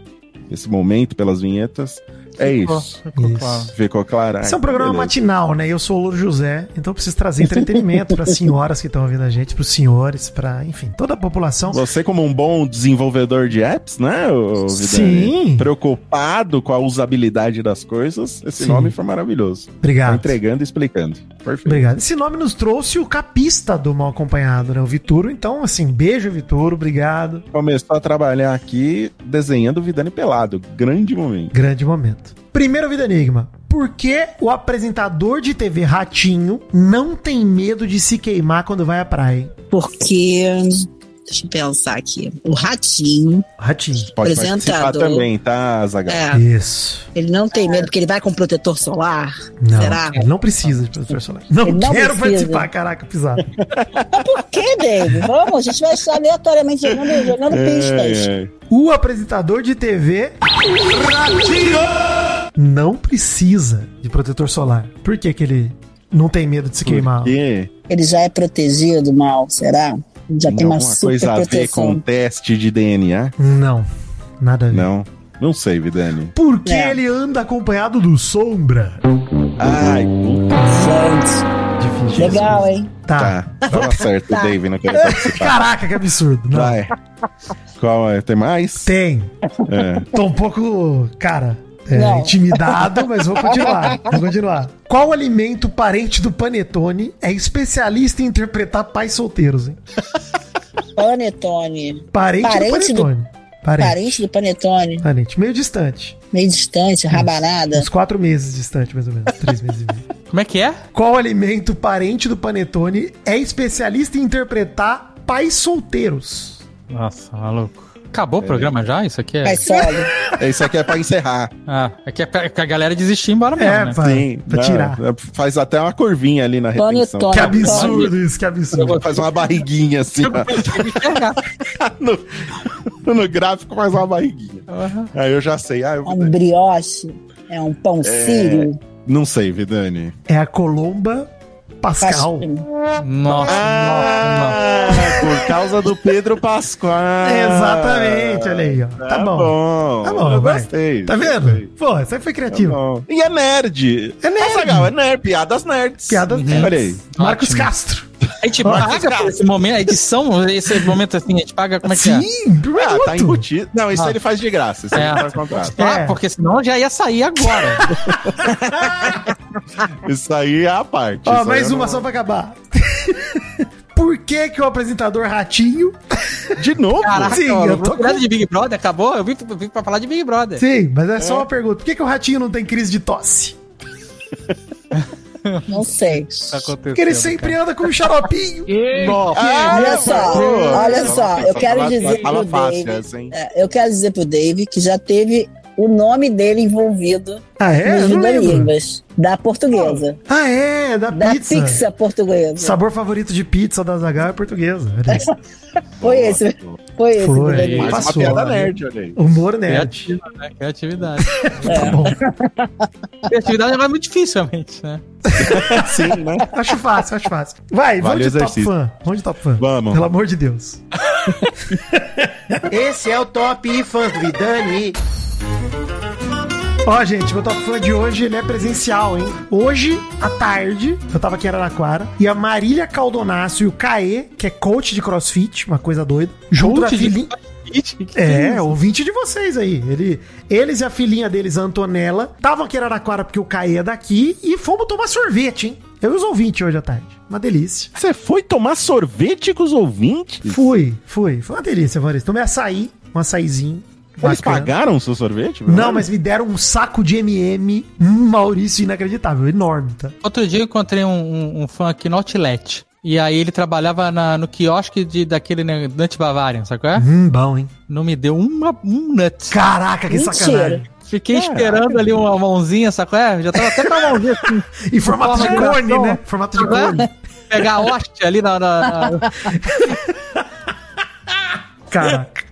Esse momento pelas vinhetas é Ficou, isso. ficou Isso. claro. Ficou claro? Esse é um Ah, programa beleza. matinal, né? Eu sou o Louro José, então eu preciso trazer entretenimento para as senhoras que estão ouvindo a gente, para os senhores, para, enfim, toda a população. Você, como um bom desenvolvedor de apps, né? Sim. Preocupado com a usabilidade das coisas, esse Sim. nome foi maravilhoso. Tá Obrigado. entregando e explicando. Perfeito. Obrigado. Esse nome nos trouxe o capista do Mal Acompanhado, né? O Vituro. Então, assim, beijo, Vituro. Obrigado. Começou a trabalhar aqui desenhando o Vidani pelado. Grande momento. Grande momento. Primeiro Vida Enigma. Por que o apresentador de TV Ratinho não tem medo de se queimar quando vai à praia? hein? Porque Deixa eu pensar aqui. O Ratinho, Ratinho. Pode participar Apresentador. também, tá, Zagal? é, Isso. ele não tem medo porque ele vai com protetor solar? Não, Será? ele não precisa de professor solar. Não, Ele não quero precisa. participar, caraca, pisado. Mas por que, David? Vamos, a gente vai estar aleatoriamente jogando, jogando pistas. É, é. O apresentador de TV não precisa de protetor solar. Por que, que ele não tem medo de se queimar? Porque Ele já é protegido mal, será? Ele já tem uma alguma super coisa a ver com proteção. teste de DNA? Não, nada a ver. Não. Não sei, Vidani. Por que É. ele anda acompanhado do Sombra? Ai, puta. Gente, Difícil. legal, hein? Tá. Tá. Tava certo, Tá. o Dave não queria participar. Caraca, que absurdo. Não. Vai. Qual é? Tem mais? Tem. É. Tô um pouco, cara, é, intimidado, mas vou continuar. Vou continuar. Qual alimento parente do panetone é especialista em interpretar pais solteiros, hein? Panetone. Parente, Parente do panetone. Parente. Parente do Panetone. Parente. Meio distante. Meio distante, rabanada. Uns quatro meses distante, mais ou menos. Três meses e meio. Como é que é? Qual alimento parente do panetone é especialista em interpretar pais solteiros? Nossa, maluco. Acabou o programa já? Isso aqui é. Solo. Isso aqui é pra encerrar. Ah, é que, é pra- que a galera desistir e ir embora mesmo, É, né? pra, pra Não, tirar. Faz até uma curvinha ali na retenção. Panetone. Que absurdo isso, que absurdo. Faz uma barriguinha assim. ó. no, no gráfico faz uma barriguinha. Aí eu já sei. Ah, eu É um brioche. É um pão sírio. Não sei, Vidani. É a Colomba Pascal. Pascal. Nossa, Ah, por causa do Pedro Pascoal. Exatamente, olha aí, ó. Tá, Tá bom. bom. Tá bom, eu vai. gostei. Tá vendo? gostei. Pô, você foi Tá criativo. bom. E é nerd. É nerd. É legal, é nerd. Piadas nerds. Piadas Olha aí. Marcos Ótimo. Castro. A gente paga por esse momento, a edição, esse momento assim, a gente paga como é que é? Sim, Ah, tá embutido. Não, isso Ah. ele faz de graça. Isso É. ele faz contrato. Ah, É. porque senão já ia sair agora. Isso aí é a parte. Ó, mais uma não- só pra acabar. Por que que o apresentador Ratinho... De novo? Caraca, Sim, mano, eu tô com- de Big Brother, acabou? Eu vim, vim pra falar de Big Brother. Sim, mas é só uma pergunta. Por que que o Ratinho não tem crise de tosse? Não sei. Tá Porque ele sempre anda com um xaropinho. Nossa. Olha só, olha só, eu quero dizer pro é, eu quero dizer pro Dave que já teve o nome dele envolvido Ah, é? nos. Línguas da portuguesa, Ah, é, da, da pizza. pizza, portuguesa. Sabor favorito de pizza da Zagal é portuguesa. Foi esse, foi esse. Foi. Mais uma Passou, piada né? nerd, olha aí. Humor nerd. Criativa, né? Criatividade. Tá bom. Criatividade é muito difícil, realmente, né? Sim, né? Acho fácil, acho fácil. Vai, Vale vamos de top exercício. fã. Vamos de top fã. Vamos. Pelo amor de Deus. Esse é o Top Fãs do Vidani. Ó, gente, meu top fã de hoje, ele é presencial, hein? Hoje, à tarde, eu tava aqui em Araraquara, e a Marília Caldonácio e o Caê, que é coach de crossfit, uma coisa doida, junto Coach da de filhinha... É, ouvinte de vocês aí. Ele, eles e a filhinha deles, a Antonella, estavam aqui em Araraquara porque o Caê é daqui e fomos tomar sorvete, hein? Eu e os ouvintes hoje à tarde. Uma delícia. Você foi tomar sorvete com os ouvintes? Fui, fui. Foi uma delícia, Maurício. Tomei açaí, um açaizinho. Eles bacana. pagaram o seu sorvete? Não, mas me deram um saco de MM, um Maurício inacreditável, enorme, tá? Outro dia eu encontrei um, um- um fã aqui no Outlet. E aí ele trabalhava na- no quiosque de, daquele né, Nut Bavarian, sabe qual é? Hum, bom, hein? Não me deu uma, um nut. Caraca, que Mentira. sacanagem. Fiquei esperando ali uma mãozinha, sabe qual é? Já tava até com a mãozinha assim. Em formato de cone, né? Formato de é? cone. Pegar a hóstia ali na. na- na- Caraca.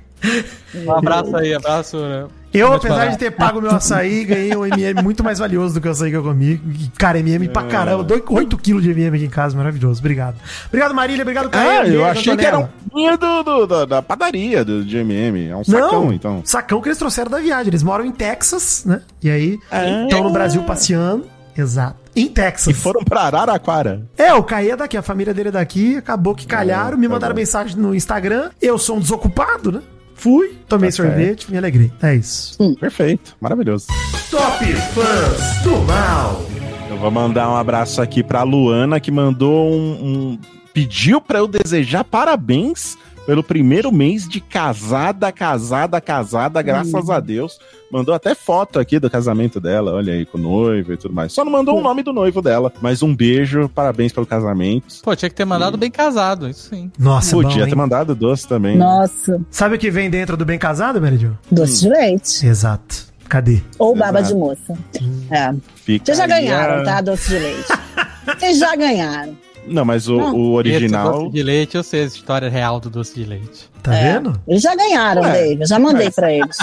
Um abraço aí, abraço. né? Eu, apesar de ter pago meu açaí, ganhei um MM muito mais valioso do que o açaí que eu comi. E, Cara, MM pra caramba. 8 quilos de MM aqui em casa, maravilhoso. Obrigado. Obrigado, Marília. Obrigado, Caio. Ah, eu achei que era um pinho do, do- da- da padaria do GMM. É um sacão, Não, então. sacão que eles trouxeram da viagem. Eles moram em Texas, né? E aí, Ah. estão no Brasil passeando. Exato. Em Texas. E foram pra Araraquara. É, o Caí é daqui, a família dele é daqui, acabou que calharam, me tá mandaram bom. mensagem no Instagram. Eu sou um desocupado, né? Fui, tomei Tá sorvete, me alegrei. É isso. Perfeito, maravilhoso. Top Fãs do Mal. Eu vou mandar um abraço aqui pra Luana, que mandou um. um- pediu pra eu desejar parabéns pelo primeiro mês de casada, casada, casada, graças a Deus. Mandou até foto aqui do casamento dela, olha aí, com o noivo e tudo mais. Só não mandou o nome do noivo dela, mas um beijo, parabéns pelo casamento. Pô, tinha que ter mandado bem casado, isso sim. Nossa, Podia bom, ter mandado doce também. né? Nossa, Sabe o que vem dentro do bem casado, Meridio? doce de leite. Exato. Cadê? Ou baba Exato. de moça. É. Fica Vocês já ganharam, a- tá? Doce de leite. Vocês já ganharam. Não, mas o, Não. o original. Doce de leite, eu sei a história real do doce de leite. Tá É. vendo? Eles já ganharam, Ué, Dave. Eu já mandei pra eles.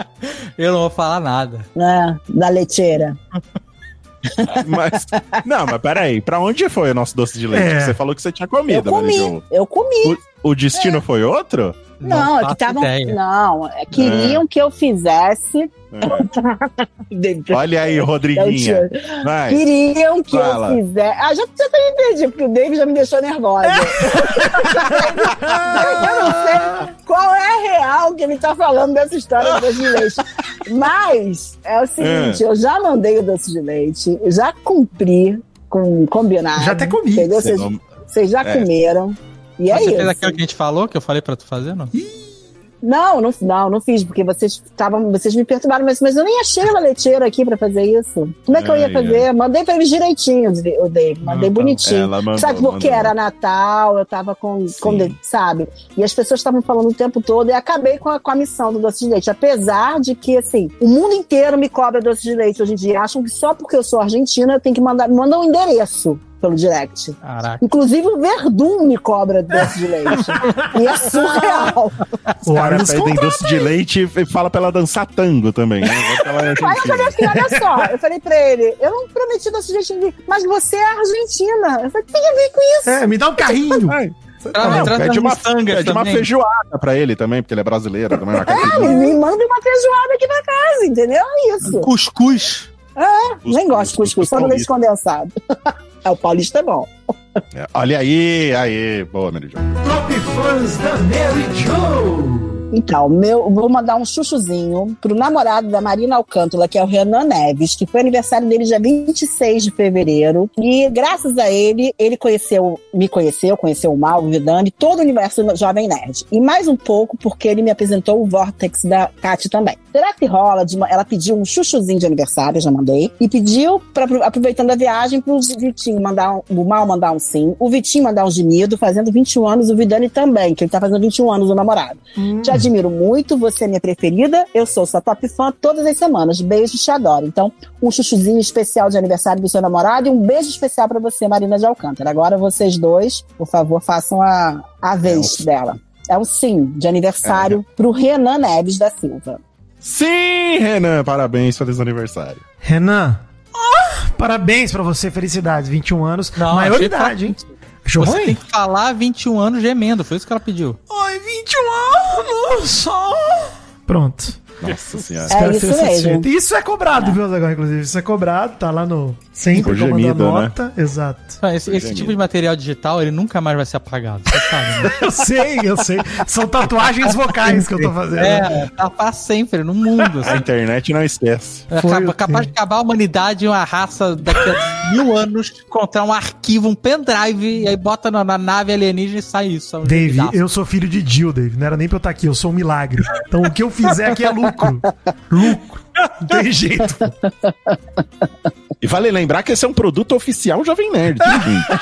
Eu não vou falar nada. Né? Da leiteira. Mas. Não, mas peraí, pra onde foi o nosso doce de leite? É. Você falou que você tinha Eu comido, comi. Marijo. Eu comi. O, o destino foi outro? Não, é que estavam. Não, é, queriam que eu fizesse. É. Olha aí, Rodriguinha. Vai. Queriam que Fala. eu fizesse. Ah, já, já me perdi, porque o David já me deixou nervosa. eu não sei qual é a real que ele tá falando dessa história do doce de leite. Mas é o seguinte: eu já mandei o doce de leite, já cumpri com o combinado. Já até comi. Vocês, não- já É. comeram. E é você isso. fez aquilo que a gente falou, que eu falei pra tu fazer, não? Não, não, não, não fiz, porque vocês estavam, vocês me perturbaram, mas, mas eu nem achei uma leiteira aqui pra fazer isso. Como é que eu ia fazer? Mandei pra eles direitinho, o Dave, mandei Ah, tá. bonitinho. Ela mandou, sabe, porque mandou. era Natal, eu tava com, com sabe? E as pessoas estavam falando o tempo todo e acabei com a, com a missão do doce de leite. Apesar de que, assim, o mundo inteiro me cobra doce de leite hoje em dia. Acham que só porque eu sou argentina eu tenho que mandar, me mandam um endereço pelo direct. Caraca. Inclusive o Verdun me cobra doce de leite. e é surreal. Os caras eles pedem doce de leite e fala pra ela dançar tango também, né? É Aí eu falei assim, olha só, eu falei pra ele, eu não prometi doce de leite, mas você é argentina. Eu falei, tem a ver com isso. É, me dá um carrinho. Não, pede uma, miçangas pede uma feijoada pra ele também, porque ele é brasileiro. Também, É, caipirinha. me manda uma feijoada aqui pra casa, entendeu? É isso. Cuscuz. Nem gosto de cuscuz, só no leite condensado. É, o paulista é bom. É, Olha aí, aí, boa, Meridion. Top fãs da Mary Jo. Então, meu, vou mandar um chuchuzinho pro namorado da Marina Alcântara, que é o Renan Neves, que foi aniversário dele dia 26 de fevereiro. E graças a ele, ele conheceu, me conheceu, conheceu o Mal, o Vidani, todo o universo Jovem Nerd. E mais um pouco, porque ele me apresentou o Vortex da Kat também. Será que rola? De uma- ela pediu um chuchuzinho de aniversário, eu já mandei. E pediu, pra, aproveitando a viagem, pro Vitinho mandar um, o Mal mandar um sim, o Vitinho mandar um gemido, fazendo 21 anos, o Vidani também, que ele tá fazendo 21 anos, o namorado. Te admiro muito, você é minha preferida. Eu sou sua top fã todas as semanas. Beijo, te adoro. Então, um chuchuzinho especial de aniversário do seu namorado e um beijo especial pra você, Marina de Alcântara. Agora vocês dois, por favor, façam a, a vez dela. É um sim de aniversário pro Renan Neves da Silva. Sim, Renan, parabéns, feliz aniversário. Renan. Parabéns pra você, felicidades. 21 anos, Não, maioridade, hein? Achou Você ruim? tem que falar 21 anos gemendo, foi isso que ela pediu. Ai, 21 anos só. Pronto. Nossa senhora. É isso ser mesmo. Isso é cobrado, viu, Zagal? Inclusive, isso é cobrado, tá lá no. Sempre Por comandando gemido, né? nota. Exato. Ah, Esse, esse Gemido. tipo de material digital, ele nunca mais vai ser apagado. Você sabe, né? Eu sei, eu sei. São tatuagens vocais que eu tô fazendo. É, tá pra sempre no mundo. A Assim. internet não esquece. É Foi capaz quê? de acabar a humanidade e uma raça daqui a mil anos encontrar um arquivo, um pendrive, e aí bota na, na nave alienígena e sai isso. é um Dave, eu sou filho de Jill, Dave. Não era nem pra eu estar aqui, eu sou um milagre. Então o que eu fizer aqui é lucro. Lucro. Não tem jeito. E vale lembrar que esse é um produto oficial Jovem Nerd.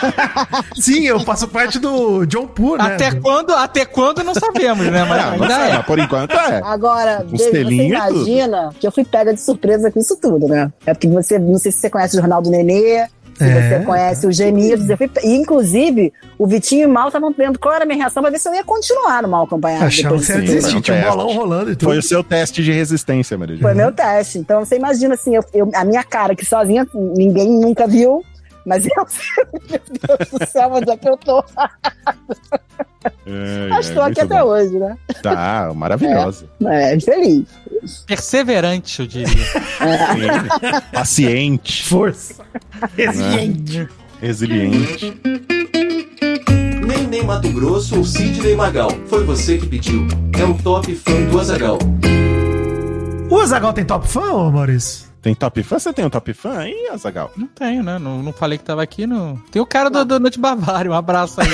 Sim, eu faço parte do John Poo, né? Até quando, até quando não sabemos, né? Mas Não, ainda mas, é. mas por enquanto é. Agora, você e tudo. imagina que eu fui pega de surpresa com isso tudo, né? É porque você, não sei se você conhece o Jornal do Nenê, se É. você conhece os gemidos. Eu fui, e, inclusive, o Vitinho e o Mal estavam vendo qual era a minha reação pra ver se eu ia continuar no Mal acompanhado. Achava que depois você ia desistir, tinha um bolão rolando e tudo. Foi o seu teste de resistência, Maria Foi meu teste. Então você imagina assim, eu, eu- a minha cara que sozinha ninguém nunca viu, mas eu sei, meu Deus do céu, onde é que eu tô? É, Mas estou aqui até hoje, né? Tá, maravilhosa. É, feliz. Perseverante, eu diria. Sim. Paciente, Força. Resiliente. resiliente. Nem nem Mato Grosso ou Sidney Magal. Foi você que pediu. É o top fã do Azagal. O Azagal tem top fã, ô Maurício? Tem top fã? Você tem um top fã aí, Azagal? Não tenho, né? Não, não falei que tava aqui. No... Tem o cara do, do Noite Bavário. Um abraço aí.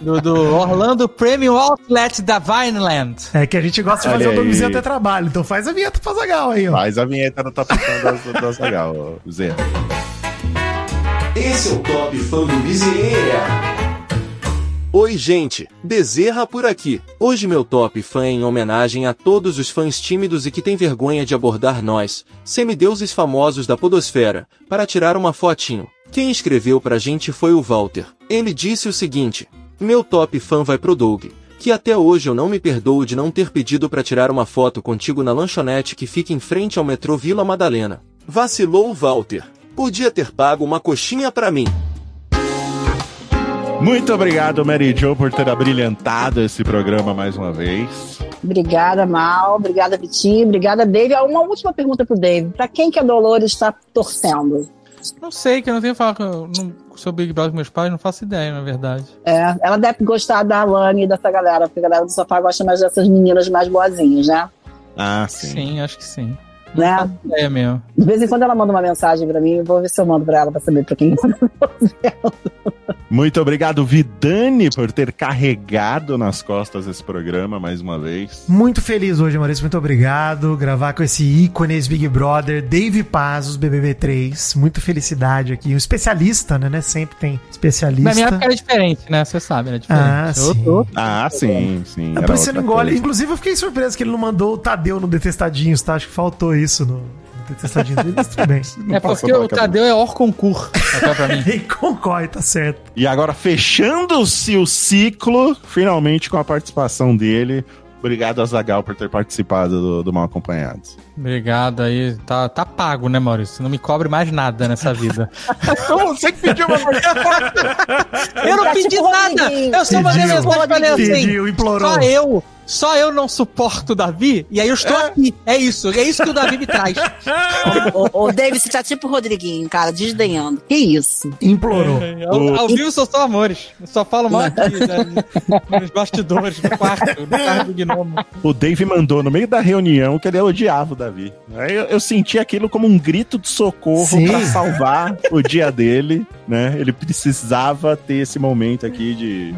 Do, do Orlando Premium Outlet da Vineland. É que a gente gosta de Olha fazer o. Domizinho até trabalho, então faz a vinheta pro Azagal aí, ó. Faz a vinheta no Top Fã do, do Zé. Esse é o Top Fã do Bezerra. Oi, gente, Bezerra por aqui. Hoje meu top fã é em homenagem a todos os fãs tímidos e que têm vergonha de abordar nós, semideuses famosos da podosfera, para tirar uma fotinho. Quem escreveu pra gente foi o Walter. Ele disse o seguinte: Meu top fã vai pro Doug, que até hoje eu não me perdoo de não ter pedido pra tirar uma foto contigo na lanchonete que fica em frente ao metrô Vila Madalena. Vacilou o Walter. Podia ter pago uma coxinha pra mim. Muito obrigado, Mary Jo, por ter abrilhantado esse programa mais uma vez. Obrigada, Mal. Obrigada, Vitinho. Obrigada, Dave. Ah, Uma última pergunta pro Dave. Pra quem que a Dolores está torcendo? Não sei, que eu não tenho que falar com, não, sobre Big Brother com meus pais, não faço ideia, na verdade. É, ela deve gostar da Alane e dessa galera, porque a galera do sofá gosta mais dessas meninas mais boazinhas, né? Ah, sim. Sim, acho que sim. Né? É mesmo. De vez em quando ela manda uma mensagem pra mim, eu vou ver se eu mando pra ela pra saber pra quem Muito obrigado, Vidani, por ter carregado nas costas esse programa mais uma vez. Muito feliz hoje, Maurício. Muito obrigado. Gravar com esse ícone esse Big Brother, Dave Pazos, BBB3. Muita felicidade aqui. Um especialista, né? né? Sempre tem especialista. Na minha época era diferente, né? Você sabe, era diferente. Ah, Eu sim. tô- Ah, sim, sim. É por isso você não engole. coisa. Inclusive, eu fiquei surpreso que ele não mandou o Tadeu no Detestadinhos, tá? Acho que faltou isso no Detestadinhos dele, mas tudo bem. É porque o. Tadeu é hors concurso. Até pra mim. E concorre, tá certo. E agora, fechando-se o ciclo, finalmente com a participação dele. Obrigado, Azagal, por ter participado do, do Mal Acompanhados. Obrigado aí. Tá, tá pago, né, Maurício? Não me cobre mais nada nessa vida. Você que pediu uma eu não Tá pedi tipo nada! Eu só mandei mensagem e falei assim. Pediu, implorou. Só eu, só eu não suporto o Davi, e aí eu estou aqui. É isso, é isso que o Davi me traz. o, o David, você tá tipo o Rodriguinho, cara, desdenhando. Que isso? Implorou. Ao, ao vivo sou só amores. Eu só falo mal aqui, né, nos bastidores do quarto, do carro do gnomo. O Dave mandou no meio da reunião que ele odiava o Davi. Aí eu, eu senti aquilo como um grito de socorro Sim. pra salvar o dia dele, né? Ele precisava ter esse momento aqui de,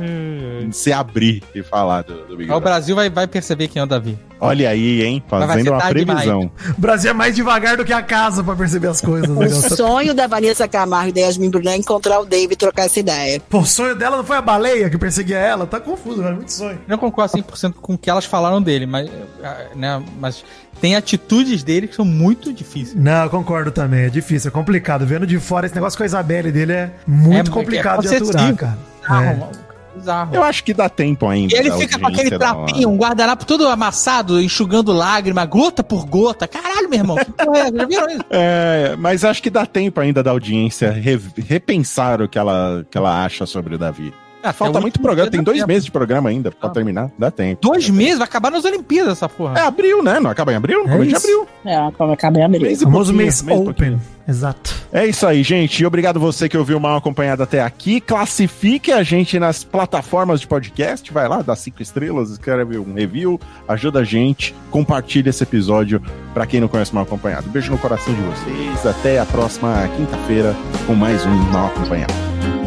de se abrir e falar do, do Big Aí o Brother. Brasil vai, vai perceber quem é o Davi. Olha aí, hein? Fazendo uma previsão. O Brasil é mais devagar do que a casa pra perceber as coisas. né, O Gal? sonho da Vanessa Camargo e da Yasmin Brunet é encontrar o David e trocar essa ideia. Pô, o sonho dela não foi a baleia que perseguia ela? Tá confuso, cara. Muito sonho. Eu não concordo 100% com o que elas falaram dele, mas, ah, né, mas tem atitudes dele que são muito difíceis. Não, eu concordo também. É difícil, é complicado. Vendo de fora, esse negócio com a Isabelle dele é muito É, complicado é de aturar, cara. Bizarro, É. maluco. Bizarro. Eu acho que dá tempo ainda. E ele fica com aquele trapinho, um guardanapo todo amassado, enxugando lágrima, gota por gota. Caralho, meu irmão, que porra é? Já viram isso? É, mas acho que dá tempo ainda da audiência re- repensar o que ela, que ela acha sobre o Davi. Ah, Falta tem muito programa, tem dois tempo. meses de programa ainda pra Ah. terminar. Dá tempo. Dois meses? Vai acabar nas Olimpíadas essa porra. É abril, né? Não acaba em abril? É de abril. É, como acabei a Mês e O famoso mês mês Open. Exato. É isso aí, gente. Obrigado você que ouviu mal acompanhado até aqui. Classifique a gente nas plataformas de podcast. Vai lá, dá cinco estrelas, escreve um review, ajuda a gente, compartilha esse episódio pra quem não conhece mal acompanhado. Beijo no coração de vocês. Até a próxima quinta-feira com mais um mal acompanhado.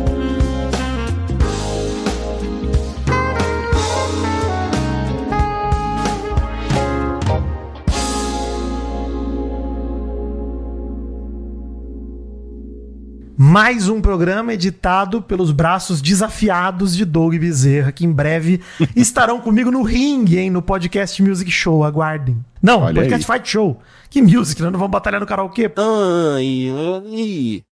Mais um programa editado pelos braços desafiados de Doug Bezerra, que em breve estarão comigo no ringue, hein? No podcast Music Show. Aguardem. Não, Olha podcast Fight Show. Que music, né? Não vamos batalhar no karaokê. Ai, ai.